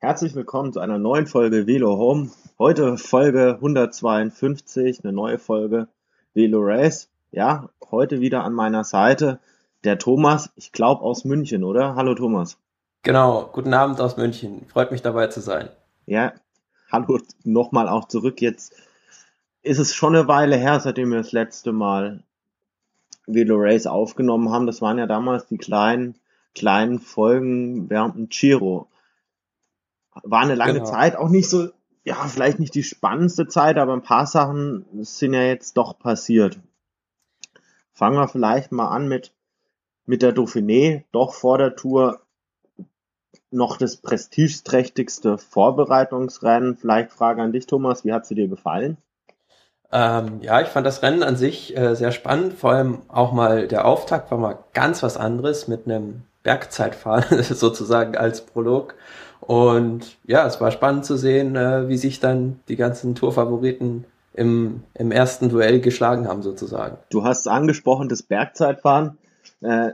Herzlich willkommen zu einer neuen Folge Velo Home. Heute Folge 152, eine neue Folge Velo Race. Ja, heute wieder an meiner Seite der Thomas, ich glaube aus München, oder? Hallo Thomas. Genau, guten Abend aus München. Freut mich dabei zu sein. Ja, hallo nochmal auch zurück. Jetzt ist es schon eine Weile her, seitdem wir das letzte Mal Velo Race aufgenommen haben. Das waren ja damals die kleinen, kleinen Folgen während dem Giro war eine lange genau. Zeit, auch nicht so, ja, vielleicht nicht die spannendste Zeit, aber ein paar Sachen sind ja jetzt doch passiert. Fangen wir vielleicht mal an mit, mit der Dauphiné, doch vor der Tour noch das prestigeträchtigste Vorbereitungsrennen. Vielleicht Frage an dich, Thomas, wie hat sie dir gefallen? Ähm, ja, ich fand das Rennen an sich äh, sehr spannend. Vor allem auch mal der Auftakt war mal ganz was anderes mit einem Bergzeitfahren sozusagen als Prolog. Und ja, es war spannend zu sehen, äh, wie sich dann die ganzen Tourfavoriten im, im ersten Duell geschlagen haben, sozusagen. Du hast angesprochen, das Bergzeitfahren. Äh,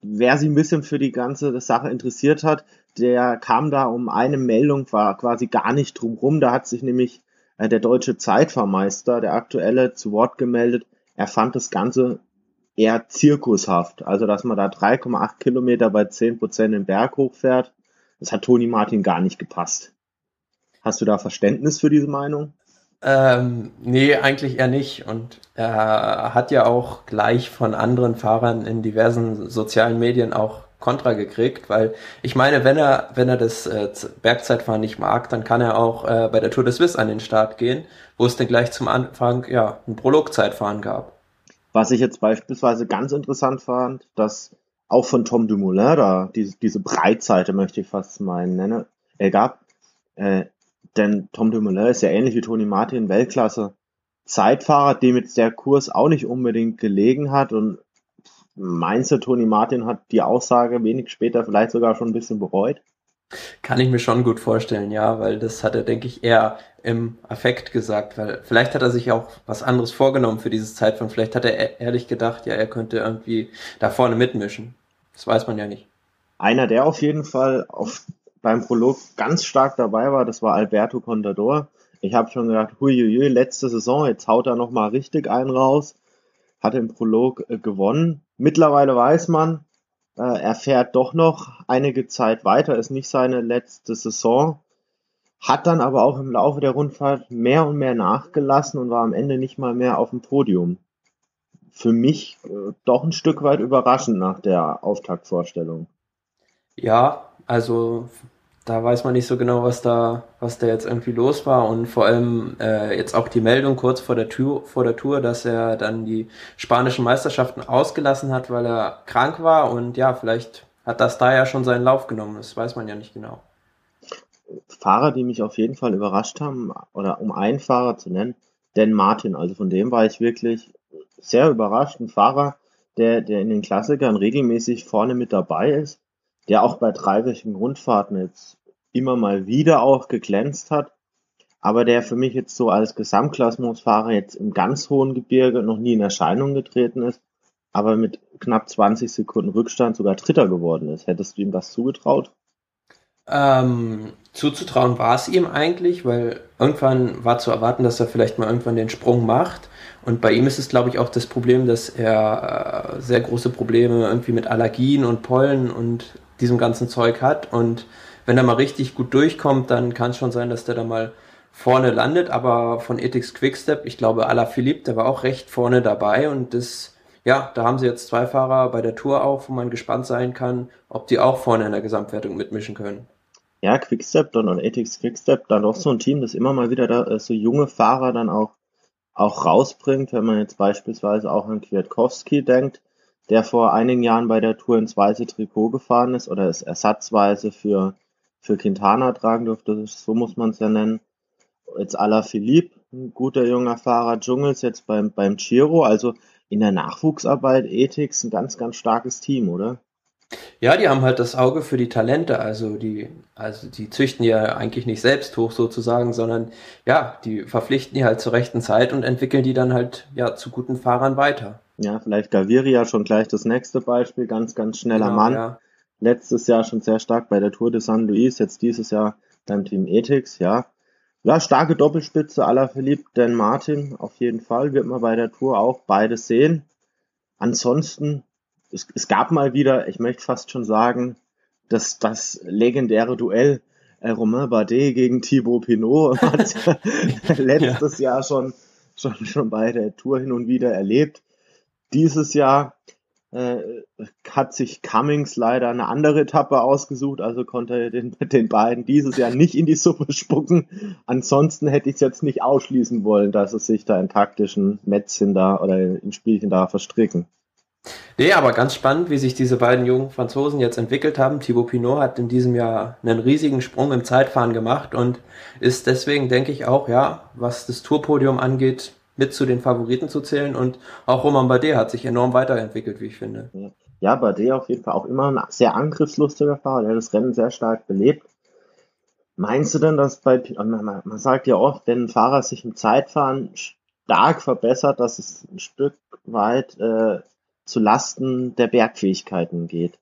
wer sich ein bisschen für die ganze Sache interessiert hat, der kam da um eine Meldung, war quasi gar nicht drumrum. Da hat sich nämlich äh, der deutsche Zeitfahrmeister, der aktuelle, zu Wort gemeldet. Er fand das Ganze eher zirkushaft. Also, dass man da 3,8 Kilometer bei 10 Prozent den Berg hochfährt das hat Toni Martin gar nicht gepasst. Hast du da Verständnis für diese Meinung? Ähm, nee, eigentlich eher nicht. Und er hat ja auch gleich von anderen Fahrern in diversen sozialen Medien auch Kontra gekriegt, weil ich meine, wenn er, wenn er das äh, Bergzeitfahren nicht mag, dann kann er auch äh, bei der Tour de Suisse an den Start gehen, wo es dann gleich zum Anfang ja ein Prologzeitfahren gab. Was ich jetzt beispielsweise ganz interessant fand, dass auch von Tom Dumoulin da, diese, diese Breitseite möchte ich fast mal nennen, er gab. Äh, denn Tom Dumoulin ist ja ähnlich wie Toni Martin Weltklasse Zeitfahrer, dem jetzt der Kurs auch nicht unbedingt gelegen hat und meinst du, Toni Martin hat die Aussage wenig später vielleicht sogar schon ein bisschen bereut? Kann ich mir schon gut vorstellen, ja, weil das hat er, denke ich, eher im Affekt gesagt, weil vielleicht hat er sich auch was anderes vorgenommen für dieses Zeitfang. Vielleicht hat er e-, ehrlich gedacht, ja, er könnte irgendwie da vorne mitmischen. Das weiß man ja nicht. Einer, der auf jeden Fall auf, beim Prolog ganz stark dabei war, das war Alberto Contador. Ich habe schon gedacht, huiuiui, letzte Saison, jetzt haut er nochmal richtig einen raus. Hat im Prolog äh, gewonnen. Mittlerweile weiß man, äh, er fährt doch noch einige Zeit weiter, ist nicht seine letzte Saison, hat dann aber auch im Laufe der Rundfahrt mehr und mehr nachgelassen und war am Ende nicht mal mehr auf dem Podium. Für mich äh, doch ein Stück weit überraschend nach der Auftaktvorstellung. Ja, also da weiß man nicht so genau, was da, was da jetzt irgendwie los war und vor allem äh, jetzt auch die Meldung kurz vor der Tour, vor der Tour, dass er dann die spanischen Meisterschaften ausgelassen hat, weil er krank war und ja, vielleicht hat das da ja schon seinen Lauf genommen. Das weiß man ja nicht genau. Fahrer, die mich auf jeden Fall überrascht haben, oder um einen Fahrer zu nennen, Dan Martin. Also von dem war ich wirklich sehr überrascht. Ein Fahrer, der, der in den Klassikern regelmäßig vorne mit dabei ist der auch bei dreiwöchigen Rundfahrten jetzt immer mal wieder auch geglänzt hat, aber der für mich jetzt so als Gesamtklassementsfahrer jetzt im ganz hohen Gebirge noch nie in Erscheinung getreten ist, aber mit knapp 20 Sekunden Rückstand sogar Dritter geworden ist. Hättest du ihm das zugetraut? Ähm, zuzutrauen war es ihm eigentlich, weil irgendwann war zu erwarten, dass er vielleicht mal irgendwann den Sprung macht. Und bei ihm ist es, glaube ich, auch das Problem, dass er äh, sehr große Probleme irgendwie mit Allergien und Pollen und diesem ganzen Zeug hat. Und wenn er mal richtig gut durchkommt, dann kann es schon sein, dass der da mal vorne landet. Aber von Ethics Quickstep, ich glaube, Philippe, der war auch recht vorne dabei. Und das, ja, da haben sie jetzt zwei Fahrer bei der Tour auch, wo man gespannt sein kann, ob die auch vorne in der Gesamtwertung mitmischen können. Ja, Quickstep dann und Ethics Quickstep, dann auch so ein Team, das immer mal wieder da, äh, so junge Fahrer dann auch, auch rausbringt, wenn man jetzt beispielsweise auch an Kwiatkowski denkt, der vor einigen Jahren bei der Tour ins weiße Trikot gefahren ist oder es ersatzweise für, für Quintana tragen durfte, so muss man es ja nennen. Jetzt Philippe, ein guter junger Fahrer, Dschungels jetzt beim, beim Giro, also in der Nachwuchsarbeit Ethics ein ganz, ganz starkes Team, oder? Ja, die haben halt das Auge für die Talente, also die, also die züchten ja eigentlich nicht selbst hoch sozusagen, sondern ja, die verpflichten die halt zur rechten Zeit und entwickeln die dann halt ja zu guten Fahrern weiter. Ja, vielleicht Gaviria schon gleich das nächste Beispiel, ganz, ganz schneller genau, Mann. Ja. Letztes Jahr schon sehr stark bei der Tour de San Luis, jetzt dieses Jahr beim Team Ethics, ja. Ja, starke Doppelspitze aller verliebt, Dan Martin auf jeden Fall, wird man bei der Tour auch beides sehen. Ansonsten, es, es gab mal wieder, ich möchte fast schon sagen, dass das legendäre Duell äh, Romain Bardet gegen Thibaut Pinot hat letztes ja. Jahr schon, schon, schon bei der Tour hin und wieder erlebt. Dieses Jahr äh, hat sich Cummings leider eine andere Etappe ausgesucht, also konnte er den, den beiden dieses Jahr nicht in die Suppe spucken. Ansonsten hätte ich es jetzt nicht ausschließen wollen, dass es sich da in taktischen Mätzchen da oder in Spielchen da verstricken. Nee, aber ganz spannend, wie sich diese beiden jungen Franzosen jetzt entwickelt haben. Thibaut Pinot hat in diesem Jahr einen riesigen Sprung im Zeitfahren gemacht und ist deswegen, denke ich, auch, ja, was das Tourpodium angeht, mit zu den Favoriten zu zählen. Und auch Roman Bardet hat sich enorm weiterentwickelt, wie ich finde. Ja, Bardet auf jeden Fall auch immer ein sehr angriffslustiger Fahrer, der das Rennen sehr stark belebt. Meinst du denn, dass bei, man, sagt ja oft, wenn ein Fahrer sich im Zeitfahren stark verbessert, dass es ein Stück weit äh, zu Lasten der Bergfähigkeiten geht.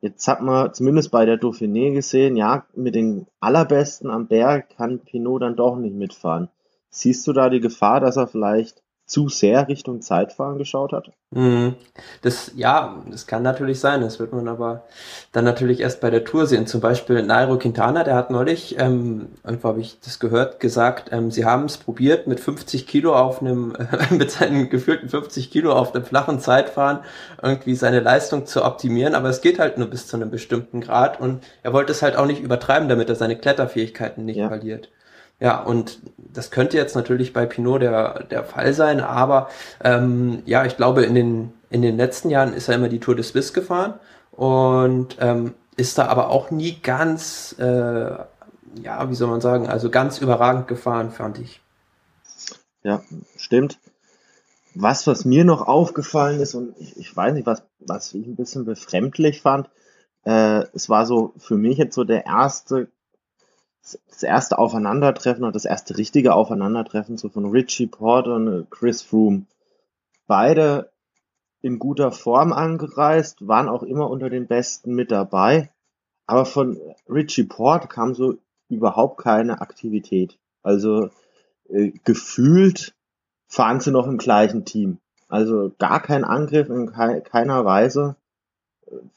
Jetzt hat man zumindest bei der Dauphiné gesehen, ja, mit den allerbesten am Berg kann Pinot dann doch nicht mitfahren. Siehst du da die Gefahr, dass er vielleicht zu sehr Richtung Zeitfahren geschaut hat? Mhm. Das, ja, das kann natürlich sein. Das wird man aber dann natürlich erst bei der Tour sehen. Zum Beispiel Nairo Quintana, der hat neulich, ähm, irgendwo habe ich das gehört, gesagt, ähm, sie haben es probiert mit 50 Kilo auf einem, äh, mit seinen gefühlten 50 Kilo auf einem flachen Zeitfahren irgendwie seine Leistung zu optimieren, aber es geht halt nur bis zu einem bestimmten Grad und er wollte es halt auch nicht übertreiben, damit er seine Kletterfähigkeiten nicht ja. verliert. Ja, und das könnte jetzt natürlich bei Pinot der, der Fall sein, aber ähm, ja, ich glaube, in den, in den letzten Jahren ist er immer die Tour de Suisse gefahren und ähm, ist da aber auch nie ganz, äh, ja, wie soll man sagen, also ganz überragend gefahren, fand ich. Ja, stimmt. Was, was mir noch aufgefallen ist, und ich, ich weiß nicht, was, was ich ein bisschen befremdlich fand, äh, es war so für mich jetzt so der erste das erste Aufeinandertreffen und das erste richtige Aufeinandertreffen so von Richie Porter und Chris Froome. Beide in guter Form angereist, waren auch immer unter den Besten mit dabei. Aber von Richie Port kam so überhaupt keine Aktivität. Also äh, gefühlt fahren sie noch im gleichen Team. Also gar kein Angriff in keiner Weise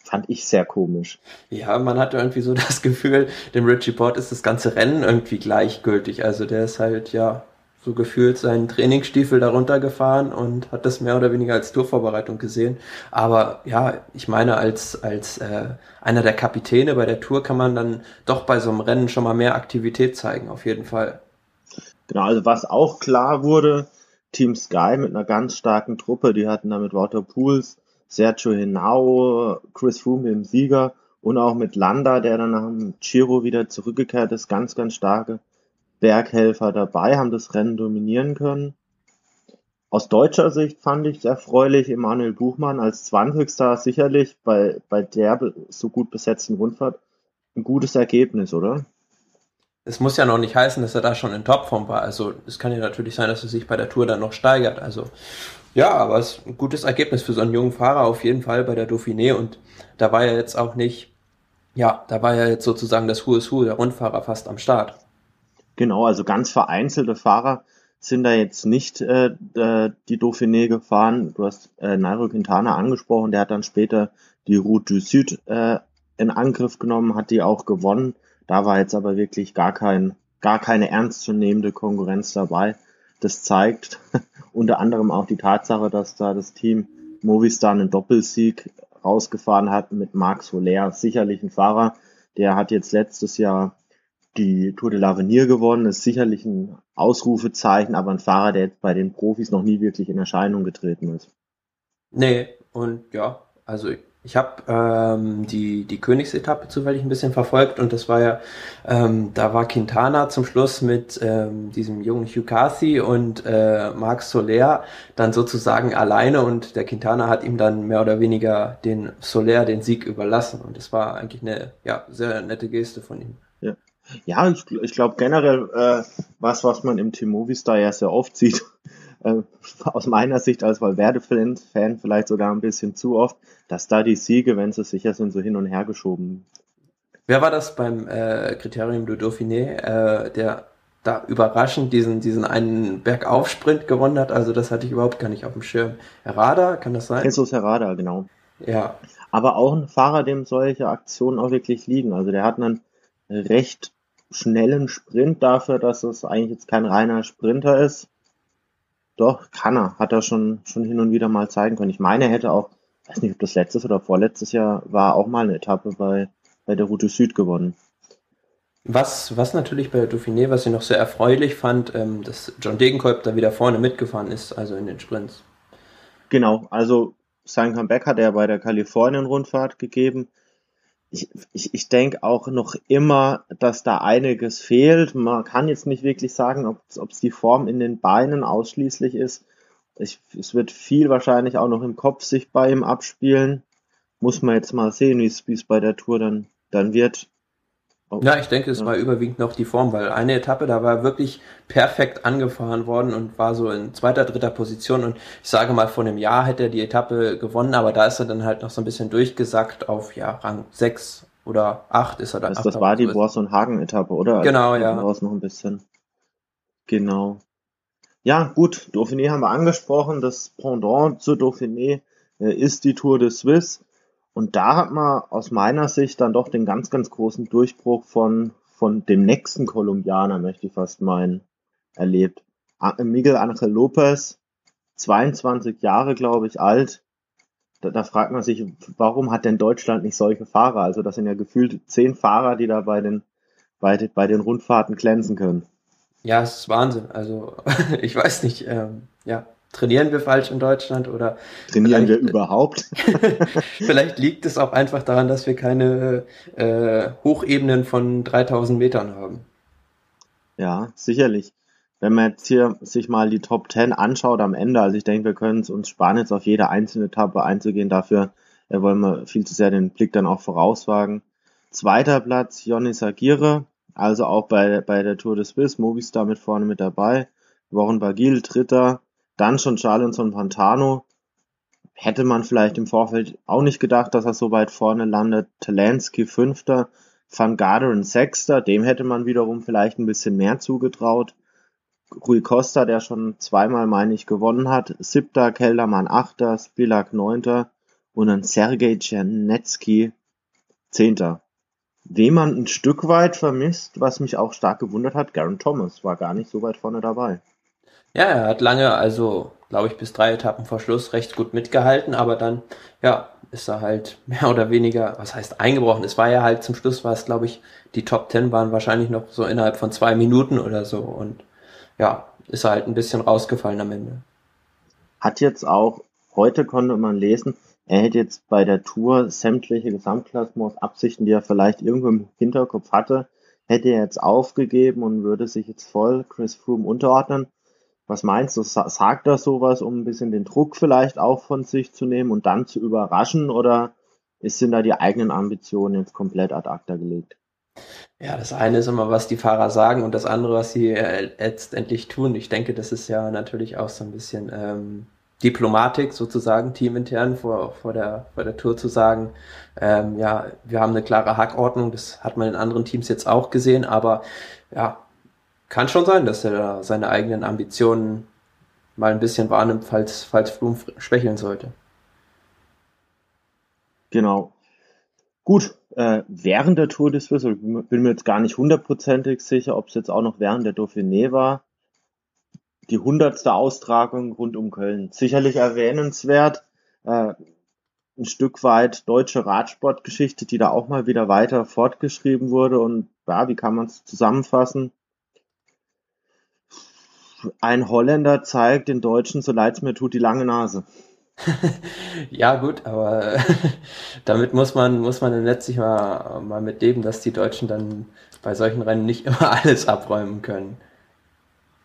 fand ich sehr komisch. Ja, man hat irgendwie so das Gefühl, dem Richie Port ist das ganze Rennen irgendwie gleichgültig. Also der ist halt, ja, so gefühlt seinen Trainingsstiefel darunter gefahren und hat das mehr oder weniger als Tourvorbereitung gesehen. Aber ja, ich meine, als, als äh, einer der Kapitäne bei der Tour kann man dann doch bei so einem Rennen schon mal mehr Aktivität zeigen, auf jeden Fall. Genau, also was auch klar wurde, Team Sky mit einer ganz starken Truppe, die hatten damit Walter Pools, Sergio Henao, Chris Froome im Sieger und auch mit Landa, der dann nach dem Giro wieder zurückgekehrt ist, ganz, ganz starke Berghelfer dabei, haben das Rennen dominieren können. Aus deutscher Sicht fand ich es erfreulich, Emanuel Buchmann als 20. sicherlich bei, bei der so gut besetzten Rundfahrt ein gutes Ergebnis, oder? Es muss ja noch nicht heißen, dass er da schon in Topform war. Also es kann ja natürlich sein, dass er sich bei der Tour dann noch steigert. Also ja, aber es ist ein gutes Ergebnis für so einen jungen Fahrer auf jeden Fall bei der Dauphiné und da war ja jetzt auch nicht, ja, da war ja jetzt sozusagen das Who is Who, der Rundfahrer fast am Start. Genau, also ganz vereinzelte Fahrer sind da jetzt nicht äh, die Dauphiné gefahren. Du hast äh, Nairo Quintana angesprochen, der hat dann später die Route du Sud äh, in Angriff genommen, hat die auch gewonnen. Da war jetzt aber wirklich gar kein, gar keine ernstzunehmende Konkurrenz dabei. Das zeigt unter anderem auch die Tatsache, dass da das Team Movistar einen Doppelsieg rausgefahren hat mit Marc Soler. Sicherlich ein Fahrer, der hat jetzt letztes Jahr die Tour de l'Avenir gewonnen, ist sicherlich ein Ausrufezeichen, aber ein Fahrer, der jetzt bei den Profis noch nie wirklich in Erscheinung getreten ist. Nee, und ja, also ich habe ähm, die, die Königsetappe zufällig ein bisschen verfolgt und das war ja, ähm, da war Quintana zum Schluss mit ähm, diesem jungen Hugh Carthy und äh, Marc Soler dann sozusagen alleine und der Quintana hat ihm dann mehr oder weniger den Soler den Sieg überlassen und das war eigentlich eine ja, sehr nette Geste von ihm. Ja, ja ich, ich glaube generell äh, was, was man im Team Movistar ja sehr oft sieht, äh, aus meiner Sicht als Valverde-Fan vielleicht sogar ein bisschen zu oft, dass da die Siege, wenn sie sicher sind, so hin und her geschoben Wer war das beim äh, Kriterium du Dauphiné, äh, der da überraschend diesen, diesen einen Bergaufsprint gewonnen hat? Also das hatte ich überhaupt gar nicht auf dem Schirm. Herrada, kann das sein? Jesus Herrada, genau. Ja. Aber auch ein Fahrer, dem solche Aktionen auch wirklich liegen. Also der hat einen recht schnellen Sprint dafür, dass es eigentlich jetzt kein reiner Sprinter ist. Doch, kann er. Hat er schon, schon hin und wieder mal zeigen können. Ich meine, er hätte auch, weiß nicht, ob das letztes oder vorletztes Jahr war, auch mal eine Etappe bei, bei der Route Süd gewonnen. Was, was natürlich bei Dauphiné, was ich noch sehr erfreulich fand, ähm, dass John Degenkolb da wieder vorne mitgefahren ist, also in den Sprints. Genau, also sein Comeback hat er bei der Kalifornien-Rundfahrt gegeben ich, ich, ich denke auch noch immer, dass da einiges fehlt. Man kann jetzt nicht wirklich sagen, ob es die Form in den Beinen ausschließlich ist. Ich, es wird viel wahrscheinlich auch noch im Kopf sich bei ihm abspielen. Muss man jetzt mal sehen, wie es bei der Tour dann, dann wird. Oh. Ja, ich denke, es ja. war überwiegend noch die Form, weil eine Etappe, da war wirklich perfekt angefahren worden und war so in zweiter, dritter Position. Und ich sage mal, vor einem Jahr hätte er die Etappe gewonnen, aber da ist er dann halt noch so ein bisschen durchgesackt auf ja, Rang 6 oder 8 ist er dann. Also das war die Bors- und Hagen-Etappe, oder? Genau, also, ja. noch ein bisschen. Genau. Ja, gut, Dauphiné haben wir angesprochen. Das Pendant zu Dauphiné äh, ist die Tour de Suisse. Und da hat man aus meiner Sicht dann doch den ganz, ganz großen Durchbruch von, von dem nächsten Kolumbianer, möchte ich fast meinen, erlebt. Miguel Angel Lopez, 22 Jahre, glaube ich, alt. Da, da fragt man sich, warum hat denn Deutschland nicht solche Fahrer? Also das sind ja gefühlt zehn Fahrer, die da bei den, bei, bei den Rundfahrten glänzen können. Ja, es ist Wahnsinn. Also ich weiß nicht, ähm, ja, trainieren wir falsch in Deutschland oder trainieren wir überhaupt? vielleicht liegt es auch einfach daran, dass wir keine äh, Hochebenen von 3000 Metern haben. Ja, sicherlich. Wenn man jetzt hier sich mal die Top 10 anschaut am Ende, also ich denke, wir können es uns sparen, jetzt auf jede einzelne Etappe einzugehen. Dafür äh, wollen wir viel zu sehr den Blick dann auch vorauswagen. Zweiter Platz, Jonis Agire, also auch bei, bei der Tour de Suisse, Movistar mit vorne mit dabei. Warren Bagil, Dritter, dann schon Charlinson Pantano. Hätte man vielleicht im Vorfeld auch nicht gedacht, dass er so weit vorne landet. Talansky Fünfter, Van Garderen Sechster, dem hätte man wiederum vielleicht ein bisschen mehr zugetraut. Rui Costa, der schon zweimal, meine ich, gewonnen hat. Siebter, Keldermann Achter, Spilak Neunter und dann Sergei Czernetsky Zehnter. Wem man ein Stück weit vermisst, was mich auch stark gewundert hat, Garen Thomas war gar nicht so weit vorne dabei. Ja, er hat lange, also glaube ich, bis drei Etappen vor Schluss recht gut mitgehalten, aber dann, ja, ist er halt mehr oder weniger, was heißt eingebrochen? Es war ja halt zum Schluss war es, glaube ich, die Top Ten waren wahrscheinlich noch so innerhalb von zwei Minuten oder so und ja, ist er halt ein bisschen rausgefallen am Ende. Hat jetzt auch, heute konnte man lesen, er hätte jetzt bei der Tour sämtliche Gesamtklassements Absichten, die er vielleicht irgendwo im Hinterkopf hatte, hätte er jetzt aufgegeben und würde sich jetzt voll Chris Froome unterordnen. Was meinst du? Sagt er sowas, um ein bisschen den Druck vielleicht auch von sich zu nehmen und dann zu überraschen? Oder sind da die eigenen Ambitionen jetzt komplett ad acta gelegt? Ja, das eine ist immer, was die Fahrer sagen und das andere, was sie äh, letztendlich tun. Ich denke, das ist ja natürlich auch so ein bisschen ähm, Diplomatik sozusagen, teamintern vor, vor, der, vor der Tour zu sagen, ähm, ja, wir haben eine klare Hackordnung, das hat man in anderen Teams jetzt auch gesehen, aber ja, kann schon sein, dass er da seine eigenen Ambitionen mal ein bisschen wahrnimmt, falls, falls Flum schwächeln sollte. Genau. Gut, äh, während der Tour des Suisse, bin mir jetzt gar nicht hundertprozentig sicher, ob es jetzt auch noch während der Dauphiné war, die hundertste Austragung rund um Köln. Sicherlich erwähnenswert, äh, ein Stück weit deutsche Radsportgeschichte, die da auch mal wieder weiter fortgeschrieben wurde und ja, wie kann man es zusammenfassen? Ein Holländer zeigt den Deutschen, so leid es mir tut, die lange Nase. ja, gut, aber damit muss man, muss man dann letztlich mal, mal mit leben, dass die Deutschen dann bei solchen Rennen nicht immer alles abräumen können.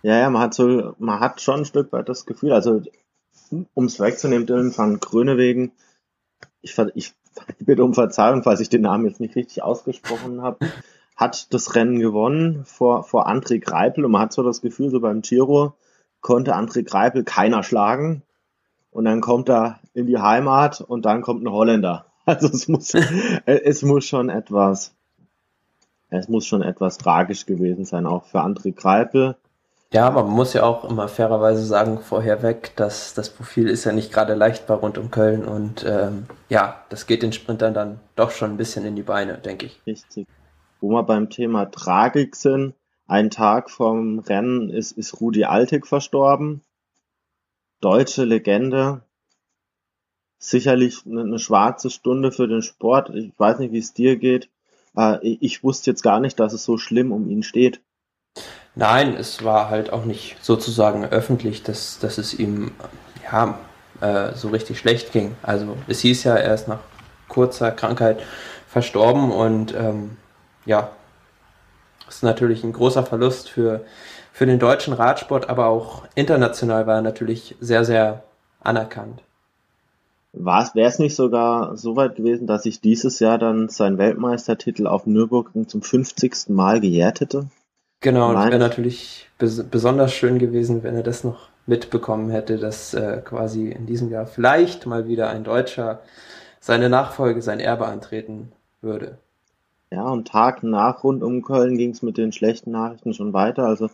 Ja, ja, man hat so, man hat schon ein Stück weit das Gefühl, also um es wegzunehmen, Dylan van Grönewegen, ich, ich bitte um Verzeihung, falls ich den Namen jetzt nicht richtig ausgesprochen habe, hat das Rennen gewonnen vor, vor André Greipel und man hat so das Gefühl, so beim Giro konnte André Greipel keiner schlagen und dann kommt er in die Heimat und dann kommt ein Holländer. Also es muss, es muss schon etwas, es muss schon etwas tragisch gewesen sein, auch für André Greipel. Ja, aber man muss ja auch immer fairerweise sagen, vorherweg, dass das Profil ist ja nicht gerade leichtbar rund um Köln und ähm, ja, das geht den Sprintern dann doch schon ein bisschen in die Beine, denke ich. Richtig. Wo wir beim Thema Tragik sind, ein Tag vom Rennen ist, ist Rudi Altig verstorben. Deutsche Legende. Sicherlich eine, eine schwarze Stunde für den Sport. Ich weiß nicht, wie es dir geht. Äh, ich wusste jetzt gar nicht, dass es so schlimm um ihn steht. Nein, es war halt auch nicht sozusagen öffentlich, dass, dass es ihm ja, äh, so richtig schlecht ging. Also es hieß ja, er ist nach kurzer Krankheit verstorben und ähm, ja, ist natürlich ein großer Verlust für, für den deutschen Radsport, aber auch international war er natürlich sehr, sehr anerkannt. Wäre es nicht sogar so weit gewesen, dass sich dieses Jahr dann sein Weltmeistertitel auf Nürburgring zum 50. Mal gejährt hätte? Genau, das wäre natürlich bes besonders schön gewesen, wenn er das noch mitbekommen hätte, dass äh, quasi in diesem Jahr vielleicht mal wieder ein Deutscher seine Nachfolge, sein Erbe antreten würde. Ja, und Tag nach rund um Köln ging es mit den schlechten Nachrichten schon weiter. Also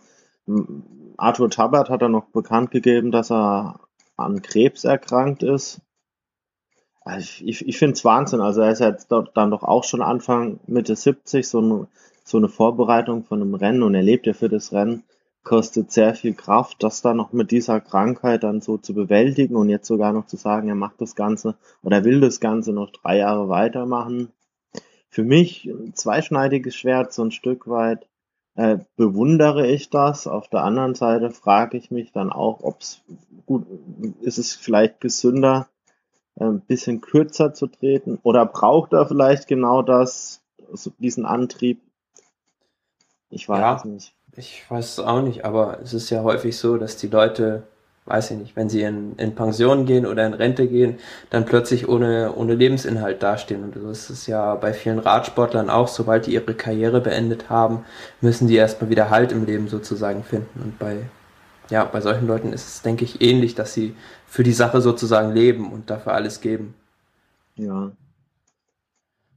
Arthur Tabbert hat er noch bekannt gegeben, dass er an Krebs erkrankt ist. Also ich, ich, ich finde es Wahnsinn. Also er ist jetzt dann doch auch schon Anfang Mitte 70, so ein so eine Vorbereitung von einem Rennen und er lebt ja für das Rennen, kostet sehr viel Kraft, das dann noch mit dieser Krankheit dann so zu bewältigen und jetzt sogar noch zu sagen, er macht das Ganze oder will das Ganze noch drei Jahre weitermachen. Für mich ein zweischneidiges Schwert, so ein Stück weit äh, bewundere ich das. Auf der anderen Seite frage ich mich dann auch, ob es gut ist es vielleicht gesünder, äh, ein bisschen kürzer zu treten oder braucht er vielleicht genau das, diesen Antrieb, ich weiß ja, es nicht. Ich weiß es auch nicht, aber es ist ja häufig so, dass die Leute, weiß ich nicht, wenn sie in, in Pension gehen oder in Rente gehen, dann plötzlich ohne, ohne Lebensinhalt dastehen. Und so ist es ja bei vielen Radsportlern auch, sobald die ihre Karriere beendet haben, müssen die erstmal wieder Halt im Leben sozusagen finden. Und bei, ja, bei solchen Leuten ist es, denke ich, ähnlich, dass sie für die Sache sozusagen leben und dafür alles geben. Ja,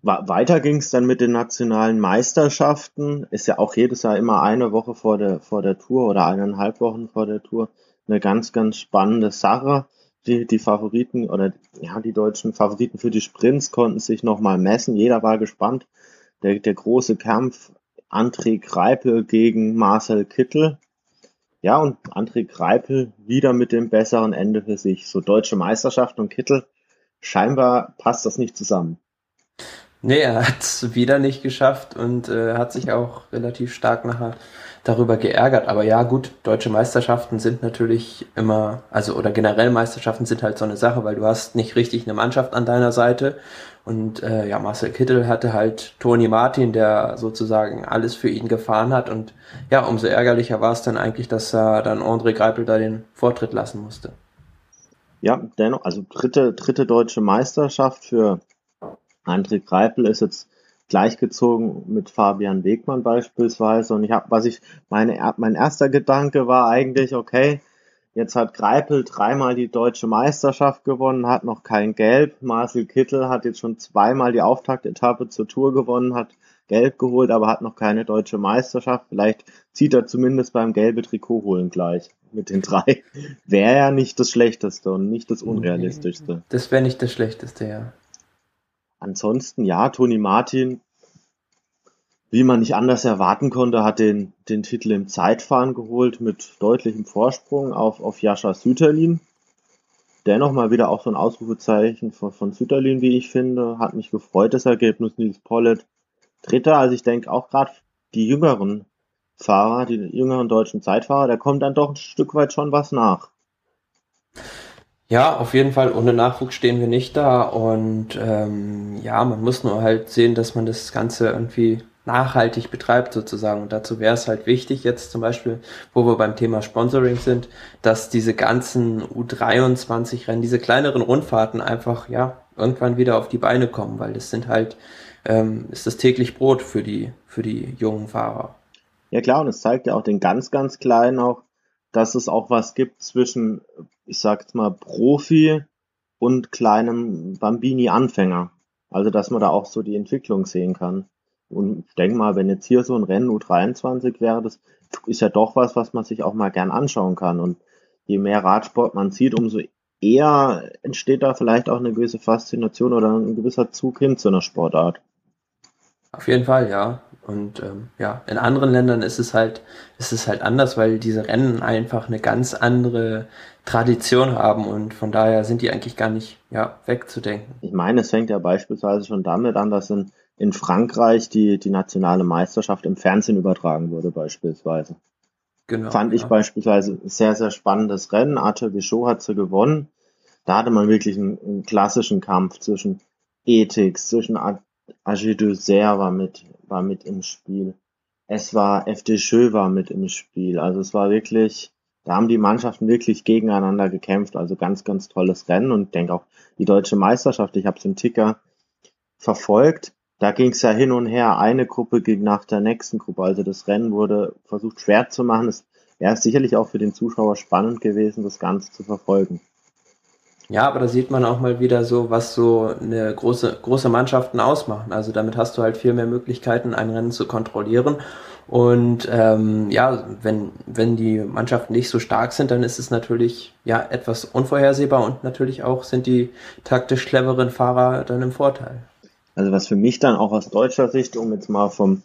weiter ging es dann mit den nationalen Meisterschaften. Ist ja auch jedes Jahr immer eine Woche vor der, vor der Tour oder eineinhalb Wochen vor der Tour eine ganz, ganz spannende Sache. Die, die Favoriten oder ja, die deutschen Favoriten für die Sprints konnten sich nochmal messen. Jeder war gespannt. Der, der große Kampf André Greipel gegen Marcel Kittel. Ja, und André Greipel wieder mit dem besseren Ende für sich. So deutsche Meisterschaft und Kittel. Scheinbar passt das nicht zusammen. Nee, er hat es wieder nicht geschafft und äh, hat sich auch relativ stark nachher darüber geärgert. Aber ja, gut, deutsche Meisterschaften sind natürlich immer, also oder generell Meisterschaften sind halt so eine Sache, weil du hast nicht richtig eine Mannschaft an deiner Seite. Und äh, ja, Marcel Kittel hatte halt Toni Martin, der sozusagen alles für ihn gefahren hat. Und ja, umso ärgerlicher war es dann eigentlich, dass er dann André Greipel da den Vortritt lassen musste. Ja, dennoch, also dritte, dritte deutsche Meisterschaft für André Greipel ist jetzt gleichgezogen mit Fabian Wegmann beispielsweise. Und ich habe, was ich, meine, mein erster Gedanke war eigentlich, okay, jetzt hat Greipel dreimal die deutsche Meisterschaft gewonnen, hat noch kein Gelb. Marcel Kittel hat jetzt schon zweimal die Auftaktetappe zur Tour gewonnen, hat Gelb geholt, aber hat noch keine deutsche Meisterschaft. Vielleicht zieht er zumindest beim gelbe Trikot holen gleich mit den drei. Wäre ja nicht das Schlechteste und nicht das Unrealistischste. Das wäre nicht das Schlechteste, ja. Ansonsten, ja, Toni Martin, wie man nicht anders erwarten konnte, hat den, den Titel im Zeitfahren geholt mit deutlichem Vorsprung auf, auf Jascha Süterlin. Dennoch mal wieder auch so ein Ausrufezeichen von, von Süterlin, wie ich finde. Hat mich gefreut, das Ergebnis. Nils Pollitt Dritter. Also ich denke auch gerade die jüngeren Fahrer, die jüngeren deutschen Zeitfahrer, da kommt dann doch ein Stück weit schon was nach. Ja, auf jeden Fall. Ohne Nachwuchs stehen wir nicht da. Und ähm, ja, man muss nur halt sehen, dass man das Ganze irgendwie nachhaltig betreibt sozusagen. Und dazu wäre es halt wichtig jetzt zum Beispiel, wo wir beim Thema Sponsoring sind, dass diese ganzen U23-Rennen, diese kleineren Rundfahrten einfach ja irgendwann wieder auf die Beine kommen, weil das sind halt ähm, ist das täglich Brot für die für die jungen Fahrer. Ja klar, und es zeigt ja auch den ganz ganz kleinen auch, dass es auch was gibt zwischen ich sag jetzt mal, Profi und kleinem Bambini-Anfänger. Also, dass man da auch so die Entwicklung sehen kann. Und ich denke mal, wenn jetzt hier so ein Rennen U23 wäre, das ist ja doch was, was man sich auch mal gern anschauen kann. Und je mehr Radsport man sieht, umso eher entsteht da vielleicht auch eine gewisse Faszination oder ein gewisser Zug hin zu einer Sportart. Auf jeden Fall, ja. Und ähm, ja, in anderen Ländern ist es halt, ist es halt anders, weil diese Rennen einfach eine ganz andere Tradition haben und von daher sind die eigentlich gar nicht ja, wegzudenken. Ich meine, es fängt ja beispielsweise schon damit an, dass in, in Frankreich die, die nationale Meisterschaft im Fernsehen übertragen wurde, beispielsweise. Genau, Fand ich beispielsweise sehr, sehr spannendes Rennen. Arthur Bichot hat sie gewonnen. Da hatte man wirklich einen, einen klassischen Kampf zwischen Ethics, zwischen Dessert war mit, war mit im Spiel. Es war FD Schö war mit im Spiel. Also es war wirklich, da haben die Mannschaften wirklich gegeneinander gekämpft. Also ganz, ganz tolles Rennen und denke auch die deutsche Meisterschaft. Ich habe es im Ticker verfolgt. Da ging es ja hin und her. Eine Gruppe ging nach der nächsten Gruppe. Also das Rennen wurde versucht schwer zu machen. Es wäre sicherlich auch für den Zuschauer spannend gewesen, das Ganze zu verfolgen. Ja, aber da sieht man auch mal wieder so, was so eine große, große Mannschaften ausmachen. Also damit hast du halt viel mehr Möglichkeiten, ein Rennen zu kontrollieren. Und ähm, ja, wenn, wenn die Mannschaften nicht so stark sind, dann ist es natürlich ja etwas unvorhersehbar und natürlich auch sind die taktisch cleveren Fahrer dann im Vorteil. Also was für mich dann auch aus deutscher Sicht, um jetzt mal vom,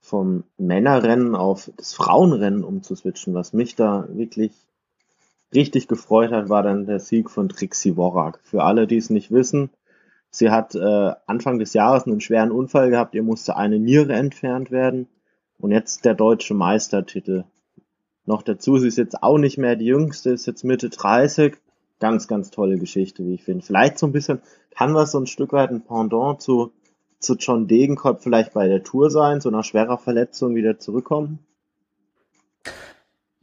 vom Männerrennen auf das Frauenrennen umzuswitchen, was mich da wirklich richtig gefreut hat, war dann der Sieg von Trixie Worak. Für alle, die es nicht wissen, sie hat äh, Anfang des Jahres einen schweren Unfall gehabt, ihr musste eine Niere entfernt werden und jetzt der deutsche Meistertitel. Noch dazu, sie ist jetzt auch nicht mehr die jüngste, ist jetzt Mitte 30. Ganz, ganz tolle Geschichte, wie ich finde. Vielleicht so ein bisschen, kann was so ein Stück weit ein Pendant zu, zu John Degenkopf vielleicht bei der Tour sein, so nach schwerer Verletzung wieder zurückkommen?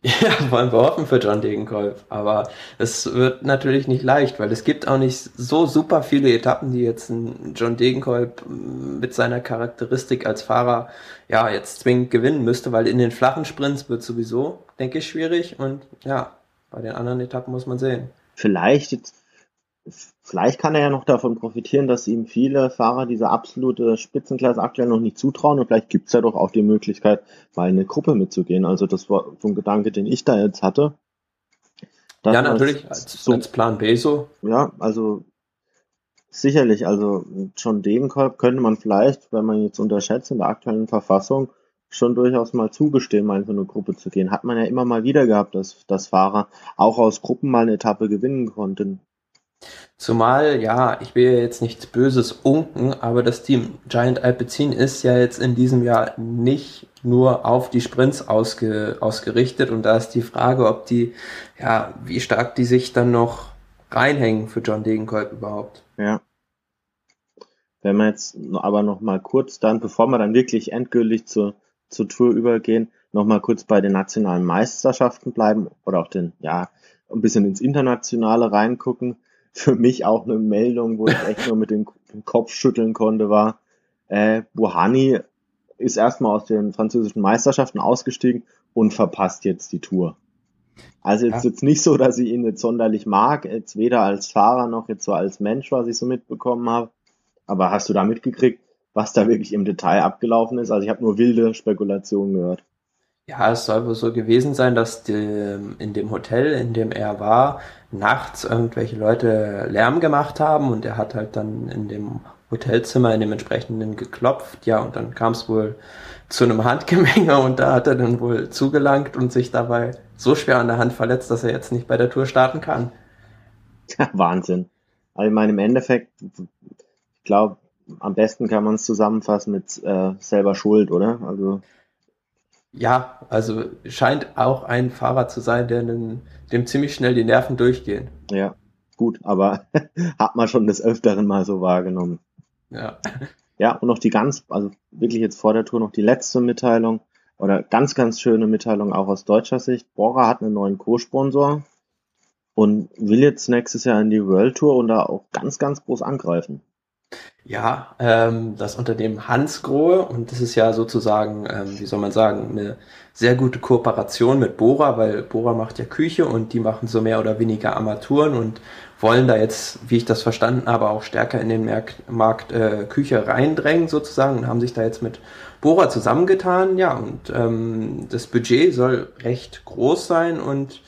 Ja, wollen wir hoffen für John Degenkolb. Aber es wird natürlich nicht leicht, weil es gibt auch nicht so super viele Etappen, die jetzt ein John Degenkolb mit seiner Charakteristik als Fahrer ja jetzt zwingend gewinnen müsste, weil in den flachen Sprints wird sowieso, denke ich, schwierig und ja, bei den anderen Etappen muss man sehen. Vielleicht jetzt vielleicht kann er ja noch davon profitieren, dass ihm viele Fahrer diese absolute Spitzenklasse aktuell noch nicht zutrauen und vielleicht gibt's ja doch auch die Möglichkeit, mal in eine Gruppe mitzugehen. Also das war so ein Gedanke, den ich da jetzt hatte. Ja, natürlich, als, so, als Plan B so. Ja, also sicherlich, also schon Kolb könnte man vielleicht, wenn man jetzt unterschätzt in der aktuellen Verfassung, schon durchaus mal zugestehen, mal in so eine Gruppe zu gehen. Hat man ja immer mal wieder gehabt, dass, dass Fahrer auch aus Gruppen mal eine Etappe gewinnen konnten. Zumal, ja, ich will ja jetzt nichts Böses unken, aber das Team Giant Alpecin ist ja jetzt in diesem Jahr nicht nur auf die Sprints ausge, ausgerichtet und da ist die Frage, ob die, ja, wie stark die sich dann noch reinhängen für John Degenkolb überhaupt. Ja. Wenn wir jetzt aber noch mal kurz dann, bevor wir dann wirklich endgültig zur, zur Tour übergehen, noch mal kurz bei den nationalen Meisterschaften bleiben oder auch den, ja, ein bisschen ins Internationale reingucken für mich auch eine Meldung, wo ich echt nur mit dem, Kopf schütteln konnte, war, äh, Buhani ist erstmal aus den französischen Meisterschaften ausgestiegen und verpasst jetzt die Tour. Also jetzt, ja. jetzt nicht so, dass ich ihn jetzt sonderlich mag, jetzt weder als Fahrer noch jetzt so als Mensch, was ich so mitbekommen habe. Aber hast du da mitgekriegt, was da wirklich im Detail abgelaufen ist? Also ich habe nur wilde Spekulationen gehört. Ja, es soll wohl so gewesen sein, dass die, in dem Hotel, in dem er war, nachts irgendwelche Leute Lärm gemacht haben und er hat halt dann in dem Hotelzimmer in dem entsprechenden geklopft, ja, und dann kam es wohl zu einem Handgemenge und da hat er dann wohl zugelangt und sich dabei so schwer an der Hand verletzt, dass er jetzt nicht bei der Tour starten kann. Wahnsinn. Also meine, im Endeffekt, ich glaube, am besten kann man es zusammenfassen mit äh, selber Schuld, oder? Also ja, also scheint auch ein Fahrer zu sein, der dem, dem ziemlich schnell die Nerven durchgehen. Ja, gut, aber hat man schon des Öfteren mal so wahrgenommen. Ja. Ja, und noch die ganz, also wirklich jetzt vor der Tour noch die letzte Mitteilung oder ganz, ganz schöne Mitteilung auch aus deutscher Sicht. Bora hat einen neuen Co-Sponsor und will jetzt nächstes Jahr in die World Tour und da auch ganz, ganz groß angreifen. Ja, ähm, das Unternehmen Hans Grohe und das ist ja sozusagen, ähm, wie soll man sagen, eine sehr gute Kooperation mit Bora, weil Bora macht ja Küche und die machen so mehr oder weniger Armaturen und wollen da jetzt, wie ich das verstanden habe, auch stärker in den Markt, Markt äh, Küche reindrängen sozusagen und haben sich da jetzt mit Bora zusammengetan. Ja, und ähm, das Budget soll recht groß sein und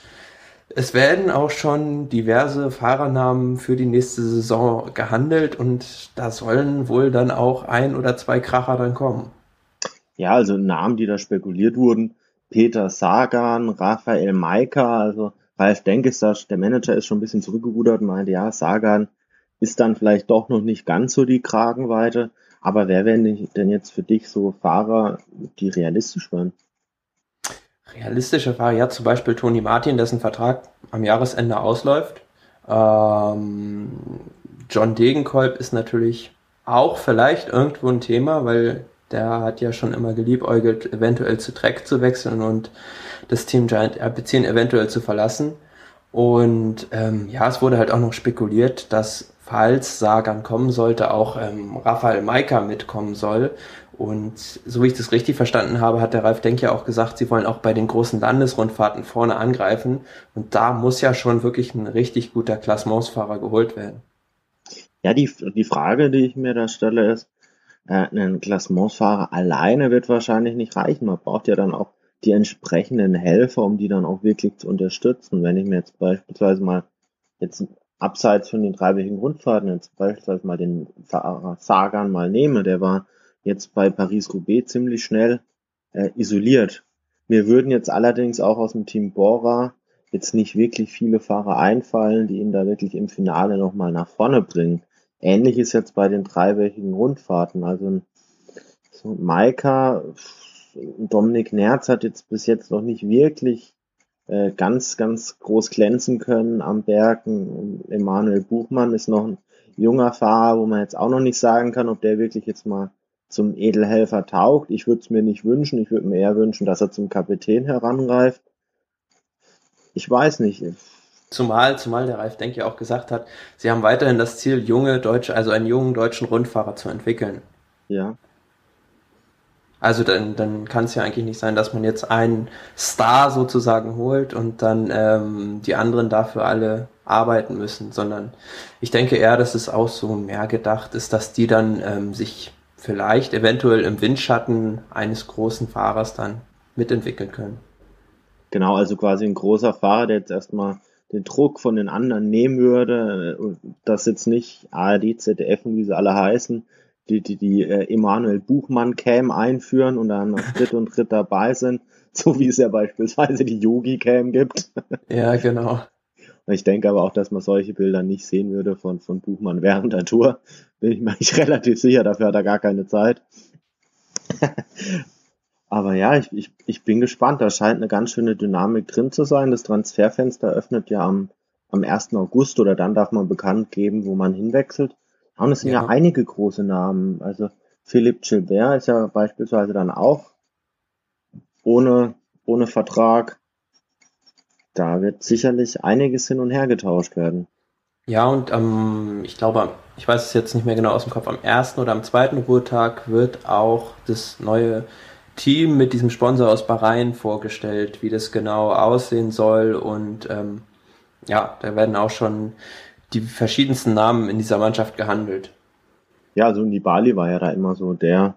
es werden auch schon diverse Fahrernamen für die nächste Saison gehandelt und da sollen wohl dann auch ein oder zwei Kracher dann kommen. Ja, also Namen, die da spekuliert wurden. Peter Sagan, Raphael Maika, also Ralf Denkestasch, der Manager ist schon ein bisschen zurückgerudert und meinte, ja, Sagan ist dann vielleicht doch noch nicht ganz so die Kragenweite. Aber wer wären denn jetzt für dich so Fahrer, die realistisch wären? Realistische Fahrer, ja, zum Beispiel Toni Martin, dessen Vertrag am Jahresende ausläuft. Ähm, John Degenkolb ist natürlich auch vielleicht irgendwo ein Thema, weil der hat ja schon immer geliebäugelt, eventuell zu Trek zu wechseln und das Team Giant RP10 eventuell zu verlassen. Und ähm, ja, es wurde halt auch noch spekuliert, dass falls Sagan kommen sollte, auch ähm, Raphael Maika mitkommen soll. Und so wie ich das richtig verstanden habe, hat der Ralf Denk ja auch gesagt, sie wollen auch bei den großen Landesrundfahrten vorne angreifen. Und da muss ja schon wirklich ein richtig guter Klassementsfahrer geholt werden. Ja, die, die Frage, die ich mir da stelle, ist, äh, ein Klassementsfahrer alleine wird wahrscheinlich nicht reichen. Man braucht ja dann auch die entsprechenden Helfer, um die dann auch wirklich zu unterstützen. Wenn ich mir jetzt beispielsweise mal jetzt abseits von den dreiwöchigen Rundfahrten jetzt beispielsweise mal den Fahrer Sagan mal nehme, der war jetzt bei Paris-Roubaix ziemlich schnell äh, isoliert. Mir würden jetzt allerdings auch aus dem Team Bora jetzt nicht wirklich viele Fahrer einfallen, die ihn da wirklich im Finale nochmal nach vorne bringen. Ähnlich ist jetzt bei den dreiwöchigen Rundfahrten. Also so Maika, Dominik Nerz hat jetzt bis jetzt noch nicht wirklich äh, ganz, ganz groß glänzen können am Bergen. Emanuel Buchmann ist noch ein junger Fahrer, wo man jetzt auch noch nicht sagen kann, ob der wirklich jetzt mal zum Edelhelfer taugt. Ich würde es mir nicht wünschen. Ich würde mir eher wünschen, dass er zum Kapitän herangreift. Ich weiß nicht. Zumal, zumal der Ralf Denk ja auch gesagt hat, sie haben weiterhin das Ziel, junge Deutsche, also einen jungen deutschen Rundfahrer zu entwickeln. Ja. Also dann, dann kann es ja eigentlich nicht sein, dass man jetzt einen Star sozusagen holt und dann ähm, die anderen dafür alle arbeiten müssen, sondern ich denke eher, dass es auch so mehr gedacht ist, dass die dann ähm, sich vielleicht eventuell im Windschatten eines großen Fahrers dann mitentwickeln können. Genau, also quasi ein großer Fahrer, der jetzt erstmal den Druck von den anderen nehmen würde, und das jetzt nicht ARD, ZDF und wie sie alle heißen, die, die, die äh, Emanuel Buchmann Cam einführen und dann noch Dritt und Dritt dabei sind, so wie es ja beispielsweise die Yogi Cam gibt. Ja, genau. Ich denke aber auch, dass man solche Bilder nicht sehen würde von, von Buchmann während der Tour. Bin ich mir nicht relativ sicher, dafür hat er gar keine Zeit. aber ja, ich, ich, ich bin gespannt. Da scheint eine ganz schöne Dynamik drin zu sein. Das Transferfenster öffnet ja am, am 1. August oder dann darf man bekannt geben, wo man hinwechselt. Und es sind ja. ja einige große Namen. Also Philipp Gilbert ist ja beispielsweise dann auch ohne, ohne Vertrag. Da wird sicherlich einiges hin und her getauscht werden. Ja, und ähm, ich glaube, ich weiß es jetzt nicht mehr genau aus dem Kopf, am ersten oder am zweiten Ruhetag wird auch das neue Team mit diesem Sponsor aus Bahrain vorgestellt, wie das genau aussehen soll. Und ähm, ja, da werden auch schon die verschiedensten Namen in dieser Mannschaft gehandelt. Ja, also Nibali war ja da immer so der,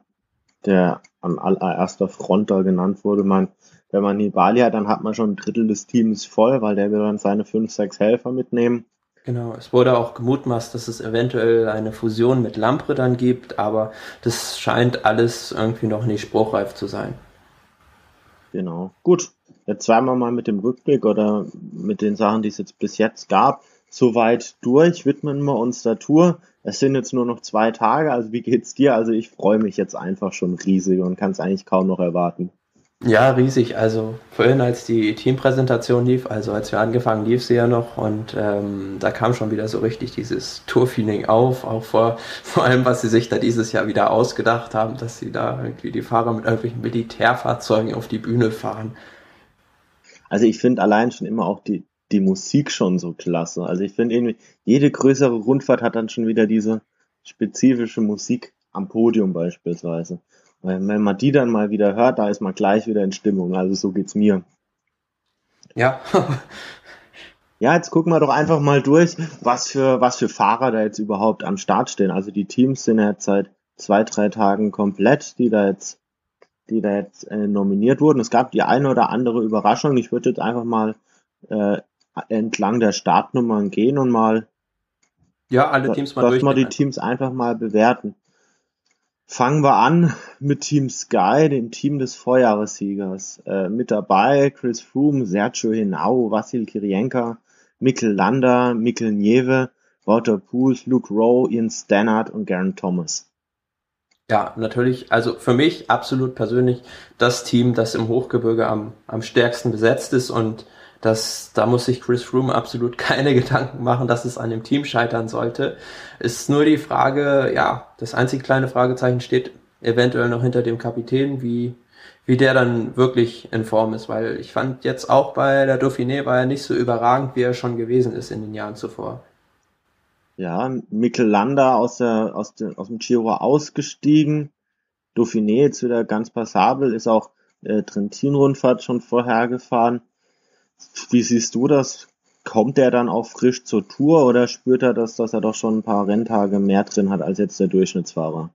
der an allererster Front da genannt wurde. Man, wenn man Nibali hat, dann hat man schon ein Drittel des Teams voll, weil der will dann seine fünf, sechs Helfer mitnehmen. Genau, es wurde auch gemutmaßt, dass es eventuell eine Fusion mit Lampre dann gibt, aber das scheint alles irgendwie noch nicht spruchreif zu sein. Genau. Gut, jetzt zweimal mal mit dem Rückblick oder mit den Sachen, die es jetzt bis jetzt gab soweit durch, widmen wir uns der Tour. Es sind jetzt nur noch zwei Tage, also wie geht's dir? Also ich freue mich jetzt einfach schon riesig und kann es eigentlich kaum noch erwarten. Ja, riesig. Also vorhin, als die Teampräsentation lief, also als wir angefangen, lief sie ja noch und ähm, da kam schon wieder so richtig dieses Tour-Feeling auf, auch vor, vor allem, was sie sich da dieses Jahr wieder ausgedacht haben, dass sie da irgendwie die Fahrer mit irgendwelchen Militärfahrzeugen auf die Bühne fahren. Also ich finde allein schon immer auch die, die Musik schon so klasse. Also ich finde irgendwie, jede größere Rundfahrt hat dann schon wieder diese, spezifische Musik am Podium beispielsweise. Wenn man die dann mal wieder hört, da ist man gleich wieder in Stimmung. Also so geht's mir. Ja. ja, jetzt gucken wir doch einfach mal durch, was für, was für Fahrer da jetzt überhaupt am Start stehen. Also die Teams sind jetzt seit zwei, drei Tagen komplett, die da jetzt, die da jetzt äh, nominiert wurden. Es gab die eine oder andere Überraschung. Ich würde jetzt einfach mal äh, entlang der Startnummern gehen und mal ja, alle Teams mal dass wir die Teams einfach mal bewerten. Fangen wir an mit Team Sky, dem Team des Vorjahressiegers. Äh, mit dabei Chris Froome, Sergio Henao, Vasil Kirienka, Mikkel Landa, Mikkel Nieve, Walter Poels, Luke Rowe, Ian Stannard und Garen Thomas. Ja, natürlich, also für mich absolut persönlich das Team, das im Hochgebirge am, am stärksten besetzt ist und das, da muss sich Chris Froome absolut keine Gedanken machen, dass es an dem Team scheitern sollte. Ist nur die Frage, ja, das einzige kleine Fragezeichen steht eventuell noch hinter dem Kapitän, wie, wie der dann wirklich in Form ist, weil ich fand jetzt auch bei der Dauphiné war er nicht so überragend, wie er schon gewesen ist in den Jahren zuvor. Ja, Mikkel Landa aus, der, aus, der, aus dem Giro ausgestiegen. Dauphiné jetzt wieder ganz passabel, ist auch äh, Trentin-Rundfahrt schon vorher gefahren. Wie siehst du das? Kommt er dann auch frisch zur Tour oder spürt er das, dass er doch schon ein paar Renntage mehr drin hat als jetzt der Durchschnittsfahrer?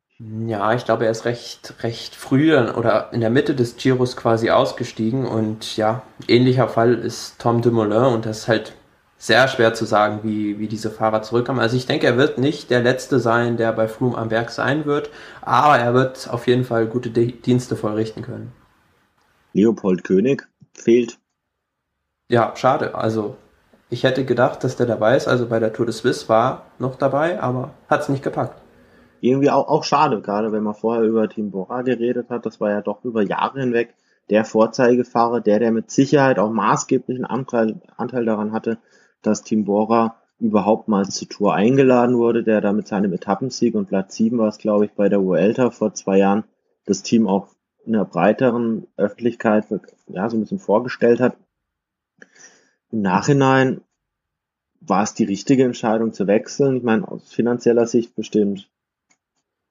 Ja, ich glaube, er ist recht, recht früh oder in der Mitte des Giros quasi ausgestiegen und ja, ähnlicher Fall ist Tom Dumoulin und das ist halt sehr schwer zu sagen, wie, wie diese Fahrer zurückkommen. Also ich denke, er wird nicht der Letzte sein, der bei Froome am Werk sein wird, aber er wird auf jeden Fall gute Dienste vollrichten können. Leopold König fehlt ja, schade. Also ich hätte gedacht, dass der dabei ist. Also bei der Tour de Suisse war noch dabei, aber hat es nicht gepackt. Irgendwie auch, auch schade, gerade wenn man vorher über Team Bora geredet hat. Das war ja doch über Jahre hinweg der Vorzeigefahrer, der, der mit Sicherheit auch maßgeblichen Anteil, Anteil daran hatte, dass Team Bora überhaupt mal zur Tour eingeladen wurde, der da mit seinem Etappensieg und Platz 7 war es, glaube ich, bei der Vuelta vor zwei Jahren, das Team auch in der breiteren Öffentlichkeit ja, so ein bisschen vorgestellt hat. Im Nachhinein war es die richtige Entscheidung zu wechseln. Ich meine, aus finanzieller Sicht bestimmt.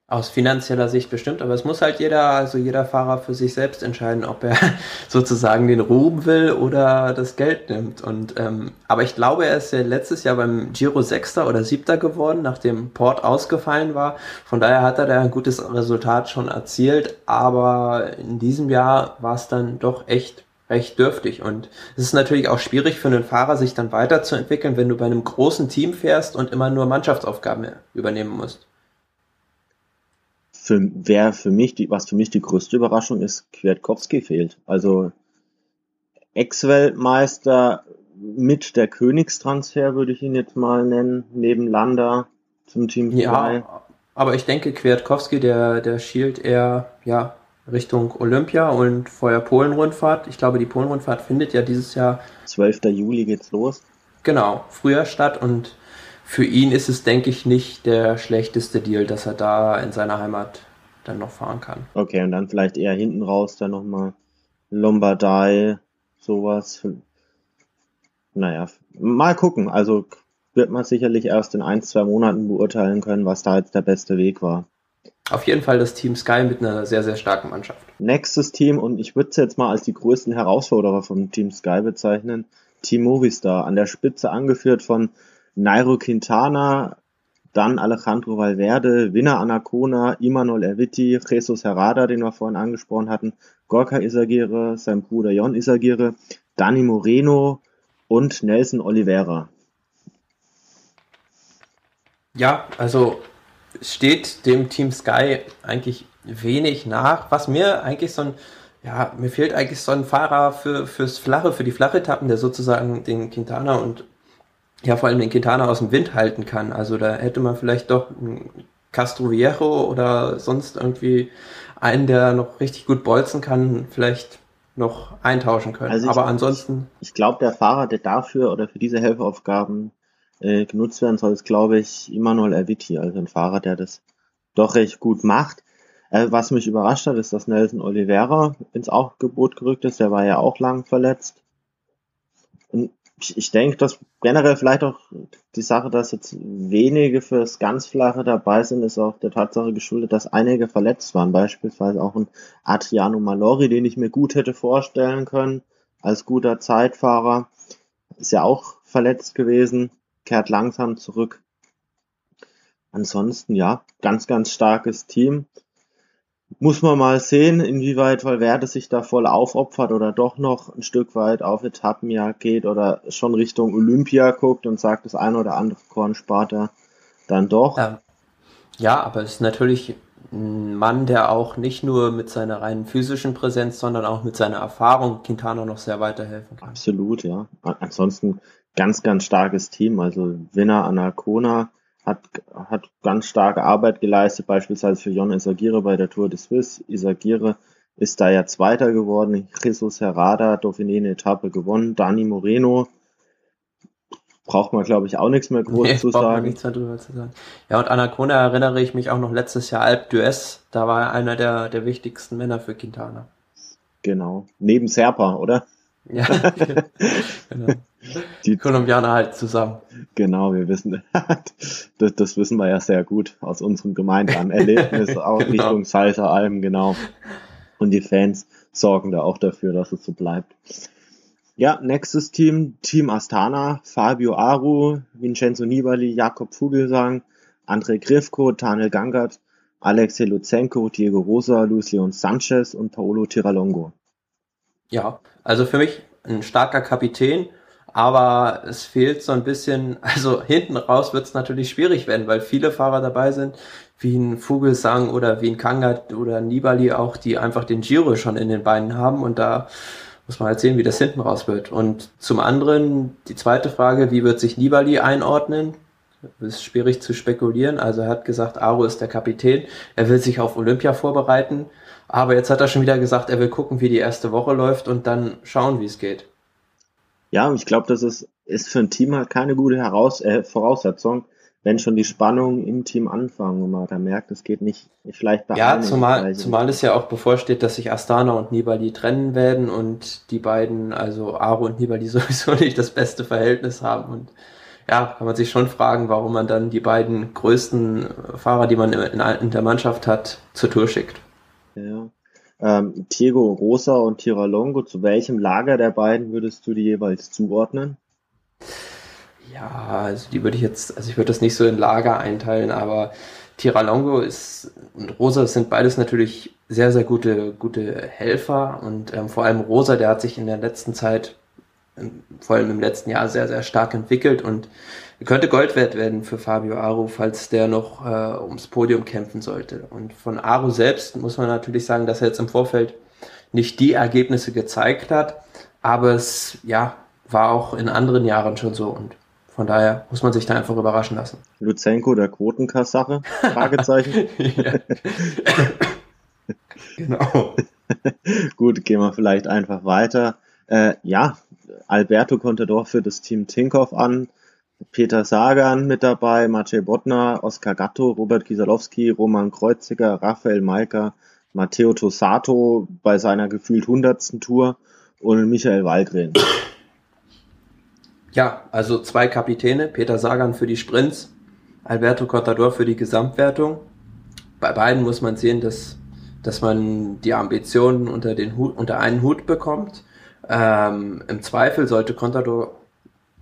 Aus finanzieller Sicht bestimmt, aber es muss halt jeder, also jeder Fahrer für sich selbst entscheiden, ob er sozusagen den Ruhm will oder das Geld nimmt. Und ähm, aber ich glaube, er ist ja letztes Jahr beim Giro Sechster oder Siebter geworden, nachdem Port ausgefallen war. Von daher hat er da ein gutes Resultat schon erzielt, aber in diesem Jahr war es dann doch echt recht dürftig. Und es ist natürlich auch schwierig für einen Fahrer, sich dann weiterzuentwickeln, wenn du bei einem großen Team fährst und immer nur Mannschaftsaufgaben übernehmen musst. Für, wer für mich die, was für mich die größte Überraschung ist, Kwiatkowski fehlt. Also Ex-Weltmeister mit der Königstransfer würde ich ihn jetzt mal nennen, neben Landa zum Team 2. Ja, aber ich denke, Kwiatkowski, der, der schielt eher, ja, Richtung Olympia und vorher Polen-Rundfahrt. Ich glaube, die Polen-Rundfahrt findet ja dieses Jahr. 12. Juli geht's los. Genau, früher statt und für ihn ist es, denke ich, nicht der schlechteste Deal, dass er da in seiner Heimat dann noch fahren kann. Okay, und dann vielleicht eher hinten raus dann nochmal Lombardei, sowas. Naja, mal gucken. Also wird man sicherlich erst in ein, zwei Monaten beurteilen können, was da jetzt der beste Weg war. Auf jeden Fall das Team Sky mit einer sehr, sehr starken Mannschaft. Nächstes Team, und ich würde es jetzt mal als die größten Herausforderer vom Team Sky bezeichnen, Team Movistar, an der Spitze angeführt von Nairo Quintana, dann Alejandro Valverde, Winner Anacona, Imanol Erviti, Jesus Herrada, den wir vorhin angesprochen hatten, Gorka Isagire, sein Bruder Jon Isagire, Dani Moreno und Nelson Oliveira. Ja, also steht dem Team Sky eigentlich wenig nach. Was mir eigentlich so ein, ja, mir fehlt eigentlich so ein Fahrer für, fürs Flache, für die flache Etappen, der sozusagen den Quintana und ja, vor allem den Quintana aus dem Wind halten kann. Also da hätte man vielleicht doch Castro Viejo oder sonst irgendwie einen, der noch richtig gut bolzen kann, vielleicht noch eintauschen können. Also Aber ansonsten. Ich, ich glaube, der Fahrer, der dafür oder für diese Helfaufgaben äh, genutzt werden soll, ist, glaube ich, Immanuel Erviti, also ein Fahrer, der das doch recht gut macht. Äh, was mich überrascht hat, ist, dass Nelson Oliveira ins Aufgebot gerückt ist. Der war ja auch lang verletzt. Und ich, ich denke, dass generell vielleicht auch die Sache, dass jetzt wenige fürs ganz Flache dabei sind, ist auch der Tatsache geschuldet, dass einige verletzt waren. Beispielsweise auch ein Adriano Malori, den ich mir gut hätte vorstellen können als guter Zeitfahrer. Ist ja auch verletzt gewesen, kehrt langsam zurück. Ansonsten, ja, ganz, ganz starkes Team muss man mal sehen, inwieweit Valverde sich da voll aufopfert oder doch noch ein Stück weit auf Etappenjagd geht oder schon Richtung Olympia guckt und sagt, das eine oder andere Korn spart er dann doch. Ja, ja aber es ist natürlich ein Mann, der auch nicht nur mit seiner reinen physischen Präsenz, sondern auch mit seiner Erfahrung Quintana noch sehr weiterhelfen kann. Absolut, ja. Ansonsten ganz, ganz starkes Team. Also Winner Anacona, hat, hat ganz starke Arbeit geleistet, beispielsweise für Jon Isagire bei der Tour de Suisse. Isagire ist da ja Zweiter geworden. Jesus Herrada, Dauphiné eine Etappe gewonnen. Dani Moreno, braucht man, glaube ich, auch nichts mehr groß nee, zu sagen. nichts mehr drüber zu sagen. Ja, und Anacona erinnere ich mich auch noch letztes Jahr Alp d'Huez. Da war er einer der, der wichtigsten Männer für Quintana. Genau. Neben Serpa, oder? Ja, genau. Die Kolumbianer halt zusammen. Genau, wir wissen, das, das wissen wir ja sehr gut aus unserem gemeinsamen Erlebnis auch genau. Richtung Salsa Alm, genau. Und die Fans sorgen da auch dafür, dass es so bleibt. Ja, nächstes Team, Team Astana, Fabio Aru, Vincenzo Nibali, Jakob Vogelsang, André Grifko, Tanel Gangert, Alexei Luzenko, Diego Rosa, Lucian Sanchez und Paolo Tiralongo. Ja, also für mich ein starker Kapitän, aber es fehlt so ein bisschen, also hinten raus wird es natürlich schwierig werden, weil viele Fahrer dabei sind, wie ein Vogelsang oder wie ein Kangat oder ein Nibali auch, die einfach den Giro schon in den Beinen haben und da muss man halt sehen, wie das hinten raus wird. Und zum anderen die zweite Frage, wie wird sich Nibali einordnen? Ist schwierig zu spekulieren. Also er hat gesagt, Aro ist der Kapitän. Er will sich auf Olympia vorbereiten. Aber jetzt hat er schon wieder gesagt, er will gucken, wie die erste Woche läuft und dann schauen, wie es geht. Ja, ich glaube, das ist, ist für ein Team halt keine gute Heraus äh, Voraussetzung, wenn schon die Spannungen im Team anfangen und man da merkt, es geht nicht, nicht vielleicht bei Ja, zumal, zumal es ja auch bevorsteht, dass sich Astana und Nibali trennen werden und die beiden, also Aro und Nibali sowieso nicht das beste Verhältnis haben und ja, kann man sich schon fragen, warum man dann die beiden größten Fahrer, die man in, in der Mannschaft hat, zur Tour schickt. Ja. Ähm, Diego Rosa und Tiralongo, zu welchem Lager der beiden würdest du die jeweils zuordnen? Ja, also die würde ich jetzt, also ich würde das nicht so in Lager einteilen, aber Tiralongo ist und Rosa sind beides natürlich sehr, sehr gute, gute Helfer und ähm, vor allem Rosa, der hat sich in der letzten Zeit, vor allem im letzten Jahr, sehr, sehr stark entwickelt und könnte Gold wert werden für Fabio Aru, falls der noch äh, ums Podium kämpfen sollte. Und von Aru selbst muss man natürlich sagen, dass er jetzt im Vorfeld nicht die Ergebnisse gezeigt hat, aber es ja war auch in anderen Jahren schon so und von daher muss man sich da einfach überraschen lassen. Luzenko der Quotenkassache? Fragezeichen. genau. Gut, gehen wir vielleicht einfach weiter. Äh, ja, Alberto Contador für das Team Tinkoff an. Peter Sagan mit dabei, Maciej Bodnar, Oskar Gatto, Robert Kieselowski, Roman Kreuziger, Rafael Maika, Matteo Tosato bei seiner gefühlt hundertsten Tour und Michael Waldgren. Ja, also zwei Kapitäne, Peter Sagan für die Sprints, Alberto Contador für die Gesamtwertung. Bei beiden muss man sehen, dass, dass man die Ambitionen unter, den Hut, unter einen Hut bekommt. Ähm, Im Zweifel sollte Contador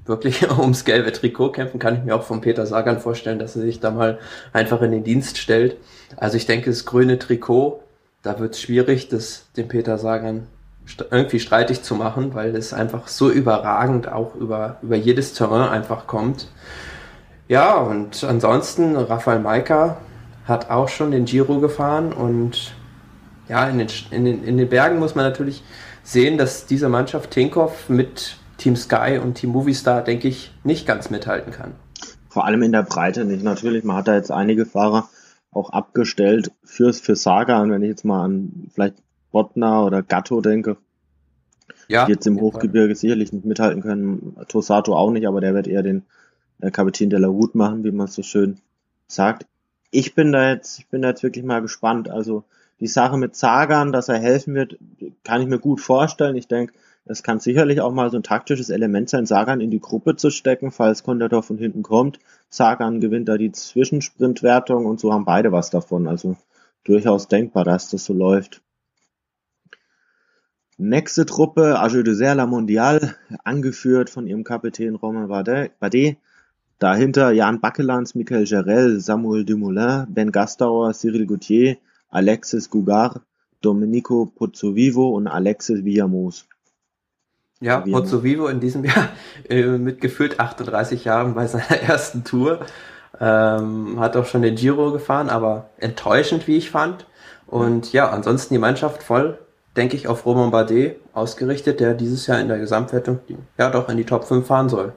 wirklich ums gelbe Trikot kämpfen, kann ich mir auch von Peter Sagan vorstellen, dass er sich da mal einfach in den Dienst stellt. Also ich denke, das grüne Trikot, da wird es schwierig, das dem Peter Sagan irgendwie streitig zu machen, weil es einfach so überragend auch über, über jedes Terrain einfach kommt. Ja, und ansonsten, Rafael Maika hat auch schon den Giro gefahren und ja, in den, in den, in den Bergen muss man natürlich sehen, dass diese Mannschaft Tinkoff mit Team Sky und Team Movistar, denke ich, nicht ganz mithalten kann. Vor allem in der Breite nicht. Natürlich, man hat da jetzt einige Fahrer auch abgestellt fürs für Saga. Und wenn ich jetzt mal an vielleicht Botna oder Gatto denke, ja, die jetzt im Hochgebirge sicherlich nicht mithalten können. Tosato auch nicht, aber der wird eher den äh, Kapitän de la Route machen, wie man es so schön sagt. Ich bin da jetzt, ich bin da jetzt wirklich mal gespannt. Also die Sache mit Sagan, dass er helfen wird, kann ich mir gut vorstellen. Ich denke, Es kann sicherlich auch mal so ein taktisches Element sein, Sagan in die Gruppe zu stecken, falls Contador von hinten kommt. Sagan gewinnt da die Zwischensprintwertung und so haben beide was davon. Also durchaus denkbar, dass das so läuft. Nächste Truppe, Ajeu de Serre La Mondiale, angeführt von ihrem Kapitän Romain Bardet. Dahinter Jan Backelans, Michael Gerel, Samuel Dumoulin, Ben Gastauer, Cyril Gauthier, Alexis Gougard, Domenico Pozzovivo und Alexis Villamos. Ja, Pozzovivo in diesem Jahr äh, mit gefühlt 38 Jahren bei seiner ersten Tour. Ähm, hat auch schon den Giro gefahren, aber enttäuschend, wie ich fand. Und ja, ansonsten die Mannschaft voll, denke ich, auf Romain Bardet ausgerichtet, der dieses Jahr in der Gesamtwertung ja doch in die Top 5 fahren soll.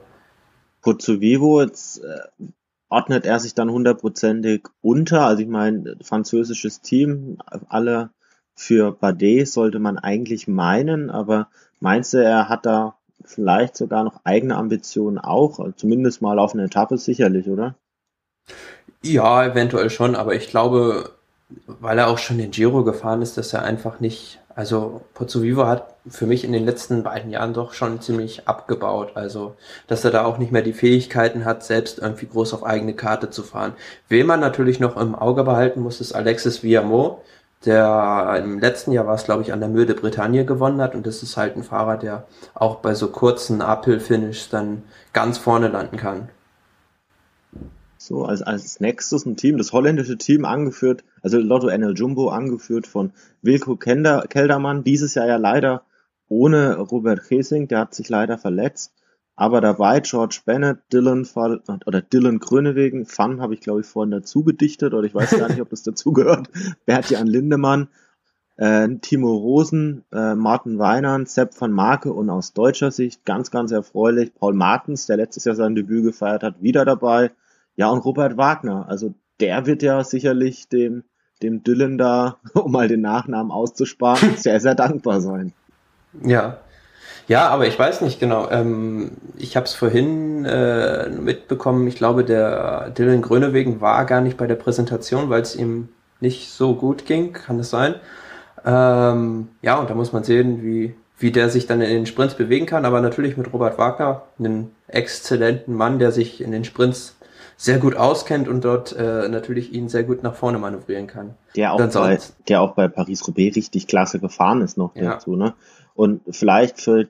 Pozzovivo, jetzt äh, ordnet er sich dann hundertprozentig unter. Also ich meine, französisches Team, alle für Bardet sollte man eigentlich meinen, aber meinst du, er hat da vielleicht sogar noch eigene Ambitionen auch? Zumindest mal auf eine Etappe sicherlich, oder? Ja, eventuell schon, aber ich glaube, weil er auch schon den Giro gefahren ist, dass er einfach nicht, also Pozzovivo hat für mich in den letzten beiden Jahren doch schon ziemlich abgebaut. Also, dass er da auch nicht mehr die Fähigkeiten hat, selbst irgendwie groß auf eigene Karte zu fahren. Wen man natürlich noch im Auge behalten muss, ist Alexis Villamot, der im letzten Jahr war es, glaube ich, an der Mühe de Bretagne gewonnen hat. Und das ist halt ein Fahrer, der auch bei so kurzen Uphill-Finish dann ganz vorne landen kann. So, als, als nächstes ein Team, das holländische Team angeführt, also Lotto NL Jumbo angeführt von Wilco Kender, Keldermann, dieses Jahr ja leider ohne Robert Gesing, der hat sich leider verletzt. Aber dabei George Bennett, Dylan Fall, oder Dylan Grönewegen, Fun habe ich glaube ich vorhin dazu gedichtet oder ich weiß gar nicht, ob das dazugehört. Bertjan Lindemann, äh, Timo Rosen, äh, Martin Weinand, Sepp van Marke und aus deutscher Sicht ganz, ganz erfreulich Paul Martens, der letztes Jahr sein Debüt gefeiert hat, wieder dabei. Ja, und Robert Wagner, also der wird ja sicherlich dem, dem Dylan da, um mal den Nachnamen auszusparen, sehr, sehr dankbar sein. Ja. Ja, aber ich weiß nicht genau. Ähm, ich habe es vorhin äh, mitbekommen. Ich glaube, der Dylan Grönewegen war gar nicht bei der Präsentation, weil es ihm nicht so gut ging. Kann das sein? Ähm, ja, und da muss man sehen, wie, wie der sich dann in den Sprints bewegen kann. Aber natürlich mit Robert Wagner, einen exzellenten Mann, der sich in den Sprints sehr gut auskennt und dort äh, natürlich ihn sehr gut nach vorne manövrieren kann. Der auch, bei, der auch bei Paris-Roubaix richtig klasse gefahren ist noch ja. dazu. Ne? Und vielleicht für,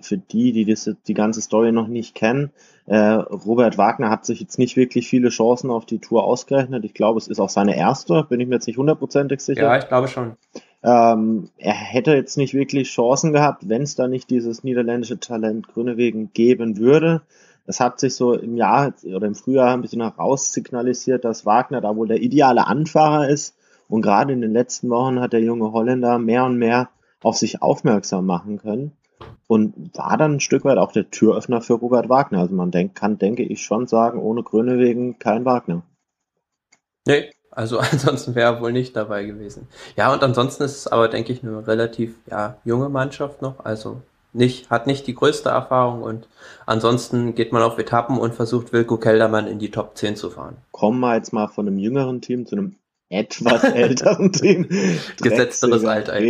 für die, die das, die ganze Story noch nicht kennen, äh, Robert Wagner hat sich jetzt nicht wirklich viele Chancen auf die Tour ausgerechnet. Ich glaube, es ist auch seine erste, bin ich mir jetzt nicht hundertprozentig sicher. Ja, ich glaube schon. Ähm, er hätte jetzt nicht wirklich Chancen gehabt, wenn es da nicht dieses niederländische Talent Grünewegen geben würde. Es hat sich so im Jahr oder im Frühjahr ein bisschen heraus signalisiert, dass Wagner da wohl der ideale Anfahrer ist. Und gerade in den letzten Wochen hat der junge Holländer mehr und mehr auf sich aufmerksam machen können und war dann ein Stück weit auch der Türöffner für Robert Wagner. Also man denk, kann, denke ich, schon sagen, ohne Grönewegen kein Wagner. Nee, also ansonsten wäre er wohl nicht dabei gewesen. Ja, und ansonsten ist es aber, denke ich, eine relativ ja, junge Mannschaft noch. Also nicht, hat nicht die größte Erfahrung und ansonsten geht man auf Etappen und versucht Wilko Keldermann in die Top 10 zu fahren. Kommen wir jetzt mal von einem jüngeren Team zu einem etwas älteren Team. Gesetzteres Alter.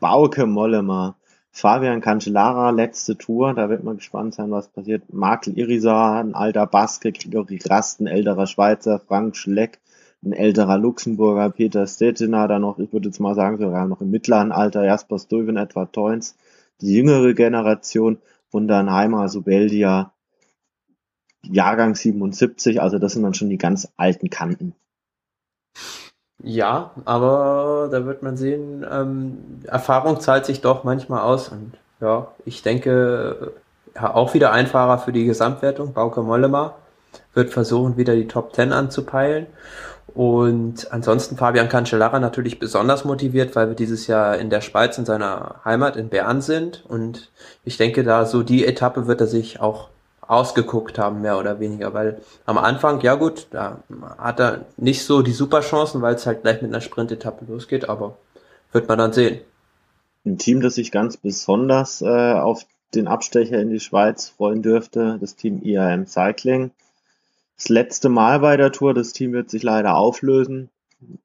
Bauke Mollema, Fabian Cancellara, letzte Tour, da wird man gespannt sein, was passiert. Markel Irisa, ein alter Baske, Grigori Rast, ein älterer Schweizer, Frank Schleck, ein älterer Luxemburger, Peter Stettiner, da noch, ich würde jetzt mal sagen, sogar noch im mittleren Alter, Jasper Stuyven, etwa Toins die jüngere Generation und dann Heimer Subeldia, Jahrgang 77, also das sind dann schon die ganz alten Kanten. Ja, aber da wird man sehen, ähm, Erfahrung zahlt sich doch manchmal aus und ja, ich denke, ja, auch wieder Einfahrer für die Gesamtwertung, Bauke Mollema wird versuchen, wieder die Top 10 anzupeilen und ansonsten Fabian Cancellara natürlich besonders motiviert, weil wir dieses Jahr in der Schweiz in seiner Heimat in Bern sind. Und ich denke, da so die Etappe wird er sich auch ausgeguckt haben, mehr oder weniger, weil am Anfang, ja gut, da hat er nicht so die Superchancen, weil es halt gleich mit einer Sprintetappe losgeht, aber wird man dann sehen. Ein Team, das sich ganz besonders äh, auf den Abstecher in die Schweiz freuen dürfte, das Team IAM Cycling das letzte Mal bei der Tour. Das Team wird sich leider auflösen.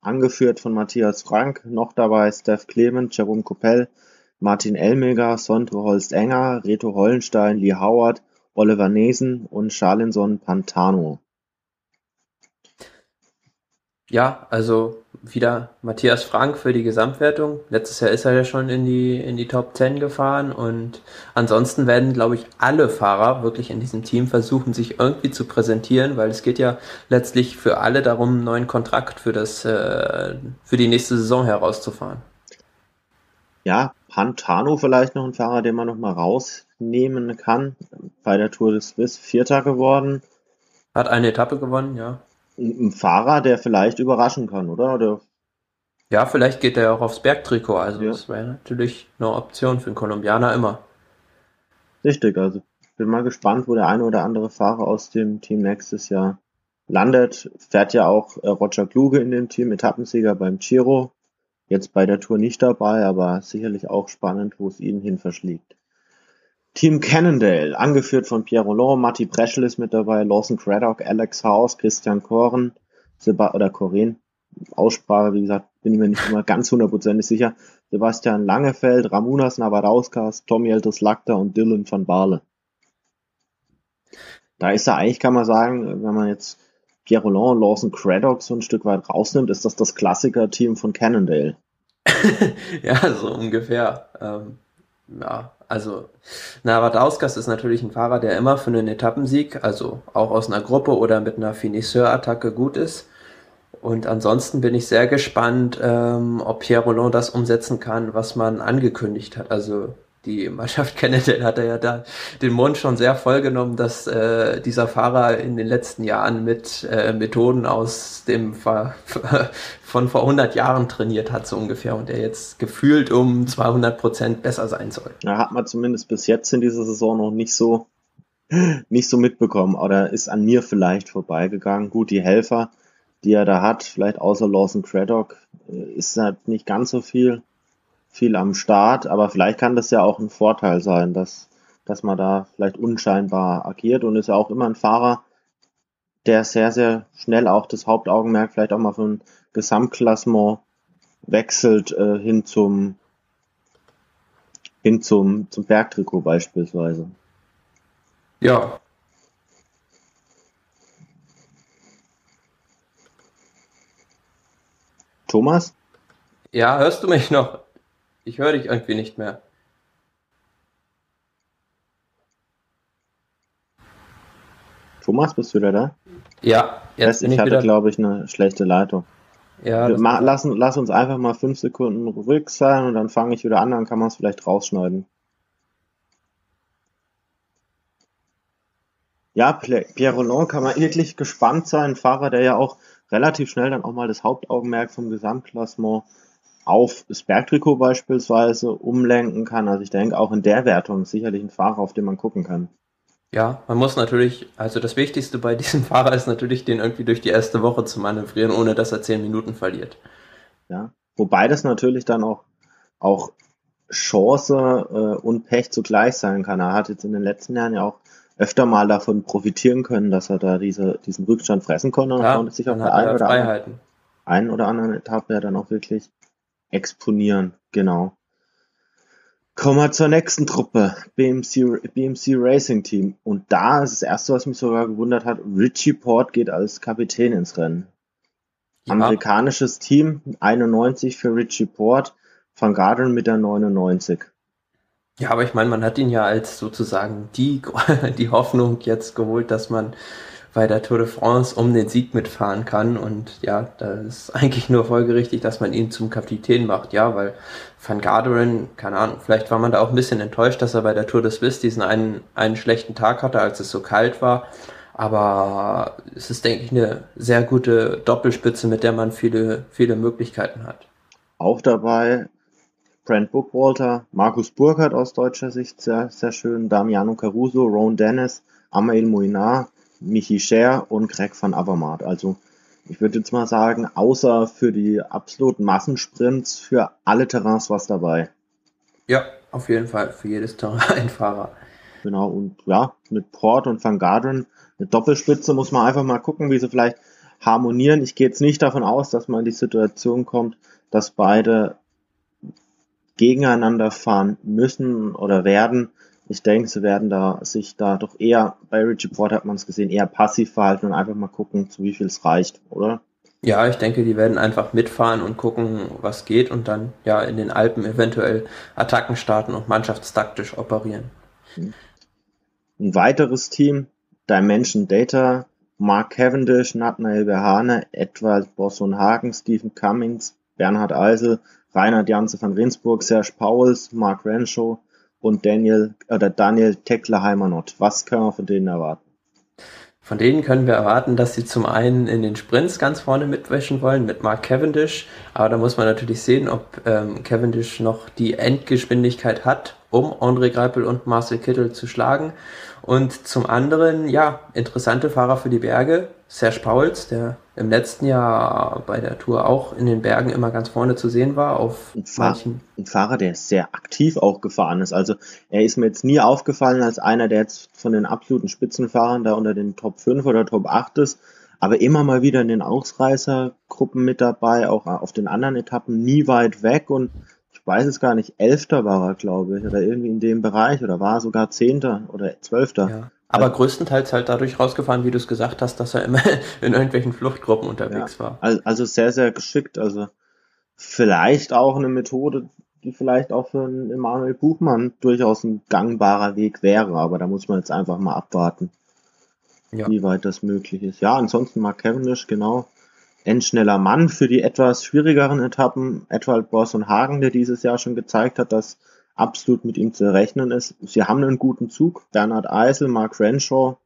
Angeführt von Matthias Frank, noch dabei Steph Clement, Jerome Coppel, Martin Elmeger, Sondre Holst-Enger, Reto Hollenstein, Lee Howard, Oliver Nesen und Charlinson Pantano. Ja, also wieder Matthias Frank für die Gesamtwertung. Letztes Jahr ist er ja schon in die, in die Top 10 gefahren und ansonsten werden, glaube ich, alle Fahrer wirklich in diesem Team versuchen, sich irgendwie zu präsentieren, weil es geht ja letztlich für alle darum, einen neuen Kontrakt für das, äh, für die nächste Saison herauszufahren. Ja, Pantano vielleicht noch ein Fahrer, den man noch mal rausnehmen kann. Bei der Tour des Swiss Vierter geworden. Hat eine Etappe gewonnen, ja ein Fahrer, der vielleicht überraschen kann, oder? oder? Ja, vielleicht geht er auch aufs Bergtrikot. Also ja. das wäre natürlich eine Option für einen Kolumbianer immer. Richtig, also bin mal gespannt, wo der eine oder andere Fahrer aus dem Team nächstes Jahr landet. Fährt ja auch äh, Roger Kluge in dem Team, Etappensieger beim Giro. Jetzt bei der Tour nicht dabei, aber sicherlich auch spannend, wo es ihn hin verschlägt. Team Cannondale, angeführt von Pierre Roland, Matti Preschel ist mit dabei, Lawson Craddock, Alex House, Christian Koren, Seba oder Koren, Aussprache, wie gesagt, bin ich mir nicht immer ganz hundertprozentig sicher, Sebastian Langefeld, Ramunas Navarauskas, Tommy Eltes Lacter und Dylan van Barle. Da ist er eigentlich, kann man sagen, wenn man jetzt Pierre Roland, Lawson Craddock so ein Stück weit rausnimmt, ist das das Klassiker-Team von Cannondale. ja, so ungefähr. Ähm, ja, also Navadauskas ist natürlich ein Fahrer, der immer für einen Etappensieg, also auch aus einer Gruppe oder mit einer Finisseur-Attacke gut ist. Und ansonsten bin ich sehr gespannt, ähm, ob Pierre Roland das umsetzen kann, was man angekündigt hat. Also die Mannschaft Kennedy hat er ja da den Mund schon sehr voll genommen, dass äh, dieser Fahrer in den letzten Jahren mit äh, Methoden aus dem Ver von vor 100 Jahren trainiert hat, so ungefähr, und er jetzt gefühlt um 200 Prozent besser sein soll. Da hat man zumindest bis jetzt in dieser Saison noch nicht so, nicht so mitbekommen, oder ist an mir vielleicht vorbeigegangen. Gut, die Helfer, die er da hat, vielleicht außer Lawson Craddock, äh, ist halt nicht ganz so viel viel am Start, aber vielleicht kann das ja auch ein Vorteil sein, dass, dass man da vielleicht unscheinbar agiert und ist ja auch immer ein Fahrer, der sehr, sehr schnell auch das Hauptaugenmerk vielleicht auch mal von Gesamtklassement wechselt äh, hin zum hin zum, zum Bergtrikot beispielsweise. Ja. Thomas? Ja, hörst du mich noch? Ich höre dich irgendwie nicht mehr. Thomas, bist du wieder da? Ja, jetzt ich, ich hatte, glaube ich, eine schlechte Leitung. Ja, lass, lass uns einfach mal fünf Sekunden ruhig sein und dann fange ich wieder an, dann kann man es vielleicht rausschneiden. Ja, Pierre Roland kann man wirklich gespannt sein. Ein Fahrer, der ja auch relativ schnell dann auch mal das Hauptaugenmerk vom Gesamtklassement auf das Bergtrikot beispielsweise umlenken kann. Also ich denke auch in der Wertung sicherlich ein Fahrer, auf den man gucken kann. Ja, man muss natürlich, also das Wichtigste bei diesem Fahrer ist natürlich, den irgendwie durch die erste Woche zu manövrieren, ohne dass er zehn Minuten verliert. Ja, wobei das natürlich dann auch, auch Chance äh, und Pech zugleich sein kann. Er hat jetzt in den letzten Jahren ja auch öfter mal davon profitieren können, dass er da diese, diesen Rückstand fressen konnte und ja, konnte sich auf der einen oder, anderen, einen oder anderen Etappe ja dann auch wirklich exponieren, genau. Kommen wir zur nächsten Truppe, BMC, BMC Racing Team. Und da ist das erste, was mich sogar gewundert hat, Richie Port geht als Kapitän ins Rennen. Ja. Amerikanisches Team, 91 für Richie Port, Van Garderen mit der 99. Ja, aber ich meine, man hat ihn ja als sozusagen die, die Hoffnung jetzt geholt, dass man bei der Tour de France um den Sieg mitfahren kann. Und ja, da ist eigentlich nur folgerichtig, dass man ihn zum Kapitän macht. Ja, weil Van Garderen, keine Ahnung, vielleicht war man da auch ein bisschen enttäuscht, dass er bei der Tour de Suisse diesen einen, einen schlechten Tag hatte, als es so kalt war. Aber es ist, denke ich, eine sehr gute Doppelspitze, mit der man viele, viele Möglichkeiten hat. Auch dabei Brent Bookwalter, Markus Burkhardt aus deutscher Sicht sehr, sehr schön, Damiano Caruso, Ron Dennis, Amael Moinar, Michi Scher und Greg van Avermaet. Also ich würde jetzt mal sagen, außer für die absoluten Massensprints, für alle Terrains was dabei. Ja, auf jeden Fall, für jedes Terrain ein Fahrer. Genau, und ja, mit Port und Van Garderen, eine Doppelspitze muss man einfach mal gucken, wie sie vielleicht harmonieren. Ich gehe jetzt nicht davon aus, dass man in die Situation kommt, dass beide gegeneinander fahren müssen oder werden. Ich denke, sie werden da sich da doch eher, bei Richie Porter hat man es gesehen, eher passiv verhalten und einfach mal gucken, zu wie viel es reicht, oder? Ja, ich denke, die werden einfach mitfahren und gucken, was geht und dann ja in den Alpen eventuell Attacken starten und mannschaftstaktisch operieren. Ein weiteres Team, Dimension Data, Mark Cavendish, Nathanael Behane, Edward Bosson Hagen, Stephen Cummings, Bernhard Eisel, Reinhard Janse van Rinsburg, Serge Pauls, Mark Renshaw und Daniel oder Daniel Teckler-Heimanot. Was können wir von denen erwarten? Von denen können wir erwarten, dass sie zum einen in den Sprints ganz vorne mitwischen wollen mit Mark Cavendish, aber da muss man natürlich sehen, ob ähm, Cavendish noch die Endgeschwindigkeit hat, um André Greipel und Marcel Kittel zu schlagen. Und zum anderen, ja, interessante Fahrer für die Berge. Serge Pauls, der im letzten Jahr bei der Tour auch in den Bergen immer ganz vorne zu sehen war. Auf ein, Fahr ein Fahrer, der sehr aktiv auch gefahren ist. Also er ist mir jetzt nie aufgefallen als einer, der jetzt von den absoluten Spitzenfahrern da unter den Top 5 oder Top 8 ist. Aber immer mal wieder in den Ausreißergruppen mit dabei, auch auf den anderen Etappen nie weit weg und ich weiß es gar nicht, Elfter war er, glaube ich, oder irgendwie in dem Bereich, oder war er sogar Zehnter oder Zwölfter. Ja. Aber also, größtenteils halt dadurch rausgefahren, wie du es gesagt hast, dass er immer in irgendwelchen Fluchtgruppen unterwegs ja, war. Also sehr, sehr geschickt. Also vielleicht auch eine Methode, die vielleicht auch für einen Emanuel Buchmann durchaus ein gangbarer Weg wäre, aber da muss man jetzt einfach mal abwarten, ja. wie weit das möglich ist. Ja, ansonsten Mark Cavendish, genau endschneller Mann für die etwas schwierigeren Etappen. Edward Boss und Hagen, der dieses Jahr schon gezeigt hat, dass absolut mit ihm zu rechnen ist. Sie haben einen guten Zug. Bernhard Eisel, Mark Renshaw,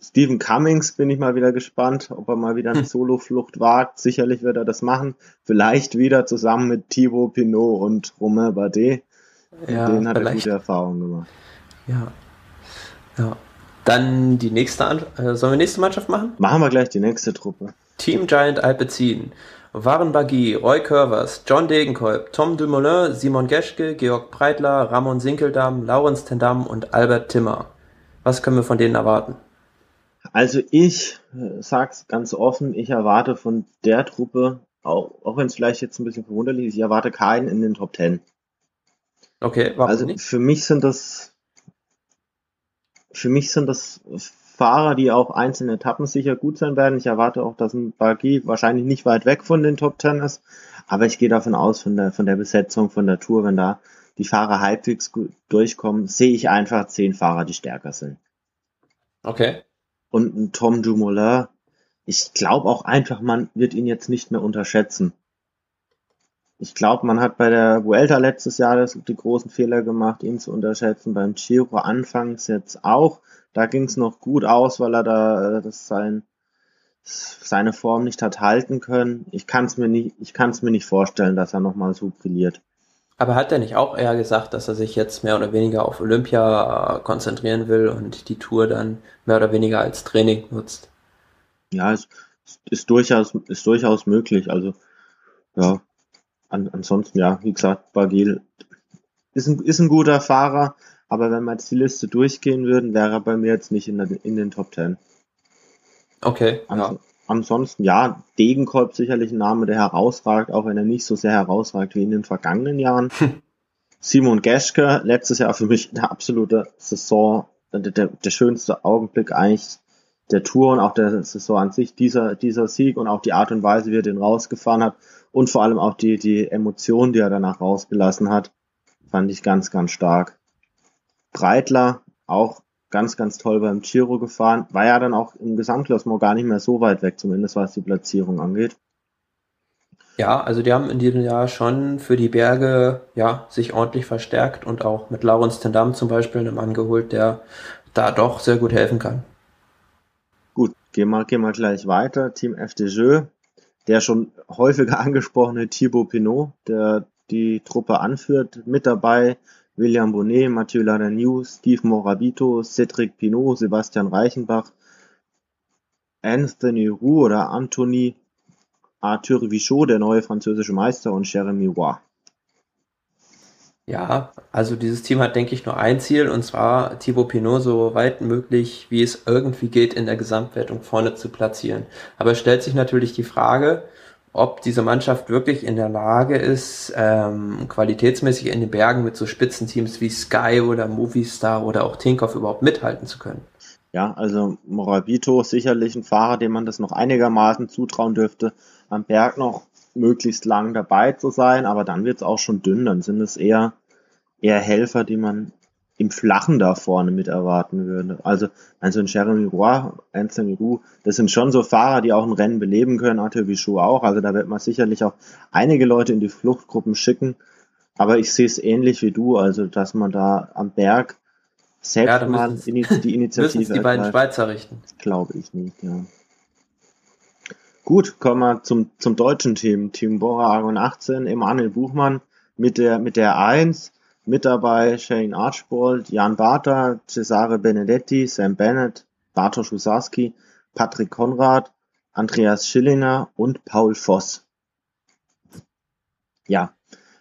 Stephen Cummings bin ich mal wieder gespannt, ob er mal wieder eine hm. Soloflucht wagt. Sicherlich wird er das machen. Vielleicht wieder zusammen mit Thibaut Pinot und Romain Bardet. Ja, den hat vielleicht. er gute Erfahrungen gemacht. Ja. Ja. Dann die nächste, An äh, sollen wir nächste Mannschaft machen? Machen wir gleich die nächste Truppe. Team Giant Alpecin. Waren Bagui, Roy Curvers, John Degenkolb, Tom Dumoulin, Simon Geschke, Georg Breitler, Ramon Sinkeldam, Laurens Tendam und Albert Timmer. Was können wir von denen erwarten? Also ich äh, sag's ganz offen, ich erwarte von der Truppe, auch, auch wenn es vielleicht jetzt ein bisschen verwunderlich ist, ich erwarte keinen in den Top Ten. Okay, warum Also nicht? für mich sind das für mich sind das Fahrer, die auch einzelne Etappen sicher gut sein werden. Ich erwarte auch, dass ein Bagui wahrscheinlich nicht weit weg von den Top Ten ist. Aber ich gehe davon aus, von der, von der Besetzung, von der Tour, wenn da die Fahrer halbwegs gut durchkommen, sehe ich einfach zehn Fahrer, die stärker sind. Okay. Und ein Tom Dumoulin, ich glaube auch einfach, man wird ihn jetzt nicht mehr unterschätzen ich glaube, man hat bei der Vuelta letztes Jahr das, die großen Fehler gemacht, ihn zu unterschätzen. Beim Giro anfangs jetzt auch. Da ging es noch gut aus, weil er da äh, das sein, seine Form nicht hat halten können. Ich kann es mir nicht, ich mir nicht vorstellen, dass er nochmal so brilliert. Aber hat er nicht auch eher gesagt, dass er sich jetzt mehr oder weniger auf Olympia äh, konzentrieren will und die Tour dann mehr oder weniger als Training nutzt? Ja, es ist durchaus, ist durchaus möglich. Also, ja, an, ansonsten, ja, wie gesagt, Bagil ist ein, ist ein guter Fahrer, aber wenn wir jetzt die Liste durchgehen würden, wäre er bei mir jetzt nicht in, der, in den Top Ten. Okay. Ans ja. Ansonsten, ja, Degenkolb sicherlich ein Name, der herausragt, auch wenn er nicht so sehr herausragt wie in den vergangenen Jahren. Simon Geschke, letztes Jahr für mich der absolute Saison, der, der, der schönste Augenblick eigentlich der Tour und auch der Saison an sich, dieser, dieser Sieg und auch die Art und Weise, wie er den rausgefahren hat und vor allem auch die, die Emotionen, die er danach rausgelassen hat, fand ich ganz, ganz stark. Breitler, auch ganz, ganz toll beim Giro gefahren, war ja dann auch im Gesamtklassement gar nicht mehr so weit weg, zumindest was die Platzierung angeht. Ja, also die haben in diesem Jahr schon für die Berge ja sich ordentlich verstärkt und auch mit Laurens Tendam zum Beispiel einen Mann geholt, der da doch sehr gut helfen kann. Gehen wir, gehen wir gleich weiter. Team FDJ, der schon häufiger angesprochene Thibaut Pinot, der die Truppe anführt. Mit dabei William Bonnet, Mathieu Ladagnou, Steve Morabito, Cedric Pinot, Sebastian Reichenbach, Anthony Roux oder Anthony Arthur Vichot, der neue französische Meister und Jeremy Roy. Ja, also dieses Team hat, denke ich, nur ein Ziel, und zwar Thibaut Pinot so weit möglich, wie es irgendwie geht, in der Gesamtwertung vorne zu platzieren. Aber es stellt sich natürlich die Frage, ob diese Mannschaft wirklich in der Lage ist, ähm, qualitätsmäßig in den Bergen mit so Spitzenteams wie Sky oder Movistar oder auch Tinkoff überhaupt mithalten zu können. Ja, also Morabito ist sicherlich ein Fahrer, dem man das noch einigermaßen zutrauen dürfte, am Berg noch möglichst lang dabei zu sein, aber dann wird es auch schon dünn, dann sind es eher, eher Helfer, die man im Flachen da vorne mit erwarten würde. Also, also ein Jeremy Roy, Anthony Roux, das sind schon so Fahrer, die auch ein Rennen beleben können, Arthur Bichot auch. Also da wird man sicherlich auch einige Leute in die Fluchtgruppen schicken. Aber ich sehe es ähnlich wie du, also dass man da am Berg selbst ja, mal die Initiative die beiden Schweizer richten. Glaube ich nicht, ja. Gut, kommen wir zum, zum deutschen Team. Team Bora Argon 18, Emanuel Buchmann mit der, mit der 1 mit dabei Shane Archbold, Jan Barter, Cesare Benedetti, Sam Bennett, Bartosz Usarski, Patrick Konrad, Andreas Schillinger und Paul Voss. Ja,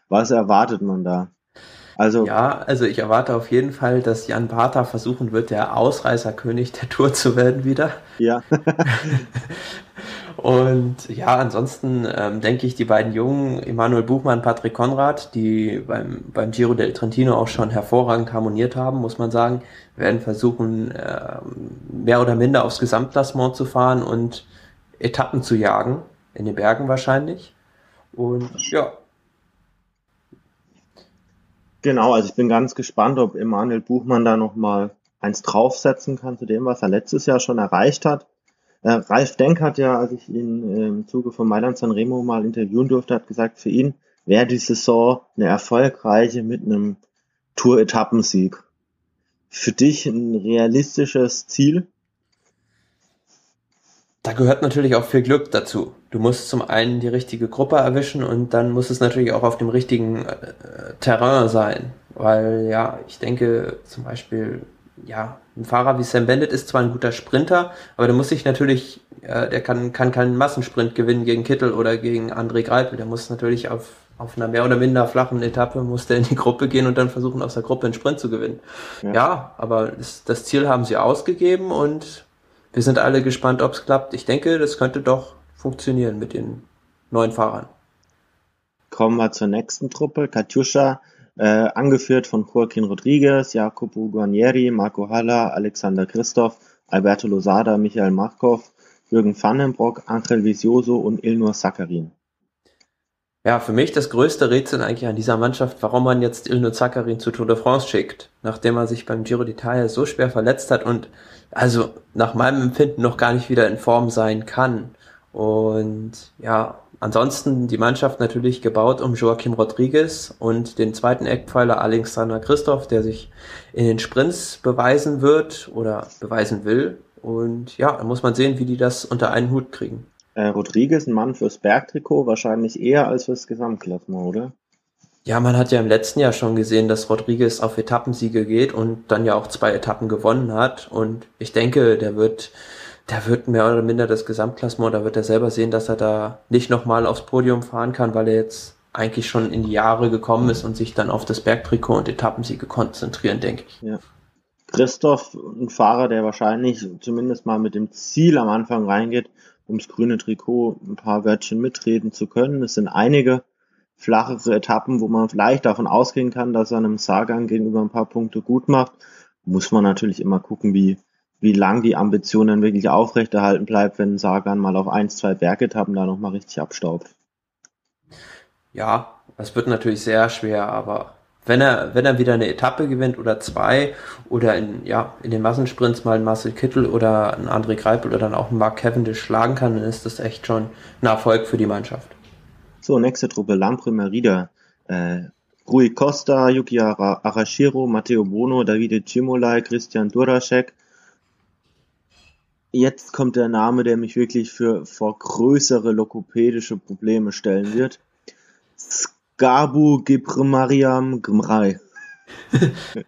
was erwartet man da? Also ja, also ich erwarte auf jeden Fall, dass Jan Barter versuchen wird, der Ausreißerkönig der Tour zu werden wieder. Ja. Und ja, ansonsten ähm, denke ich, die beiden Jungen, Emanuel Buchmann, Patrick Konrad, die beim, beim Giro del Trentino auch schon hervorragend harmoniert haben, muss man sagen, werden versuchen, äh, mehr oder minder aufs Gesamtklassement zu fahren und Etappen zu jagen, in den Bergen wahrscheinlich. Und ja. Genau, also ich bin ganz gespannt, ob Emanuel Buchmann da nochmal eins draufsetzen kann zu dem, was er letztes Jahr schon erreicht hat. Äh, Ralf Denk hat ja, als ich ihn äh, im Zuge von Mailand Sanremo mal interviewen durfte, hat gesagt, für ihn wäre die Saison eine erfolgreiche mit einem Tour-Etappensieg. Für dich ein realistisches Ziel? Da gehört natürlich auch viel Glück dazu. Du musst zum einen die richtige Gruppe erwischen und dann muss es natürlich auch auf dem richtigen äh, Terrain sein. Weil ja, ich denke zum Beispiel ja, ein Fahrer wie Sam Bennett ist zwar ein guter Sprinter, aber der muss sich natürlich, äh, der kann, kann keinen Massensprint gewinnen gegen Kittel oder gegen André Greipel. Der muss natürlich auf, auf einer mehr oder minder flachen Etappe muss der in die Gruppe gehen und dann versuchen, aus der Gruppe einen Sprint zu gewinnen. Ja, ja aber das, das Ziel haben sie ausgegeben und wir sind alle gespannt, ob es klappt. Ich denke, das könnte doch funktionieren mit den neuen Fahrern. Kommen wir zur nächsten Truppe. Katjuscha äh, angeführt von Joaquin Rodriguez, Jacopo Guarnieri, Marco Haller, Alexander Christoph, Alberto Losada, Michael Markov, Jürgen Vandenbrock, Angel Visioso und Ilnur Sakarin. Ja, für mich das größte Rätsel eigentlich an dieser Mannschaft, warum man jetzt Ilnur Sakarin zu Tour de France schickt, nachdem er sich beim Giro d'Italia so schwer verletzt hat und also nach meinem Empfinden noch gar nicht wieder in Form sein kann. Und ja, Ansonsten die Mannschaft natürlich gebaut um Joachim Rodriguez und den zweiten Eckpfeiler Alexander Christoph, der sich in den Sprints beweisen wird oder beweisen will. Und ja, da muss man sehen, wie die das unter einen Hut kriegen. Äh, Rodriguez, ein Mann fürs Bergtrikot, wahrscheinlich eher als fürs Gesamtklassement, oder? Ja, man hat ja im letzten Jahr schon gesehen, dass Rodriguez auf Etappensiege geht und dann ja auch zwei Etappen gewonnen hat. Und ich denke, der wird der wird mehr oder minder das Gesamtklassement, da wird er selber sehen, dass er da nicht nochmal aufs Podium fahren kann, weil er jetzt eigentlich schon in die Jahre gekommen ist und sich dann auf das Bergtrikot und Etappensiege konzentrieren, denke ich. Ja. Christoph, ein Fahrer, der wahrscheinlich zumindest mal mit dem Ziel am Anfang reingeht, ums grüne Trikot ein paar Wörtchen mitreden zu können. Es sind einige flachere Etappen, wo man vielleicht davon ausgehen kann, dass er einem Sagan gegenüber ein paar Punkte gut macht. Muss man natürlich immer gucken, wie, wie lang die Ambition dann wirklich aufrechterhalten bleibt, wenn Sagan mal auf ein, zwei Bergetappen da nochmal richtig abstaubt. Ja, das wird natürlich sehr schwer, aber wenn er, wenn er wieder eine Etappe gewinnt oder zwei oder in, ja, in den Massensprints mal einen Marcel Kittel oder einen André Greipel oder dann auch einen Mark Cavendish schlagen kann, dann ist das echt schon ein Erfolg für die Mannschaft. So, nächste Truppe, Lampre Merida. Äh, Rui Costa, Yuki Arashiro, Matteo Bono, Davide Cimolai, Christian Duracek, jetzt kommt der Name, der mich wirklich für vor größere lokopädische Probleme stellen wird. Skabu Gibrmariam Gmrei.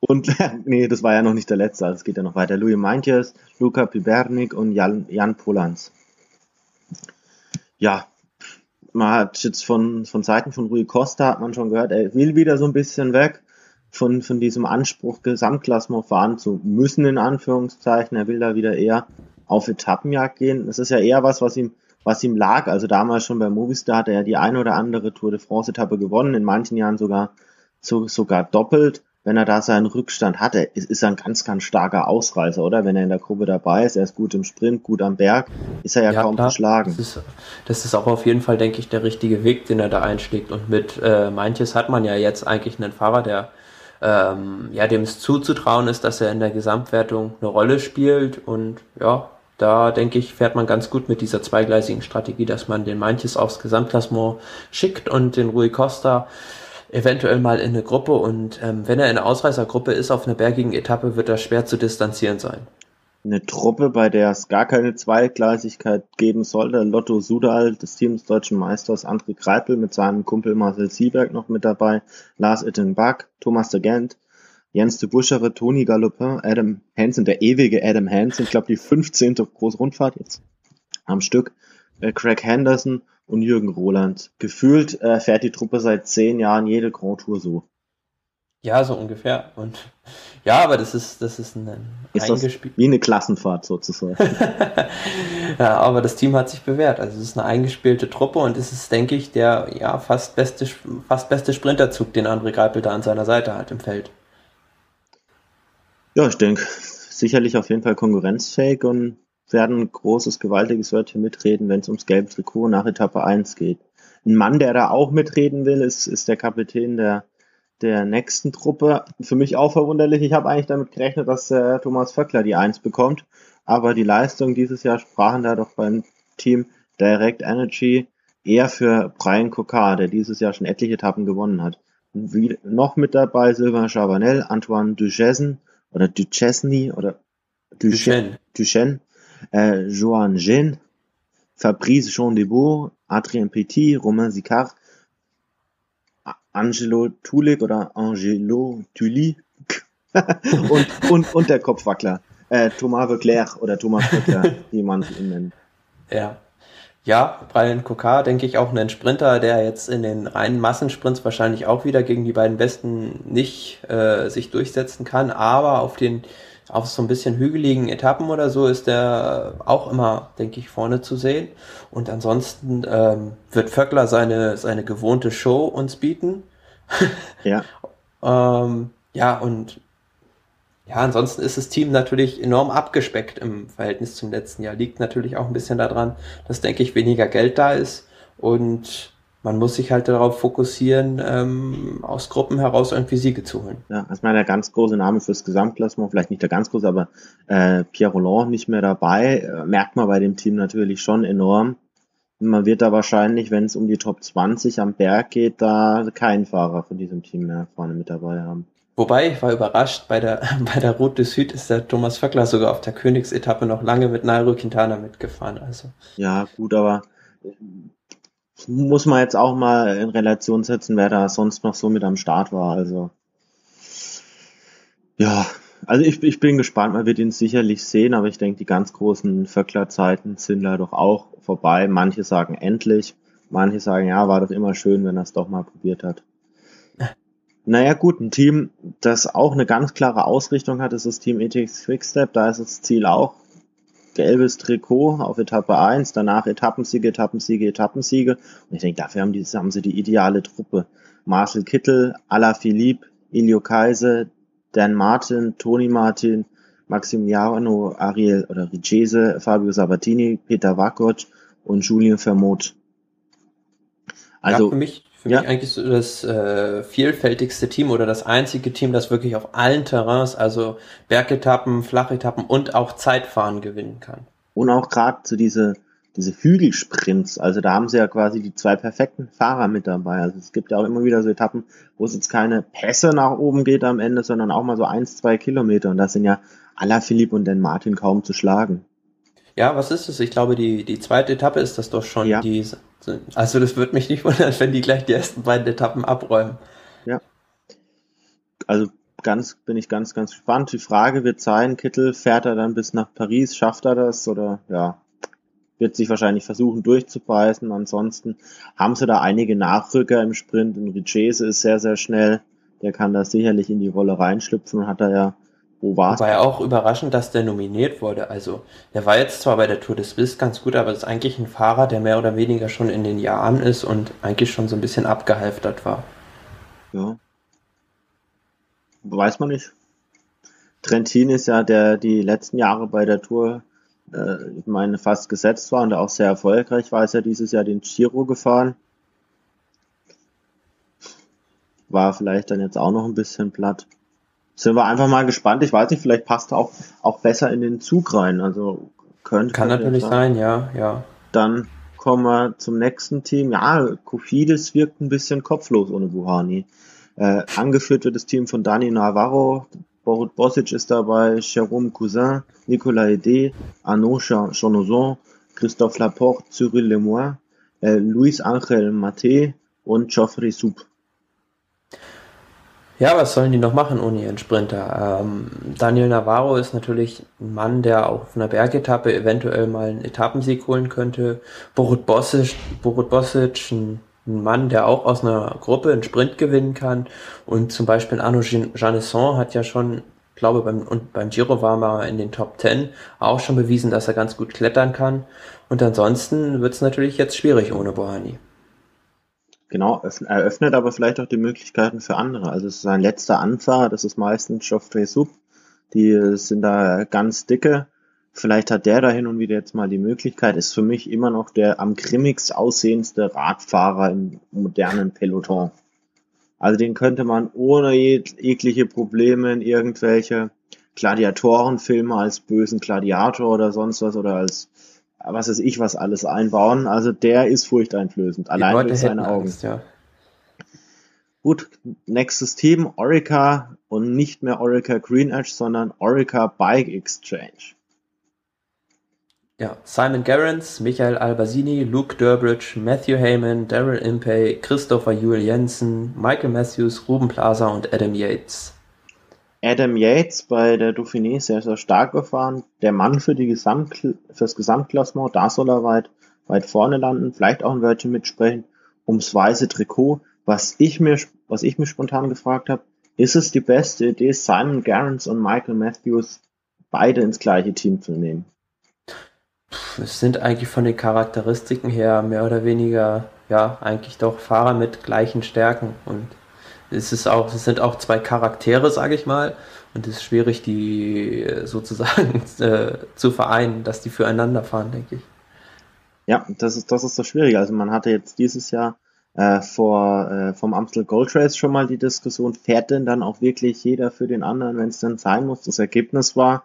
und nee, das war ja noch nicht der letzte, also es geht ja noch weiter. Louis Meintjes, Luca Pibernik und Jan, Jan Polans. Ja, man hat jetzt von, von Seiten von Rui Costa hat man schon gehört, er will wieder so ein bisschen weg von, von diesem Anspruch, Gesamtklassement fahren zu müssen, in Anführungszeichen. Er will da wieder eher auf Etappenjagd gehen. Das ist ja eher was, was ihm, was ihm lag. Also damals schon bei Movistar hat er ja die eine oder andere Tour de France Etappe gewonnen, in manchen Jahren sogar so, sogar doppelt. Wenn er da seinen Rückstand hatte, ist, ist er ein ganz, ganz starker Ausreißer, oder? Wenn er in der Gruppe dabei ist, er ist gut im Sprint, gut am Berg, ist er ja, ja kaum klar. zu schlagen. Das ist, das ist auch auf jeden Fall, denke ich, der richtige Weg, den er da einschlägt. Und mit äh, manches hat man ja jetzt eigentlich einen Fahrer, der ähm, ja, dem es zuzutrauen ist, dass er in der Gesamtwertung eine Rolle spielt. Und ja, da denke ich, fährt man ganz gut mit dieser zweigleisigen Strategie, dass man den manches aufs Gesamtklassement schickt und den Rui Costa eventuell mal in eine Gruppe. Und ähm, wenn er in einer Ausreißergruppe ist auf einer bergigen Etappe, wird er schwer zu distanzieren sein eine Truppe, bei der es gar keine Zweigleisigkeit geben sollte. Lotto Sudal des Teams Deutschen Meisters, André Greipel mit seinem Kumpel Marcel Sieberg noch mit dabei, Lars Ittenbach, Thomas de Gent, Jens de Buschere, Toni Galopin, Adam Hansen, der ewige Adam Hansen, ich glaube die 15. Großrundfahrt jetzt am Stück, äh, Craig Henderson und Jürgen Roland. Gefühlt äh, fährt die Truppe seit zehn Jahren jede Grand Tour so. Ja, so ungefähr. Und ja, aber das ist, das ist ein ist das wie eine Klassenfahrt sozusagen. ja, aber das Team hat sich bewährt. Also es ist eine eingespielte Truppe und es ist, denke ich, der ja fast beste, fast beste Sprinterzug, den André Greipel da an seiner Seite hat im Feld. Ja, ich denke, sicherlich auf jeden Fall konkurrenzfähig und werden ein großes, gewaltiges Wörtchen mitreden, wenn es ums gelbe Trikot nach Etappe 1 geht. Ein Mann, der da auch mitreden will, ist, ist der Kapitän der der nächsten Truppe. Für mich auch verwunderlich. Ich habe eigentlich damit gerechnet, dass äh, Thomas Vöckler die Eins bekommt. Aber die Leistung dieses Jahr sprachen da doch beim Team Direct Energy eher für Brian Cocard, der dieses Jahr schon etliche Etappen gewonnen hat. Wie, noch mit dabei Sylvain Chavanel, Antoine Duchesne oder Duchesny oder Duchesne, Duchesne äh, Joan Jean, Fabrice Jean Debourg, Adrien Petit, Romain Sicard, Angelo Tulik oder Angelo Tully und, und, und der Kopfwackler. Äh, Thomas Leclerc oder Thomas Vöckler, wie man ihn nennt. Ja. Ja, Brian Kokar, denke ich, auch ein Sprinter, der jetzt in den reinen Massensprints wahrscheinlich auch wieder gegen die beiden Besten nicht äh, sich durchsetzen kann, aber auf den auf so ein bisschen hügeligen Etappen oder so ist der auch immer, denke ich, vorne zu sehen. Und ansonsten ähm, wird Vöckler seine, seine gewohnte Show uns bieten. ja. ähm, ja, und ja, ansonsten ist das Team natürlich enorm abgespeckt im Verhältnis zum letzten Jahr. Liegt natürlich auch ein bisschen daran, dass, denke ich, weniger Geld da ist und man muss sich halt darauf fokussieren, ähm, aus Gruppen heraus irgendwie Siege zu holen. Ja, erstmal der ganz große Name fürs Gesamtklassement, vielleicht nicht der ganz große, aber äh, Pierre Roland nicht mehr dabei, äh, merkt man bei dem Team natürlich schon enorm. Man wird da wahrscheinlich, wenn es um die Top 20 am Berg geht, da keinen Fahrer von diesem Team mehr vorne mit dabei haben. Wobei, ich war überrascht, bei der, bei der Route de Süd ist der Thomas Vöckler sogar auf der Königsetappe noch lange mit Nairo Quintana mitgefahren. Also. Ja, gut, aber muss man jetzt auch mal in Relation setzen, wer da sonst noch so mit am Start war. Also ja, also ich, ich bin gespannt, man wird ihn sicherlich sehen, aber ich denke, die ganz großen Vöckler-Zeiten sind da doch auch vorbei. Manche sagen endlich, manche sagen, ja, war doch immer schön, wenn er es doch mal probiert hat. Naja gut, ein Team, das auch eine ganz klare Ausrichtung hat, ist das Team ETX Quickstep. Da ist das Ziel auch gelbes Trikot auf Etappe 1, danach Etappensiege, Etappensiege, Etappensiege. Und ich denke, dafür haben, die, haben sie die ideale Truppe. Marcel Kittel, Ala Philippe, Ilio Kaiser, Dan Martin, Toni Martin, Maximiliano Ariel oder Rigese, Fabio Sabatini, Peter Wackott und Julien Vermont. Also, ja, für mich für ja. mich eigentlich so das äh, vielfältigste Team oder das einzige Team, das wirklich auf allen Terrains, also Bergetappen, Flachetappen und auch Zeitfahren gewinnen kann. Und auch gerade so diese, diese Hügelsprints, also da haben sie ja quasi die zwei perfekten Fahrer mit dabei. Also es gibt ja auch immer wieder so Etappen, wo es jetzt keine Pässe nach oben geht am Ende, sondern auch mal so eins, zwei Kilometer. Und das sind ja Alaphilippe und den Martin kaum zu schlagen. Ja, was ist es? Ich glaube, die, die zweite Etappe ist das doch schon. Ja. Die, also das würde mich nicht wundern, wenn die gleich die ersten beiden Etappen abräumen. Ja. Also ganz, bin ich ganz, ganz gespannt. Die Frage wird sein, Kittel, fährt er dann bis nach Paris, schafft er das oder ja, wird sich wahrscheinlich versuchen durchzubeißen. Ansonsten haben sie da einige Nachrücker im Sprint. Und Richese ist sehr, sehr schnell. Der kann da sicherlich in die Rolle reinschlüpfen und hat da ja Wo war's? War ja auch überraschend, dass der nominiert wurde. Also, der war jetzt zwar bei der Tour de Suisse ganz gut, aber ist eigentlich ein Fahrer, der mehr oder weniger schon in den Jahren ist und eigentlich schon so ein bisschen abgehalftert war. Ja. Weiß man nicht. Trentin ist ja der die letzten Jahre bei der Tour, äh, ich meine, fast gesetzt war und auch sehr erfolgreich war, ist ja dieses Jahr den Giro gefahren. War vielleicht dann jetzt auch noch ein bisschen platt sind wir einfach mal gespannt. Ich weiß nicht, vielleicht passt er auch, auch besser in den Zug rein. Also könnte. Kann natürlich sein, ja, ja. Dann kommen wir zum nächsten Team. Ja, Kofidis wirkt ein bisschen kopflos ohne Buhani. Äh, angeführt wird das Team von Dani Navarro, Borut Bosic ist dabei, Jérôme Cousin, Nicolas Ede, Arnaud Chanozon, Christophe Laporte, Cyril Lemoyne, äh, Luis Angel Mate und Geoffrey Soup. Ja, was sollen die noch machen ohne ihren Sprinter? Ähm, Daniel Navarro ist natürlich ein Mann, der auf einer Bergetappe eventuell mal einen Etappensieg holen könnte. Borut Bosic, Borut Bosic ein, ein Mann, der auch aus einer Gruppe einen Sprint gewinnen kann. Und zum Beispiel Arnaud Janesson hat ja schon, glaube beim, und beim Giro war mal in den Top 10 auch schon bewiesen, dass er ganz gut klettern kann. Und ansonsten wird es natürlich jetzt schwierig ohne Bohani. Genau, eröffnet aber vielleicht auch die Möglichkeiten für andere. Also es ist ein letzter Anfahrer, das ist meistens Geoffrey Sub. Die sind da ganz dicke. Vielleicht hat der da hin und wieder jetzt mal die Möglichkeit. Ist für mich immer noch der am grimmigst aussehendste Radfahrer im modernen Peloton. Also den könnte man ohne jegliche Probleme in irgendwelche Gladiatorenfilme als bösen Gladiator oder sonst was oder als was weiß ich was alles einbauen. Also der ist furchteinflößend, allein durch seine Augen. Angst, ja. Gut, nächstes Team, Orica und nicht mehr Orica Green Edge, sondern Orica Bike Exchange. Ja, Simon Gerrans, Michael Albasini, Luke Durbridge, Matthew Heyman, Daryl Impey, Christopher Juel Jensen, Michael Matthews, Ruben Plaza und Adam Yates. Adam Yates bei der Dauphiné sehr, sehr stark gefahren. Der Mann für die Gesamt, fürs Gesamtklassement, da soll er weit, weit vorne landen, vielleicht auch ein Wörtchen mitsprechen, ums weiße Trikot. Was ich mir, was ich mir spontan gefragt habe, ist es die beste Idee, Simon Garrans und Michael Matthews beide ins gleiche Team zu nehmen? Es sind eigentlich von den Charakteristiken her mehr oder weniger, ja, eigentlich doch Fahrer mit gleichen Stärken und es ist auch, es sind auch zwei Charaktere, sage ich mal, und es ist schwierig, die äh, sozusagen äh, zu vereinen, dass die füreinander fahren, denke ich. Ja, das ist das ist das Schwierige. Also man hatte jetzt dieses Jahr äh, vor äh, vom Amstel Gold Race schon mal die Diskussion, fährt denn dann auch wirklich jeder für den anderen, wenn es denn sein muss? Das Ergebnis war,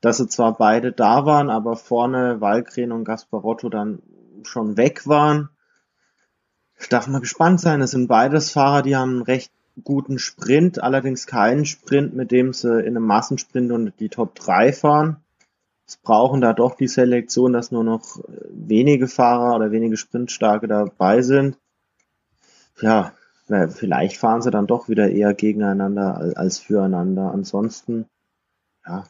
dass sie zwar beide da waren, aber vorne Walgren und Gasparotto dann schon weg waren. Darf man gespannt sein. Es sind beides Fahrer, die haben einen recht guten Sprint, allerdings keinen Sprint, mit dem sie in einem Massensprint und die Top 3 fahren. Es brauchen da doch die Selektion, dass nur noch wenige Fahrer oder wenige Sprintstarke dabei sind. Ja, vielleicht fahren sie dann doch wieder eher gegeneinander als füreinander. Ansonsten, ja,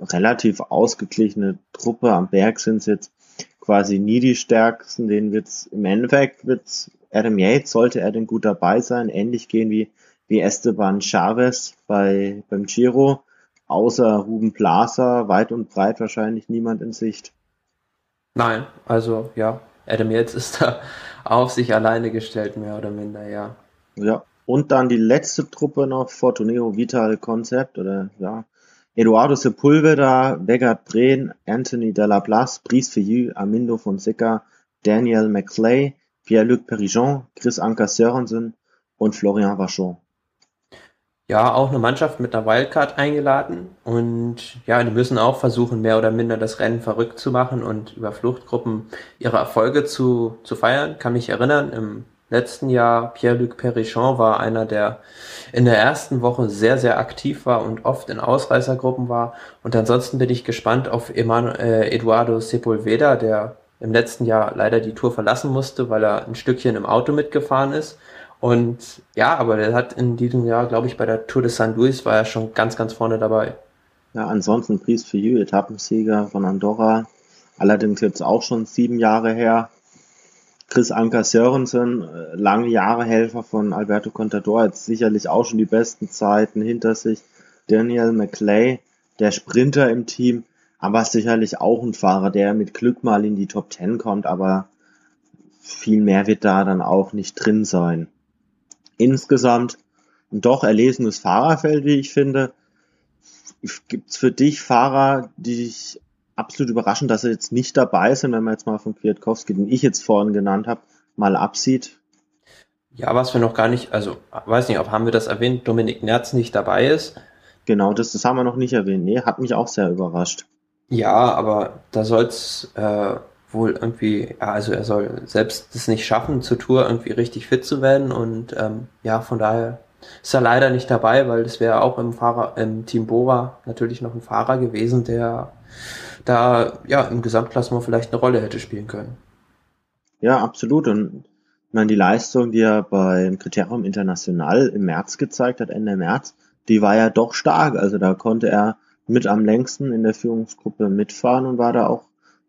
relativ ausgeglichene Truppe. Am Berg sind es jetzt quasi nie die stärksten. Den wird's, im Endeffekt wird's Adam Yates, sollte er denn gut dabei sein, ähnlich gehen wie wie Esteban Chavez bei, beim Giro. Außer Ruben Plaza, weit und breit wahrscheinlich niemand in Sicht. Nein, also ja, Adam Yates ist da auf sich alleine gestellt, mehr oder minder, ja. Ja, und dann die letzte Truppe noch, Fortuneo Vital Concept, oder ja, Eduardo Sepulveda, Vegard Breen, Anthony Delablas, Brice Fillou, Amindo Fonseca, Daniel McClay, Pierre-Luc Perigon, Chris Anker Sörensen und Florian Vachon ja, auch eine Mannschaft mit einer Wildcard eingeladen und ja, die müssen auch versuchen, mehr oder minder das Rennen verrückt zu machen und über Fluchtgruppen ihre Erfolge zu, zu feiern. Kann mich erinnern, im letzten Jahr Pierre-Luc Perichon war einer, der in der ersten Woche sehr, sehr aktiv war und oft in Ausreißergruppen war. Und ansonsten bin ich gespannt auf Emanu äh, Eduardo Sepulveda, der im letzten Jahr leider die Tour verlassen musste, weil er ein Stückchen im Auto mitgefahren ist und ja, aber der hat in diesem Jahr, glaube ich, bei der Tour de San Luis war er schon ganz, ganz vorne dabei. Ja, ansonsten Priest für You, Etappensieger von Andorra. Allerdings jetzt auch schon sieben Jahre her. Chris Anker Sörensen, äh, lange Jahre Helfer von Alberto Contador, jetzt sicherlich auch schon die besten Zeiten hinter sich. Daniel McClay, der Sprinter im Team, aber sicherlich auch ein Fahrer, der mit Glück mal in die Top Ten kommt, aber viel mehr wird da dann auch nicht drin sein. Insgesamt ein doch erlesenes Fahrerfeld, wie ich finde. Gibt's für dich Fahrer, die dich absolut überraschen, dass sie jetzt nicht dabei sind, wenn man jetzt mal von Kwiatkowski, den ich jetzt vorhin genannt habe, mal absieht? Ja, was wir noch gar nicht, also weiß nicht, ob haben wir das erwähnt, Dominik Nerz nicht dabei ist. Genau, das, das haben wir noch nicht erwähnt. Nee, hat mich auch sehr überrascht. Ja, aber da soll's äh, wohl irgendwie, ja, also er soll selbst es nicht schaffen, zur Tour irgendwie richtig fit zu werden und ähm, ja, von daher ist er leider nicht dabei, weil das wäre auch im Fahrer, im Team Bora natürlich noch ein Fahrer gewesen, der da ja im Gesamtklassement vielleicht eine Rolle hätte spielen können. Ja, absolut. Und ich meine, die Leistung, die er beim Kriterium International im März gezeigt hat, Ende März, die war ja doch stark. Also da konnte er mit am längsten in der Führungsgruppe mitfahren und war da auch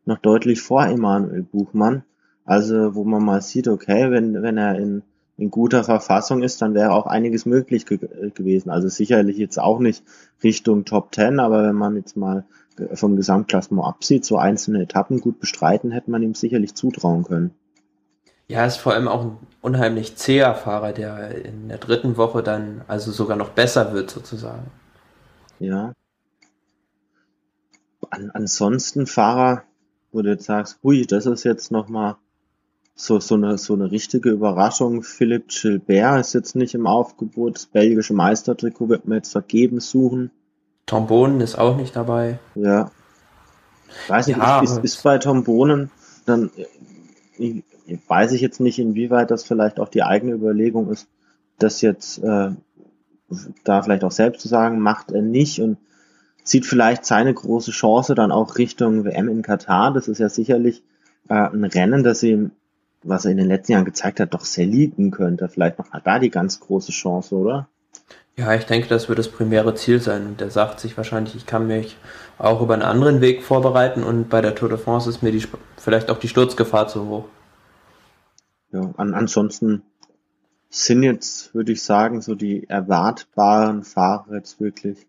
noch deutlich vor Emanuel Buchmann. Also wo man mal sieht, okay, wenn, wenn er in, in guter Verfassung ist, dann wäre auch einiges möglich ge gewesen. Also sicherlich jetzt auch nicht Richtung Top 10, aber wenn man jetzt mal vom Gesamtklassement absieht, so einzelne Etappen gut bestreiten, hätte man ihm sicherlich zutrauen können. Ja, ist vor allem auch ein unheimlich zäher Fahrer, der in der dritten Woche dann also sogar noch besser wird sozusagen. Ja. An, ansonsten Fahrer, wo du jetzt sagst, hui, das ist jetzt nochmal so, so, eine, so eine richtige Überraschung. Philipp Gilbert ist jetzt nicht im Aufgebot. Das belgische Meistertrikot wird man jetzt vergeben suchen. Tom Bohnen ist auch nicht dabei. Ja. Weiß nicht, ja, ist, ist, bei Tom Bohnen dann, ich, weiß ich jetzt nicht, inwieweit das vielleicht auch die eigene Überlegung ist, das jetzt äh, da vielleicht auch selbst zu sagen, macht er nicht und sieht vielleicht seine große Chance dann auch Richtung WM in Katar. Das ist ja sicherlich äh, ein Rennen, das ihm, was er in den letzten Jahren gezeigt hat, doch sehr liegen könnte. Vielleicht noch da die ganz große Chance, oder? Ja, ich denke, das wird das primäre Ziel sein. Und der sagt sich wahrscheinlich, ich kann mich auch über einen anderen Weg vorbereiten und bei der Tour de France ist mir die, vielleicht auch die Sturzgefahr zu hoch. Ja, an, ansonsten sind jetzt, würde ich sagen, so die erwartbaren Fahrer jetzt wirklich,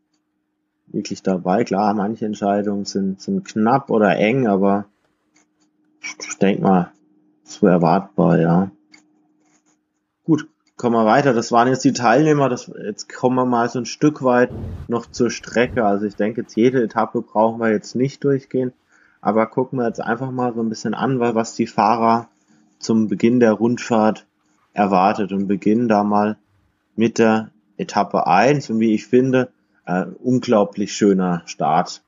wirklich dabei. Klar, manche Entscheidungen sind, sind knapp oder eng, aber ich denke mal, so erwartbar, ja. Gut, kommen wir weiter. Das waren jetzt die Teilnehmer. Das, jetzt kommen wir mal so ein Stück weit noch zur Strecke. Also ich denke, jetzt jede Etappe brauchen wir jetzt nicht durchgehen. Aber gucken wir jetzt einfach mal so ein bisschen an, was die Fahrer zum Beginn der Rundfahrt erwartet und beginnen da mal mit der Etappe 1 und wie ich finde, äh, unglaublich schöner Start.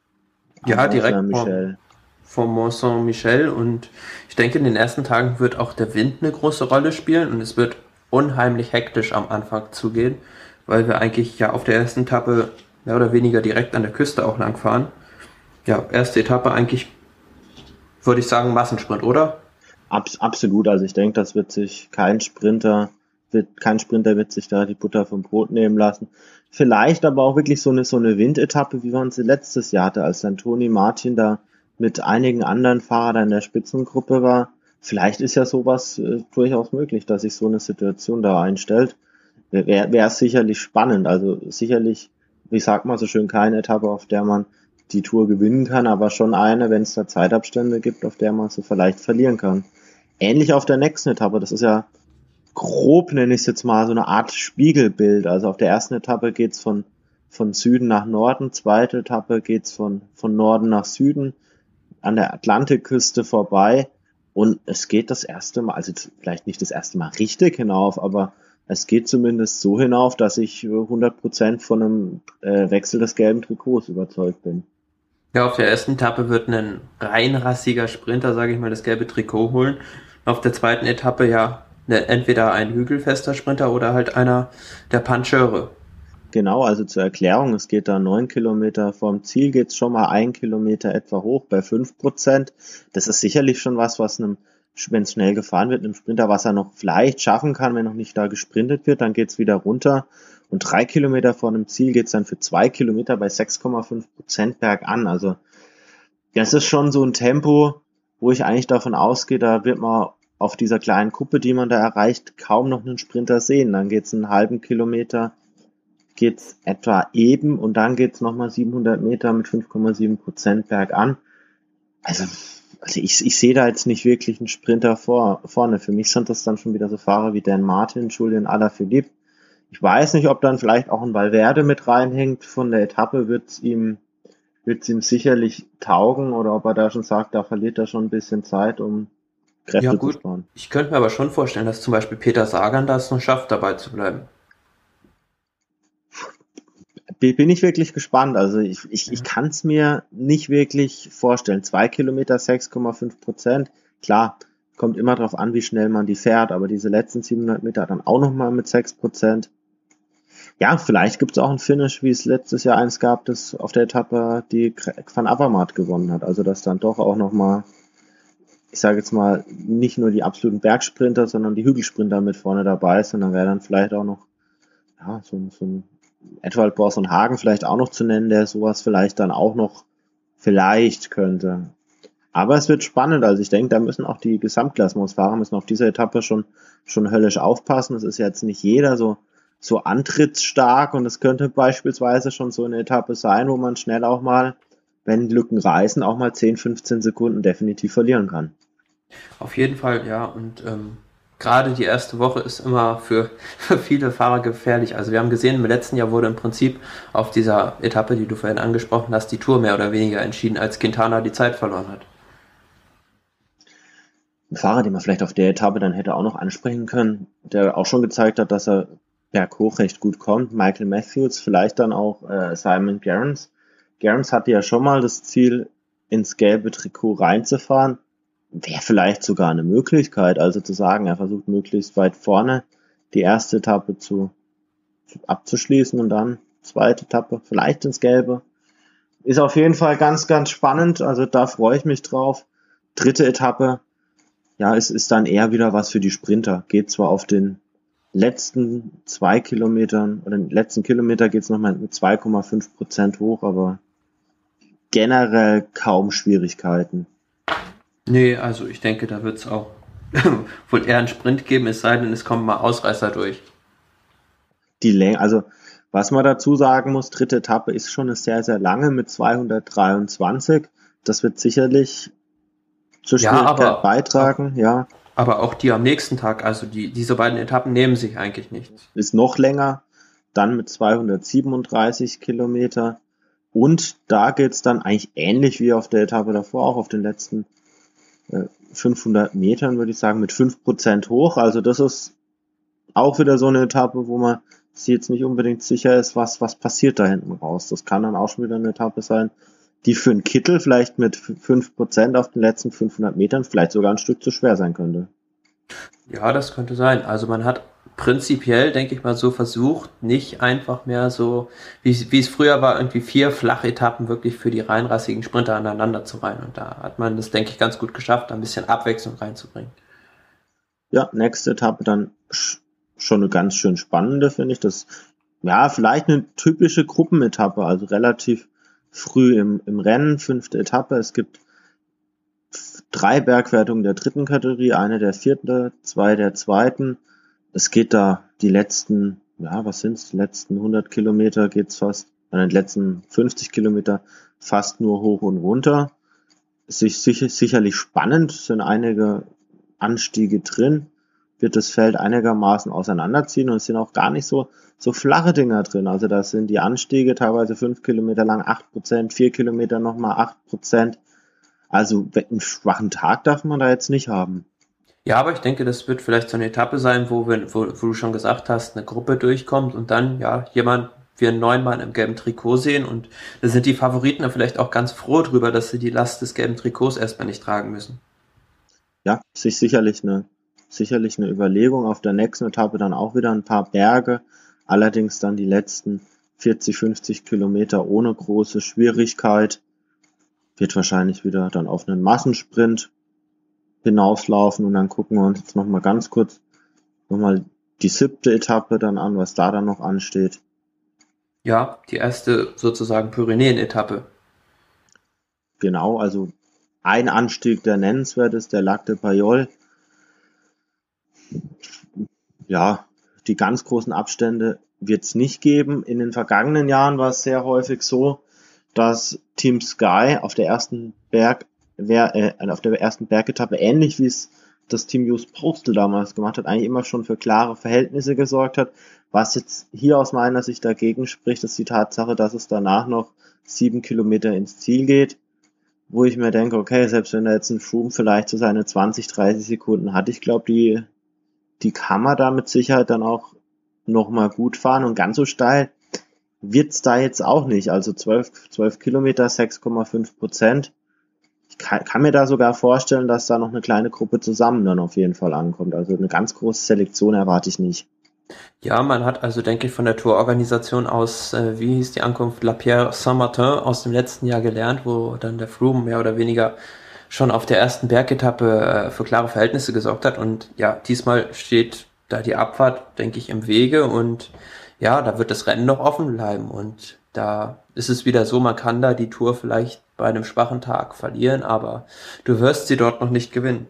Ja, direkt vom, vom Mont Saint-Michel und ich denke, in den ersten Tagen wird auch der Wind eine große Rolle spielen und es wird unheimlich hektisch am Anfang zugehen, weil wir eigentlich ja auf der ersten Etappe mehr oder weniger direkt an der Küste auch lang fahren. Ja, erste Etappe eigentlich, würde ich sagen, Massensprint, oder? Abs absolut. Also ich denke, das wird sich kein Sprinter, wird, kein Sprinter wird sich da die Butter vom Brot nehmen lassen. Vielleicht aber auch wirklich so eine, so eine Windetappe, wie man sie letztes Jahr hatte, als dann Toni Martin da mit einigen anderen Fahrern in der Spitzengruppe war. Vielleicht ist ja sowas äh, durchaus möglich, dass sich so eine Situation da einstellt. Wäre wär sicherlich spannend. Also sicherlich, wie sagt man so schön, keine Etappe, auf der man die Tour gewinnen kann, aber schon eine, wenn es da Zeitabstände gibt, auf der man sie vielleicht verlieren kann. Ähnlich auf der nächsten Etappe, das ist ja grob, nenne ich es jetzt mal, so eine Art Spiegelbild. Also auf der ersten Etappe geht's von, von Süden nach Norden, zweite Etappe geht's von, von Norden nach Süden, an der Atlantikküste vorbei und es geht das erste Mal, also vielleicht nicht das erste Mal richtig hinauf, aber es geht zumindest so hinauf, dass ich 100% von einem äh, Wechsel des gelben Trikots überzeugt bin. Ja, auf der ersten Etappe wird ein reinrassiger Sprinter, sage ich mal, das gelbe Trikot holen. Auf der zweiten Etappe ja entweder ein hügelfester Sprinter oder halt einer der Puncheure. Genau, also zur Erklärung, es geht da neun Kilometer vom Ziel, geht's schon mal ein Kilometer etwa hoch bei fünf Prozent. Das ist sicherlich schon was, was einem, wenn es schnell gefahren wird, einem Sprinter, was er noch vielleicht schaffen kann, wenn noch nicht da gesprintet wird, dann geht's wieder runter. Und drei Kilometer vor dem Ziel geht's dann für zwei Kilometer bei 6,5 Prozent bergan. Also das ist schon so ein Tempo, wo ich eigentlich davon ausgehe, da wird man auf dieser kleinen Kuppe, die man da erreicht, kaum noch einen Sprinter sehen. Dann geht's einen halben Kilometer geht's etwa eben und dann geht's nochmal 700 Meter mit 5,7 Prozent bergan. Also, also ich, ich sehe da jetzt nicht wirklich einen Sprinter vor, vorne. Für mich sind das dann schon wieder so Fahrer wie Dan Martin, Julian Alaphilippe. Ich weiß nicht, ob dann vielleicht auch ein Valverde mit reinhängt. Von der Etappe wird's ihm, wird's ihm sicherlich taugen oder ob er da schon sagt, da verliert er schon ein bisschen Zeit, um Kräfte ja, gut. zu sparen. Ich könnte mir aber schon vorstellen, dass zum Beispiel Peter Sagan das noch schafft, dabei zu bleiben bin ich wirklich gespannt. Also ich, ich, ich kann es mir nicht wirklich vorstellen. Zwei Kilometer, 6,5 Prozent. Klar, kommt immer darauf an, wie schnell man die fährt, aber diese letzten 700 Meter dann auch nochmal mit 6 Prozent. Ja, vielleicht gibt es auch ein Finish, wie es letztes Jahr eins gab, das auf der Etappe die Van Avermaet gewonnen hat. Also dass dann doch auch nochmal, ich sage jetzt mal, nicht nur die absoluten Bergsprinter, sondern die Hügelsprinter mit vorne dabei sind. Dann wäre dann vielleicht auch noch ja, so, so ein Edward Boss und Hagen vielleicht auch noch zu nennen, der sowas vielleicht dann auch noch vielleicht könnte. Aber es wird spannend. Also ich denke, da müssen auch die Gesamtklassementsfahrer müssen auf dieser Etappe schon, schon höllisch aufpassen. Es ist jetzt nicht jeder so, so antrittsstark und es könnte beispielsweise schon so eine Etappe sein, wo man schnell auch mal, wenn Lücken reißen, auch mal 10, 15 Sekunden definitiv verlieren kann. Auf jeden Fall, ja. Und ähm, gerade die erste Woche ist immer für, für viele Fahrer gefährlich. Also wir haben gesehen, im letzten Jahr wurde im Prinzip auf dieser Etappe, die du vorhin angesprochen hast, die Tour mehr oder weniger entschieden, als Quintana die Zeit verloren hat. Ein Fahrer, den man vielleicht auf der Etappe dann hätte auch noch ansprechen können, der auch schon gezeigt hat, dass er berghoch recht gut kommt. Michael Matthews, vielleicht dann auch äh, Simon Gerrans. Gerrans hatte ja schon mal das Ziel, ins gelbe Trikot reinzufahren wäre vielleicht sogar eine Möglichkeit, also zu sagen, er versucht möglichst weit vorne die erste Etappe zu, zu abzuschließen und dann zweite Etappe vielleicht ins Gelbe. Ist auf jeden Fall ganz, ganz spannend, also da freue ich mich drauf. Dritte Etappe, ja, es ist dann eher wieder was für die Sprinter. Geht zwar auf den letzten zwei Kilometern oder den letzten Kilometer geht es nochmal mit 2,5 Prozent hoch, aber generell kaum Schwierigkeiten. Nee, also ich denke, da wird es auch wohl eher einen Sprint geben, es sei denn, es kommen mal Ausreißer durch. Die Länge, also was man dazu sagen muss, dritte Etappe ist schon eine sehr, sehr lange mit 223. Das wird sicherlich zur Schwierigkeit ja, aber, beitragen, ja. Aber auch die am nächsten Tag, also die, diese beiden Etappen nehmen sich eigentlich nichts. Ist noch länger, dann mit 237 Kilometer. Und da geht's dann eigentlich ähnlich wie auf der Etappe davor, auch auf den letzten 500 äh, Metern, würde ich sagen, mit 5% hoch. Also das ist auch wieder so eine Etappe, wo man sich jetzt nicht unbedingt sicher ist, was, was passiert da hinten raus. Das kann dann auch schon wieder eine Etappe sein, die für einen Kittel vielleicht mit 5% auf den letzten 500 Metern vielleicht sogar ein Stück zu schwer sein könnte. Ja, das könnte sein. Also man hat prinzipiell, denke ich mal, so versucht, nicht einfach mehr so, wie, wie es früher war, irgendwie vier Flachetappen wirklich für die reinrassigen Sprinter aneinander zu reihen. Und da hat man das, denke ich, ganz gut geschafft, ein bisschen Abwechslung reinzubringen. Ja, nächste Etappe dann schon eine ganz schön spannende, finde ich. Das, ja, vielleicht eine typische Gruppenetappe, also relativ früh im, im Rennen, fünfte Etappe. Es gibt drei Bergwertungen der dritten Kategorie, eine der vierten, zwei der zweiten es geht da die letzten, ja, was sind's, letzten 100 Kilometer geht's fast, an den letzten 50 Kilometer fast nur hoch und runter. Ist sicher, sicherlich spannend, sind einige Anstiege drin, wird das Feld einigermaßen auseinanderziehen und es sind auch gar nicht so, so flache Dinger drin. Also da sind die Anstiege teilweise fünf Kilometer lang acht Prozent, vier Kilometer nochmal acht Prozent. Also einen schwachen Tag darf man da jetzt nicht haben. Ja, aber ich denke, das wird vielleicht so eine Etappe sein, wo, wir, wo, wo du schon gesagt hast, eine Gruppe durchkommt und dann ja jemand wir einen neuen Mann im gelben Trikot sehen und da sind die Favoriten dann vielleicht auch ganz froh drüber, dass sie die Last des gelben Trikots erstmal nicht tragen müssen. Ja, sich sicherlich eine, sicherlich eine Überlegung. Auf der nächsten Etappe dann auch wieder ein paar Berge, allerdings dann die letzten 40, 50 Kilometer ohne große Schwierigkeit. Wird wahrscheinlich wieder dann auf einen Massensprint hinauslaufen und dann gucken wir uns jetzt nochmal ganz kurz nochmal die siebte Etappe dann an, was da dann noch ansteht. Ja, die erste sozusagen Pyrenäen-Etappe. Genau, also ein Anstieg, der nennenswert ist, der Lac de Payol. Ja, die ganz großen Abstände wird es nicht geben. In den vergangenen Jahren war es sehr häufig so, dass Team Sky auf der ersten Berg, wer, äh, auf der ersten Bergetappe ähnlich wie es das Team Use Postal damals gemacht hat, eigentlich immer schon für klare Verhältnisse gesorgt hat. Was jetzt hier aus meiner Sicht dagegen spricht, ist die Tatsache, dass es danach noch sieben Kilometer ins Ziel geht, wo ich mir denke, okay, selbst wenn er jetzt ein Froome vielleicht so seine 20, 30 Sekunden hat, ich glaube, die, die kann man da mit Sicherheit dann auch nochmal gut fahren und ganz so steil wird's da jetzt auch nicht. Also 12, 12 Kilometer, 6,5 Prozent. Ich kann, kann mir da sogar vorstellen, dass da noch eine kleine Gruppe zusammen dann auf jeden Fall ankommt. Also eine ganz große Selektion erwarte ich nicht. Ja, man hat also, denke ich, von der Tourorganisation aus, äh, wie hieß die Ankunft, La Pierre Saint-Martin aus dem letzten Jahr gelernt, wo dann der Froome mehr oder weniger schon auf der ersten Bergetappe äh, für klare Verhältnisse gesorgt hat. Und ja, diesmal steht da die Abfahrt, denke ich, im Wege und ja, da wird das Rennen noch offen bleiben und da ist es wieder so, man kann da die Tour vielleicht bei einem schwachen Tag verlieren, aber du wirst sie dort noch nicht gewinnen.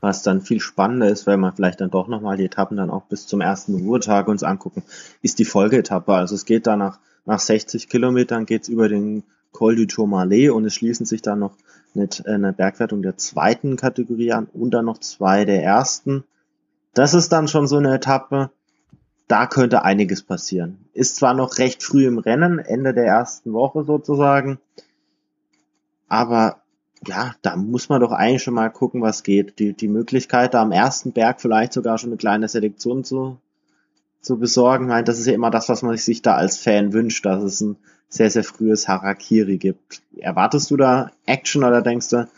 Was dann viel spannender ist, weil man vielleicht dann doch nochmal die Etappen dann auch bis zum ersten Ruhetag uns angucken, ist die Folgeetappe. Also es geht da nach, nach 60 Kilometern geht's über den Col du Tourmalet und es schließen sich dann noch eine, eine Bergwertung der zweiten Kategorie an und dann noch zwei der ersten. Das ist dann schon so eine Etappe, da könnte einiges passieren. Ist zwar noch recht früh im Rennen, Ende der ersten Woche sozusagen, aber ja, da muss man doch eigentlich schon mal gucken, was geht. Die, die Möglichkeit, da am ersten Berg vielleicht sogar schon eine kleine Selektion zu, zu besorgen, meint, das ist ja immer das, was man sich da als Fan wünscht, dass es ein sehr, sehr frühes Harakiri gibt. Erwartest du da Action oder denkst du,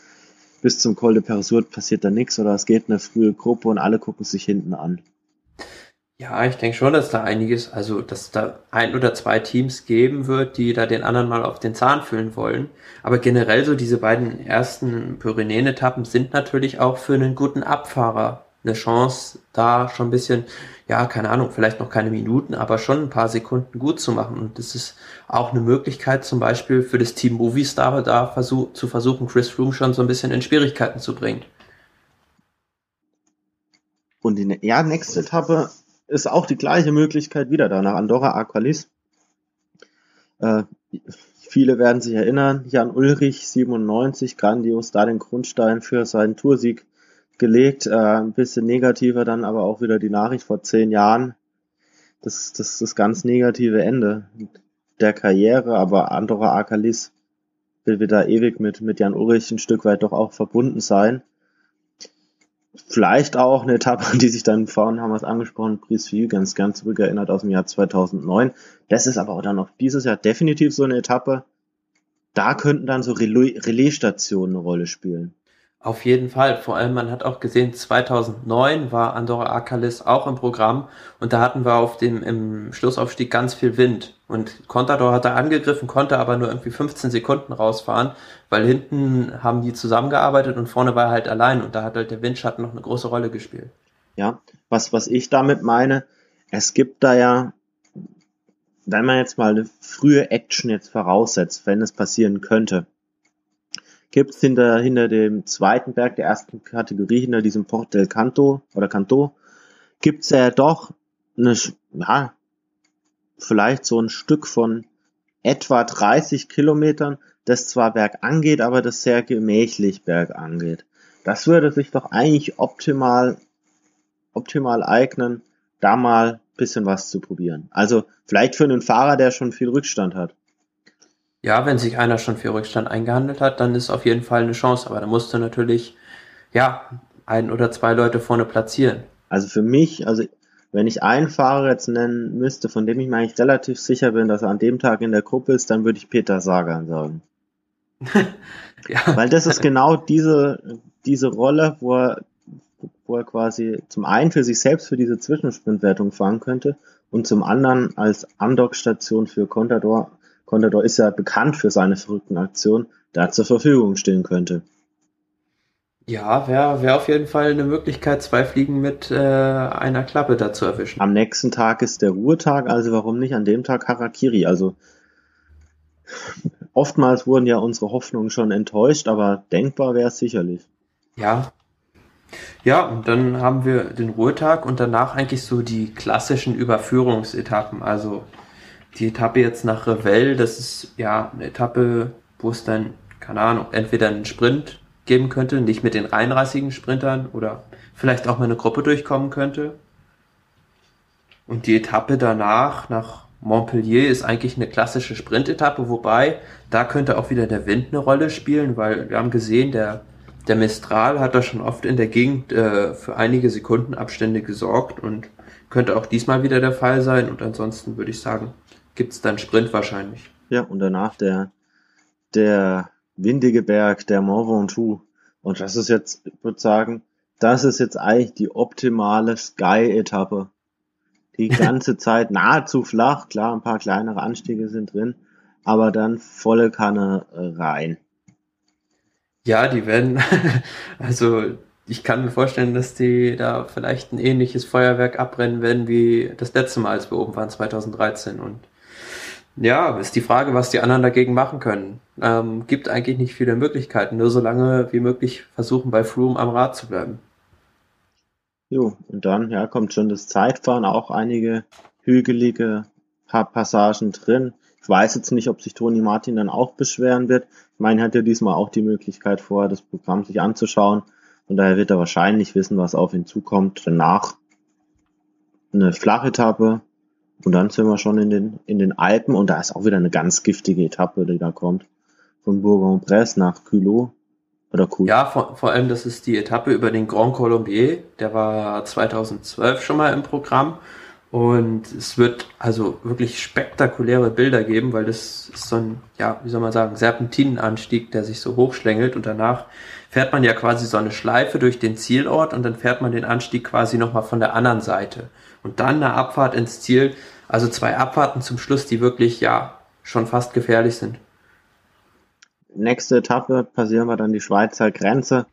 bis zum Col de Persuad passiert da nichts oder es geht eine frühe Gruppe und alle gucken sich hinten an? Ja, ich denke schon, dass da einiges, also dass da ein oder zwei Teams geben wird, die da den anderen mal auf den Zahn füllen wollen. Aber generell so diese beiden ersten Pyrenäen-Etappen sind natürlich auch für einen guten Abfahrer eine Chance, da schon ein bisschen, ja, keine Ahnung, vielleicht noch keine Minuten, aber schon ein paar Sekunden gut zu machen. Und das ist auch eine Möglichkeit, zum Beispiel für das Team Movistar da versuch, zu versuchen, Chris Froome schon so ein bisschen in Schwierigkeiten zu bringen. Und die ja, nächste Etappe ist auch die gleiche Möglichkeit wieder da nach Andorra Aqualis. Äh, viele werden sich erinnern, Jan Ulrich 97 grandios da den Grundstein für seinen Toursieg gelegt. Äh, ein bisschen negativer dann aber auch wieder die Nachricht vor zehn Jahren. Das, das, das ganz negative Ende der Karriere, aber Andorra Akalis will wieder ewig mit, mit Jan Ulrich ein Stück weit doch auch verbunden sein vielleicht auch eine Etappe, die sich dann vorhin haben wir es angesprochen, Brice ganz gern zurückerinnert aus dem Jahr 2009. Das ist aber auch dann noch dieses Jahr definitiv so eine Etappe. Da könnten dann so Relaisstationen eine Rolle spielen. Auf jeden Fall. Vor allem, man hat auch gesehen, 2009 war Andorra Akalis auch im Programm und da hatten wir auf dem, im Schlussaufstieg ganz viel Wind. Und Contador hat da angegriffen, konnte aber nur irgendwie 15 Sekunden rausfahren, weil hinten haben die zusammengearbeitet und vorne war er halt allein und da hat halt der Windschatten noch eine große Rolle gespielt. Ja, was, was ich damit meine, es gibt da ja, wenn man jetzt mal eine frühe Action jetzt voraussetzt, wenn es passieren könnte, gibt's hinter, hinter dem zweiten Berg der ersten Kategorie, hinter diesem Port del Canto oder Canto, gibt's ja doch eine, ja, vielleicht so ein Stück von etwa 30 Kilometern, das zwar bergan geht, aber das sehr gemächlich bergan geht. Das würde sich doch eigentlich optimal, optimal eignen, da mal bisschen was zu probieren. Also vielleicht für einen Fahrer, der schon viel Rückstand hat. Ja, wenn sich einer schon für Rückstand eingehandelt hat, dann ist auf jeden Fall eine Chance. Aber da musst du natürlich, ja, ein oder zwei Leute vorne platzieren. Also für mich, also wenn ich einen Fahrer jetzt nennen müsste, von dem ich mir eigentlich relativ sicher bin, dass er an dem Tag in der Gruppe ist, dann würde ich Peter Sagan sagen. ja. Weil das ist genau diese, diese Rolle, wo er, wo er quasi zum einen für sich selbst für diese Zwischensprintwertung fahren könnte und zum anderen als Andockstation für Contador Contador ist ja bekannt für seine verrückten Aktionen, da zur Verfügung stehen könnte. Ja, wäre wär auf jeden Fall eine Möglichkeit, zwei Fliegen mit äh, einer Klappe da zu erwischen. Am nächsten Tag ist der Ruhetag, also warum nicht an dem Tag Harakiri? Also oftmals wurden ja unsere Hoffnungen schon enttäuscht, aber denkbar wäre es sicherlich. Ja, Ja, und dann haben wir den Ruhetag und danach eigentlich so die klassischen Überführungsetappen. Also die Etappe jetzt nach Revel, das ist ja eine Etappe, wo es dann, keine Ahnung, entweder einen Sprint geben könnte, nicht mit den reinrassigen Sprintern oder vielleicht auch mal eine Gruppe durchkommen könnte. Und die Etappe danach, nach Montpellier, ist eigentlich eine klassische Sprintetappe, wobei da könnte auch wieder der Wind eine Rolle spielen, weil wir haben gesehen, der, der Mistral hat da schon oft in der Gegend äh, für einige Sekundenabstände gesorgt und könnte auch diesmal wieder der Fall sein. Und ansonsten würde ich sagen, gibt es dann Sprint wahrscheinlich. Ja, und danach der, der windige Berg, der Mont Ventoux. Und das ist jetzt, ich würde sagen, das ist jetzt eigentlich die optimale Sky-Etappe. Die ganze Zeit nahezu flach, klar, ein paar kleinere Anstiege sind drin, aber dann volle Kanne rein. Ja, die werden, also ich kann mir vorstellen, dass die da vielleicht ein ähnliches Feuerwerk abbrennen werden wie das letzte Mal, als wir oben waren, 2013. Und ja, ist die Frage, was die anderen dagegen machen können. Ähm, gibt eigentlich nicht viele Möglichkeiten, nur so lange wie möglich versuchen, bei Froome am Rad zu bleiben. Jo, und dann ja, kommt schon das Zeitfahren, auch einige hügelige Passagen drin. Ich weiß jetzt nicht, ob sich Toni Martin dann auch beschweren wird. Ich meine, er hat ja diesmal auch die Möglichkeit, vorher das Programm sich anzuschauen. Und daher wird er wahrscheinlich wissen, was auf ihn zukommt. Danach eine Flachetappe. Und dann sind wir schon in den, in den Alpen. Und da ist auch wieder eine ganz giftige Etappe, die da kommt. Von Bourg-en-Bresse nach Culot. Oder cool. Ja, vor, vor allem, das ist die Etappe über den Grand Colombier. Der war 2012 schon mal im Programm. Und es wird also wirklich spektakuläre Bilder geben, weil das ist so ein, ja, wie soll man sagen, Serpentinenanstieg, der sich so hochschlängelt und danach fährt man ja quasi so eine Schleife durch den Zielort und dann fährt man den Anstieg quasi nochmal von der anderen Seite. Und dann eine Abfahrt ins Ziel, also zwei Abfahrten zum Schluss, die wirklich, ja, schon fast gefährlich sind nächste Etappe passieren wir dann die Schweizer Grenze.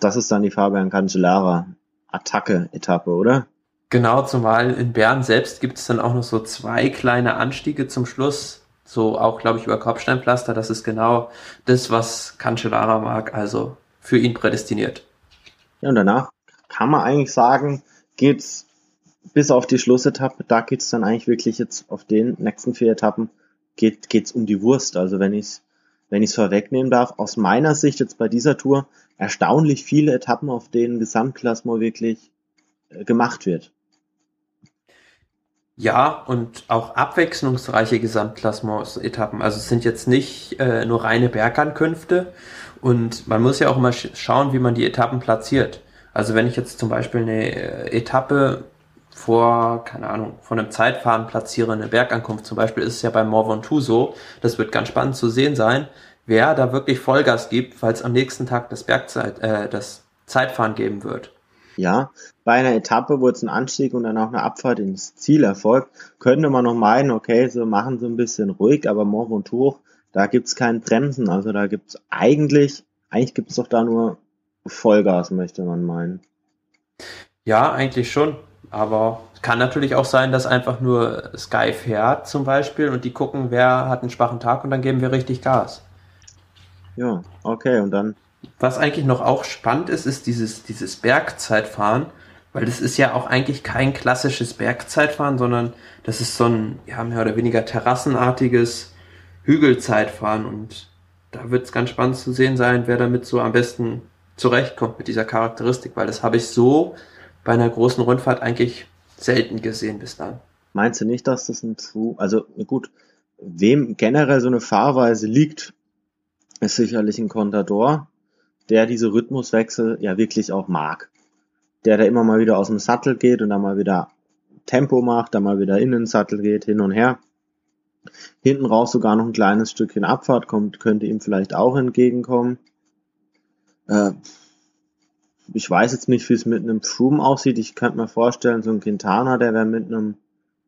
Das ist dann die Fabian Cancellara Attacke-Etappe, oder? Genau, zumal in Bern selbst gibt es dann auch noch so zwei kleine Anstiege zum Schluss. So auch, glaube ich, über Kopfsteinpflaster. Das ist genau das, was Cancellara mag. Also für ihn prädestiniert. Ja, und danach kann man eigentlich sagen, geht's bis auf die Schlussetappe, da geht's dann eigentlich wirklich jetzt auf den nächsten vier Etappen geht, geht's um die Wurst. Also wenn ich wenn es vorwegnehmen darf, aus meiner Sicht jetzt bei dieser Tour erstaunlich viele Etappen, auf denen Gesamtklassement wirklich äh, gemacht wird. Ja, und auch abwechslungsreiche Gesamtklassement-Etappen. Also es sind jetzt nicht äh, nur reine Bergankünfte. Und man muss ja auch immer schauen, wie man die Etappen platziert. Also wenn ich jetzt zum Beispiel eine äh, Etappe vor, keine Ahnung, von einem Zeitfahren platziere, eine Bergankunft zum Beispiel, ist es ja beim Mont Ventoux so, das wird ganz spannend zu sehen sein, wer da wirklich Vollgas gibt, falls am nächsten Tag das Bergzeit, äh, das Zeitfahren geben wird. Ja, bei einer Etappe, wo jetzt ein Anstieg und dann auch eine Abfahrt ins Ziel erfolgt, könnte man noch meinen, okay, so machen sie ein bisschen ruhig, aber Mont Ventoux, da gibt's kein Bremsen, also da gibt's eigentlich, eigentlich gibt's doch da nur Vollgas, möchte man meinen. Ja, eigentlich schon. Aber kann natürlich auch sein, dass einfach nur Sky fährt zum Beispiel und die gucken, wer hat einen schwachen Tag und dann geben wir richtig Gas. Ja, okay, und dann. Was eigentlich noch auch spannend ist, ist dieses, dieses Bergzeitfahren, weil das ist ja auch eigentlich kein klassisches Bergzeitfahren, sondern das ist so ein, ja, mehr oder weniger terrassenartiges Hügelzeitfahren und da wird es ganz spannend zu sehen sein, wer damit so am besten zurechtkommt mit dieser Charakteristik, weil das habe ich so bei einer großen Rundfahrt eigentlich selten gesehen bis dann. Meinst du nicht, dass das ein zu, also gut, wem generell so eine Fahrweise liegt, ist sicherlich ein Contador, der diese Rhythmuswechsel ja wirklich auch mag. Der da immer mal wieder aus dem Sattel geht und dann mal wieder Tempo macht, dann mal wieder in den Sattel geht, hin und her. Hinten raus sogar noch ein kleines Stückchen Abfahrt kommt, könnte ihm vielleicht auch entgegenkommen. Äh, ich weiß jetzt nicht, wie es mit einem Froome aussieht. Ich könnte mir vorstellen, so ein Quintana, der wäre mit einem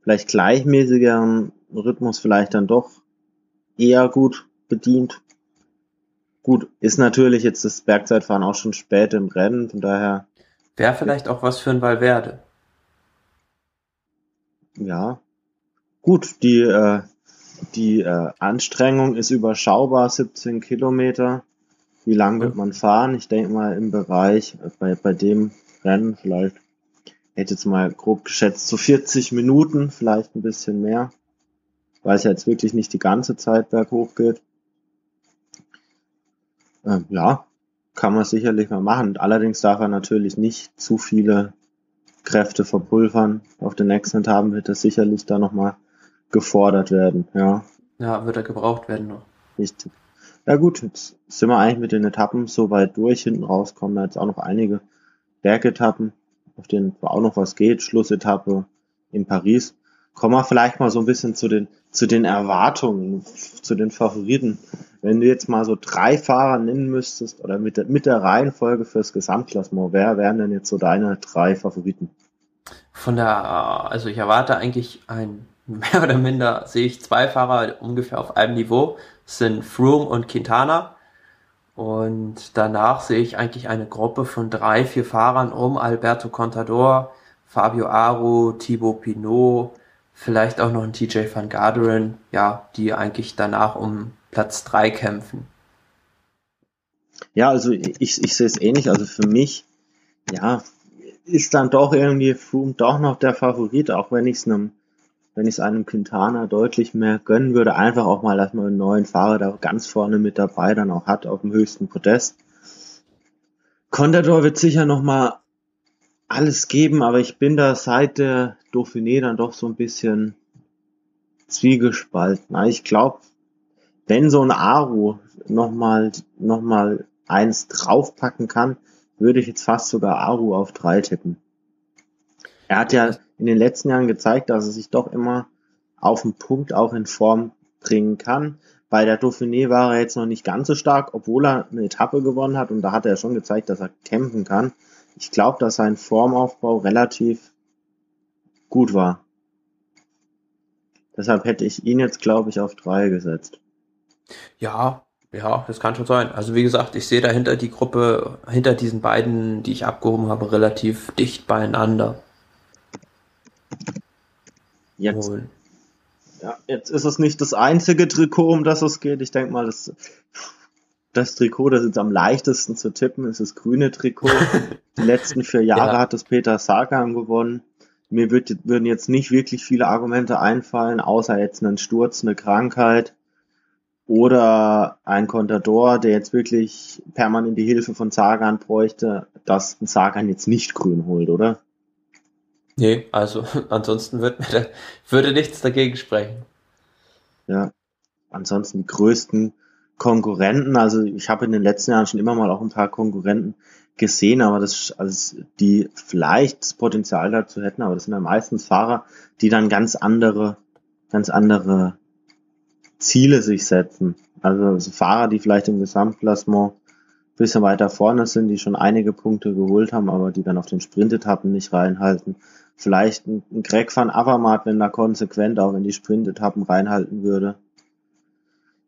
vielleicht gleichmäßigeren Rhythmus vielleicht dann doch eher gut bedient. Gut, ist natürlich jetzt das Bergzeitfahren auch schon spät im Rennen, von daher. Wäre vielleicht auch was für ein Valverde. Ja. Gut, die, äh, die äh, Anstrengung ist überschaubar, 17 Kilometer. Wie lange wird man fahren? Ich denke mal im Bereich, bei, bei dem Rennen vielleicht, hätte jetzt mal grob geschätzt, so 40 Minuten, vielleicht ein bisschen mehr, weil es ja jetzt wirklich nicht die ganze Zeit berghoch geht. Ähm, ja, kann man sicherlich mal machen. Allerdings darf er natürlich nicht zu viele Kräfte verpulvern. Auf den nächsten Etappen wird er sicherlich da nochmal gefordert werden, ja. Ja, wird er gebraucht werden noch. Richtig. Ja gut, jetzt sind wir eigentlich mit den Etappen so weit durch. Hinten raus kommen jetzt auch noch einige Bergetappen, auf denen auch noch was geht. Schlussetappe in Paris. Kommen wir vielleicht mal so ein bisschen zu den, zu den Erwartungen, zu den Favoriten. Wenn du jetzt mal so drei Fahrer nennen müsstest oder mit der, mit der Reihenfolge fürs Gesamtklassement, wer wären denn jetzt so deine drei Favoriten? Von der, also ich erwarte eigentlich ein, mehr oder minder sehe ich zwei Fahrer ungefähr auf einem Niveau, das sind Froome und Quintana. Und danach sehe ich eigentlich eine Gruppe von drei, vier Fahrern um Alberto Contador, Fabio Aru, Thibaut Pinot, vielleicht auch noch ein TJ van Garderen, ja, die eigentlich danach um Platz drei kämpfen. Ja, also ich, ich sehe es ähnlich. Also für mich, ja, ist dann doch irgendwie Froome doch noch der Favorit, auch wenn ich es einem, wenn ich es einem Quintana deutlich mehr gönnen würde. Einfach auch mal, dass man einen neuen Fahrer da ganz vorne mit dabei dann auch hat auf dem höchsten Podest. Contador wird sicher noch mal alles geben, aber ich bin da seit der Dauphiné dann doch so ein bisschen zwiegespalten. Ich glaube, wenn so ein Aru nochmal noch mal eins draufpacken kann, würde ich jetzt fast sogar Aru auf drei tippen. Er hat ja in den letzten Jahren gezeigt, dass er sich doch immer auf den Punkt auch in Form bringen kann. Bei der Dauphiné war er jetzt noch nicht ganz so stark, obwohl er eine Etappe gewonnen hat und da hat er schon gezeigt, dass er kämpfen kann. Ich glaube, dass sein Formaufbau relativ gut war. Deshalb hätte ich ihn jetzt, glaube ich, auf drei gesetzt. Ja, ja, das kann schon sein. Also wie gesagt, ich sehe dahinter die Gruppe, hinter diesen beiden, die ich abgehoben habe, relativ dicht beieinander. Jetzt, Und, ja, jetzt ist es nicht das einzige Trikot, um das es geht. Ich denke mal, das, das Trikot, das jetzt am leichtesten zu tippen ist, das grüne Trikot. die letzten vier Jahre ja. hat das Peter Sagan gewonnen. Mir wird, würden jetzt nicht wirklich viele Argumente einfallen, außer jetzt einen Sturz, eine Krankheit oder ein Contador, der jetzt wirklich permanent die Hilfe von Sagan bräuchte, dass ein Sagan jetzt nicht grün holt, oder? Nee, also ansonsten mir da, würde nichts dagegen sprechen. Ja, ansonsten die größten Konkurrenten, also ich habe in den letzten Jahren schon immer mal auch ein paar Konkurrenten gesehen, aber das, also die vielleicht das Potenzial dazu hätten, aber das sind ja meistens Fahrer, die dann ganz andere, ganz andere Ziele sich setzen. Also Fahrer, die vielleicht im Gesamtklassement ein bisschen weiter vorne sind, die schon einige Punkte geholt haben, aber die dann auf den Sprintetappen nicht reinhalten. Vielleicht ein, ein Greg van Avermaet, wenn er konsequent auch in die Sprintetappen reinhalten würde.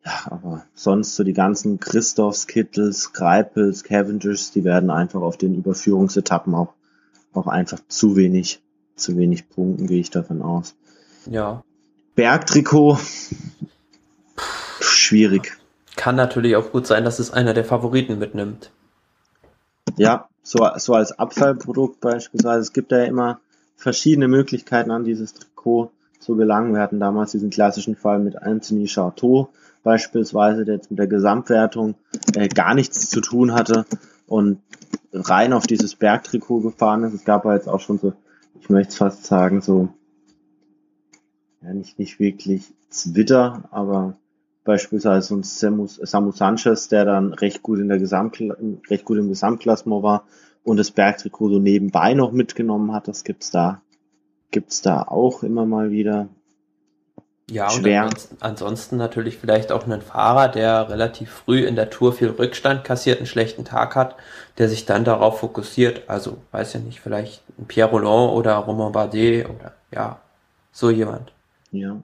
Ja, aber sonst so die ganzen Christophs, Kittels, Greipels, Cavengers, die werden einfach auf den Überführungsetappen auch, auch einfach zu wenig, zu wenig Punkten, gehe ich davon aus. Ja. Bergtrikot, schwierig. Kann natürlich auch gut sein, dass es einer der Favoriten mitnimmt. Ja, so, so als Abfallprodukt beispielsweise. Es gibt ja immer verschiedene Möglichkeiten an dieses Trikot zu gelangen. Wir hatten damals diesen klassischen Fall mit Anthony Charteau beispielsweise, der jetzt mit der Gesamtwertung äh, gar nichts zu tun hatte und rein auf dieses Bergtrikot gefahren ist. Es gab aber jetzt auch schon so, ich möchte fast sagen, so, ja, nicht, nicht wirklich Twitter, aber beispielsweise ein Samu, Samu Sanchez, der dann recht gut in der Gesamt, recht gut im Gesamtklassement war und das Bergtrikot so nebenbei noch mitgenommen hat. Das gibt's da, gibt's da auch immer mal wieder. Ja, Schwer. und ansonsten, natürlich vielleicht auch einen Fahrer, der relativ früh in der Tour viel Rückstand kassiert, einen schlechten Tag hat, der sich dann darauf fokussiert. Also, weiß ja nicht, vielleicht ein Pierre Roland oder Romain Bardet oder ja, so jemand. Ja.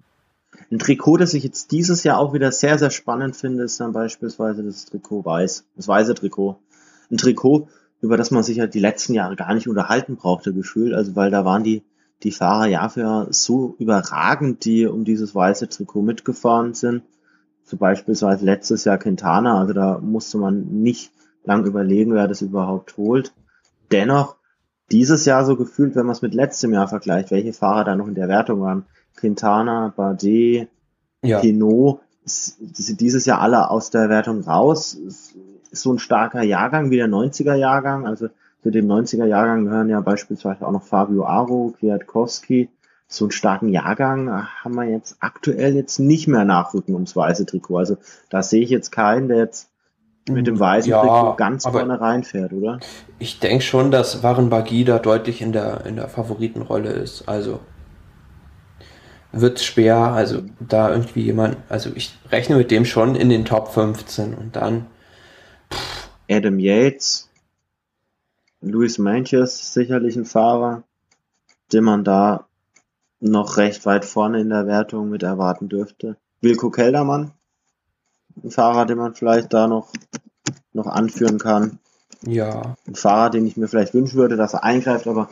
Ein Trikot, das ich jetzt dieses Jahr auch wieder sehr, sehr spannend finde, ist dann beispielsweise das Trikot weiß, das weiße Trikot. Ein Trikot, über das man sich halt die letzten Jahre gar nicht unterhalten brauchte, gefühlt, also weil da waren die, die Fahrer Jahr für Jahr so überragend, die um dieses weiße Trikot mitgefahren sind. so beispielsweise letztes Jahr Quintana, also da musste man nicht lang überlegen, wer das überhaupt holt. Dennoch, dieses Jahr so gefühlt, wenn man es mit letztem Jahr vergleicht, welche Fahrer da noch in der Wertung waren. Quintana, Bardet, ja. Pinot, die sind dieses Jahr alle aus der Wertung raus. Ist so ein starker Jahrgang wie der 90er Jahrgang. Also zu dem 90er Jahrgang gehören ja beispielsweise auch noch Fabio Aro, Kwiatkowski. So einen starken Jahrgang haben wir jetzt aktuell jetzt nicht mehr nachrücken ums weiße Trikot. Also da sehe ich jetzt keinen, der jetzt mit dem weißen ja, Trikot ganz vorne reinfährt, oder? Ich denke schon, dass Waren Bagi da deutlich in der, in der Favoritenrolle ist. Also wird schwer, also da irgendwie jemand, also ich rechne mit dem schon in den Top 15 und dann. Adam Yates, Luis Manches, sicherlich ein Fahrer, den man da noch recht weit vorne in der Wertung mit erwarten dürfte. Wilko Keldermann, ein Fahrer, den man vielleicht da noch, noch anführen kann. Ja. Ein Fahrer, den ich mir vielleicht wünschen würde, dass er eingreift, aber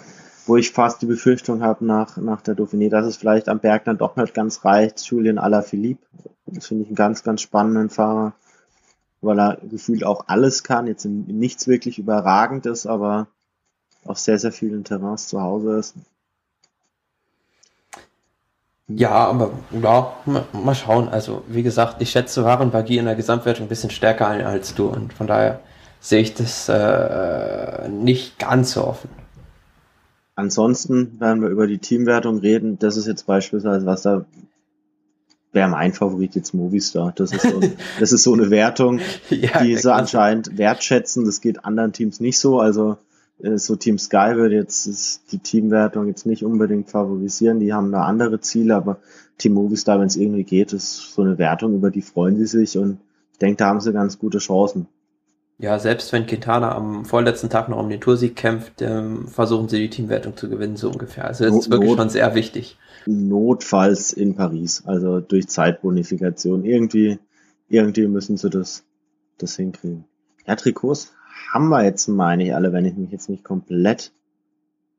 wo ich fast die Befürchtung habe nach, nach der Dauphiné, dass es vielleicht am Berg dann doch nicht ganz reicht. Julian Alaphilippe, das finde ich einen ganz, ganz spannenden Fahrer, weil er gefühlt auch alles kann, jetzt in, in nichts wirklich überragend ist, aber auf sehr, sehr vielen Terrains zu Hause ist. Ja, aber ja, mal schauen. Also, wie gesagt, ich schätze Waren Bagi in der Gesamtwertung ein bisschen stärker ein als du und von daher sehe ich das äh, nicht ganz so offen. Ansonsten werden wir über die Teamwertung reden. Das ist jetzt beispielsweise, was da wäre mein Favorit jetzt Movistar. Das ist so, das ist so eine Wertung, ja, die sie anscheinend wertschätzen. Das geht anderen Teams nicht so. Also äh, so Team Sky würde jetzt die Teamwertung jetzt nicht unbedingt favorisieren. Die haben da andere Ziele, aber Team Movistar, wenn es irgendwie geht, ist so eine Wertung, über die freuen sie sich und ich denke, da haben sie ganz gute Chancen. Ja, selbst wenn Quintana am vorletzten Tag noch um den Toursieg kämpft, ähm, versuchen sie die Teamwertung zu gewinnen, so ungefähr. Also das Not, ist wirklich schon sehr wichtig. Notfalls in Paris, also durch Zeitbonifikation. Irgendwie, irgendwie müssen sie das, das hinkriegen. Ja, Trikots haben wir jetzt, meine ich, alle, wenn ich mich jetzt nicht komplett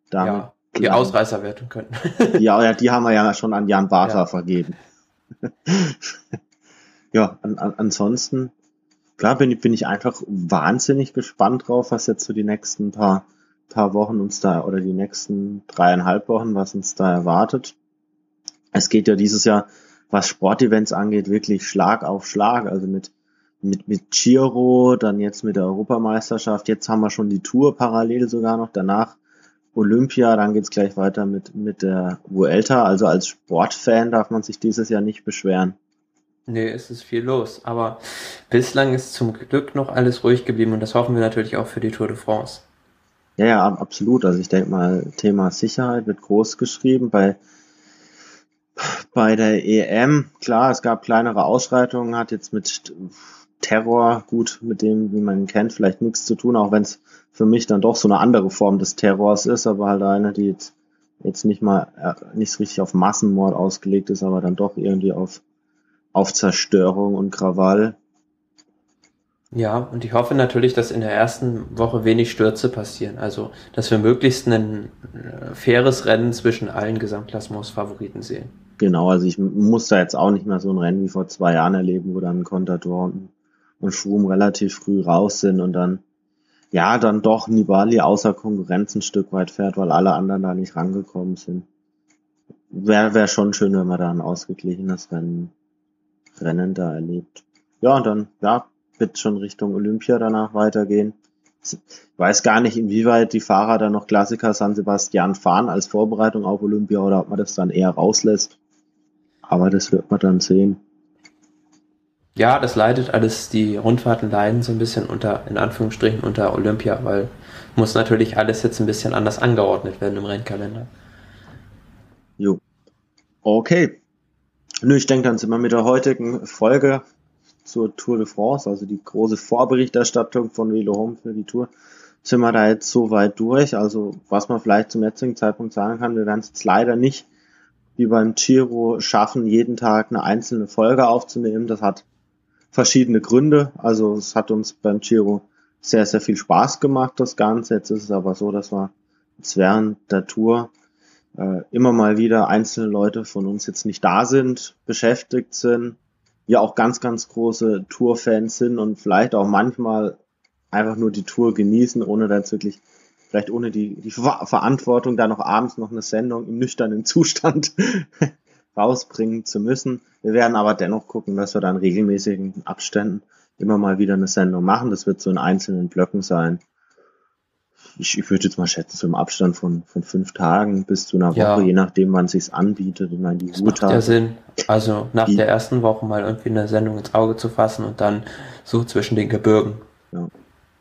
damit ja, die plan. Ausreißerwertung könnten. ja, ja, die haben wir ja schon an Jan Bartha ja. vergeben. ja, an, an, ansonsten klar bin, bin ich einfach wahnsinnig gespannt drauf, was jetzt so die nächsten paar, paar Wochen uns da oder die nächsten dreieinhalb Wochen, was uns da erwartet. Es geht ja dieses Jahr, was Sportevents angeht, wirklich Schlag auf Schlag. Also mit, mit, mit Giro, dann jetzt mit der Europameisterschaft. Jetzt haben wir schon die Tour parallel sogar noch. Danach Olympia, dann geht's gleich weiter mit, mit der Vuelta. Also als Sportfan darf man sich dieses Jahr nicht beschweren. Nee, es ist viel los. Aber bislang ist zum Glück noch alles ruhig geblieben und das hoffen wir natürlich auch für die Tour de France. Ja, ja, absolut. Also ich denke mal, Thema Sicherheit wird groß geschrieben. Bei, bei der EM, klar, es gab kleinere Ausschreitungen, hat jetzt mit Terror, gut, mit dem, wie man ihn kennt, vielleicht nichts zu tun, auch wenn es für mich dann doch so eine andere Form des Terrors ist, aber halt eine, die jetzt, jetzt nicht mal, äh, nicht richtig auf Massenmord ausgelegt ist, aber dann doch irgendwie auf auf Zerstörung und Krawall. Ja, und ich hoffe natürlich, dass in der ersten Woche wenig Stürze passieren. Also, dass wir möglichst ein äh, faires Rennen zwischen allen Gesamtklassements-Favoriten sehen. Genau, also ich muss da jetzt auch nicht mehr so ein Rennen wie vor zwei Jahren erleben, wo dann Contador und, und Schwum relativ früh raus sind und dann, ja, dann doch Nibali außer Konkurrenz ein Stück weit fährt, weil alle anderen da nicht rangekommen sind. Wäre wär schon schön, wenn wir da ein ausgeglichenes Rennen Rennen da erlebt. Ja, und dann, ja, wird schon Richtung Olympia danach weitergehen. Ich weiß gar nicht, inwieweit die Fahrer dann noch Klassiker San Sebastian fahren als Vorbereitung auf Olympia oder ob man das dann eher rauslässt. Aber das wird man dann sehen. Ja, das leidet alles, die Rundfahrten leiden so ein bisschen unter, in Anführungsstrichen, unter Olympia, weil muss natürlich alles jetzt ein bisschen anders angeordnet werden im Rennkalender. Jo. Okay, Nö, ich denke, dann sind wir mit der heutigen Folge zur Tour de France, also die große Vorberichterstattung von Velo Home für die Tour, sind wir da jetzt so weit durch. Also was man vielleicht zum jetzigen Zeitpunkt sagen kann, wir werden es jetzt leider nicht wie beim Giro schaffen, jeden Tag eine einzelne Folge aufzunehmen. Das hat verschiedene Gründe. Also es hat uns beim Giro sehr, sehr viel Spaß gemacht, das Ganze. Jetzt ist es aber so, dass wir jetzt während der Tour äh, immer mal wieder einzelne Leute von uns jetzt nicht da sind, beschäftigt sind, ja auch ganz, ganz große Tour-Fans sind und vielleicht auch manchmal einfach nur die Tour genießen, ohne da jetzt wirklich, vielleicht ohne die, die Ver Verantwortung, da noch abends noch eine Sendung im nüchternen Zustand rausbringen zu müssen. Wir werden aber dennoch gucken, dass wir dann regelmäßigen Abständen immer mal wieder eine Sendung machen. Das wird so in einzelnen Blöcken sein. Ich, ich würde jetzt mal schätzen, so im Abstand von, von fünf Tagen bis zu einer ja. Woche, je nachdem, wann sich's anbietet. Ich meine, die das macht ja Sinn. Also nach die, der ersten Woche mal irgendwie eine Sendung ins Auge zu fassen und dann so zwischen den Gebirgen. Ja,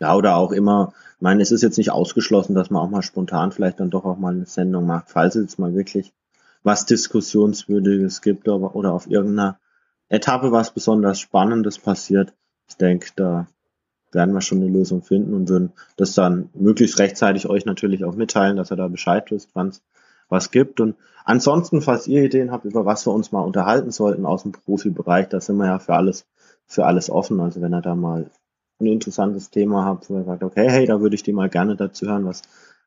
ja oder auch immer, ich meine, es ist jetzt nicht ausgeschlossen, dass man auch mal spontan vielleicht dann doch auch mal eine Sendung macht, falls es jetzt mal wirklich was Diskussionswürdiges gibt oder auf irgendeiner Etappe was besonders Spannendes passiert. Ich denke, da werden wir schon eine Lösung finden und würden das dann möglichst rechtzeitig euch natürlich auch mitteilen, dass ihr da Bescheid wisst, wann es was gibt. Und ansonsten, falls ihr Ideen habt, über was wir uns mal unterhalten sollten aus dem Profibereich, da sind wir ja für alles, für alles offen. Also wenn ihr da mal ein interessantes Thema habt, wo ihr sagt, okay, hey, da würde ich dir mal gerne dazu hören, was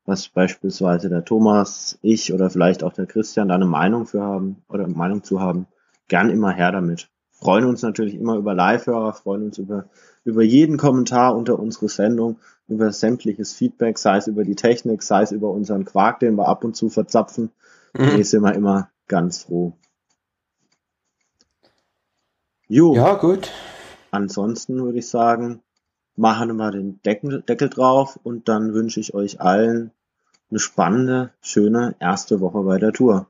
was beispielsweise der Thomas, ich oder vielleicht auch der Christian da eine Meinung für haben oder eine Meinung zu haben, gern immer her damit. Freuen uns natürlich immer über Live-Hörer, freuen uns über, über jeden Kommentar unter unsere Sendung, über sämtliches Feedback, sei es über die Technik, sei es über unseren Quark, den wir ab und zu verzapfen. Mhm. Nee, sind wir immer ganz froh. Jo. Ja, gut. Ansonsten würde ich sagen, machen wir den Deckel, Deckel drauf und dann wünsche ich euch allen eine spannende, schöne erste Woche bei der Tour.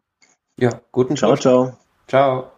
Ja, guten Ciao, ciao. Ciao.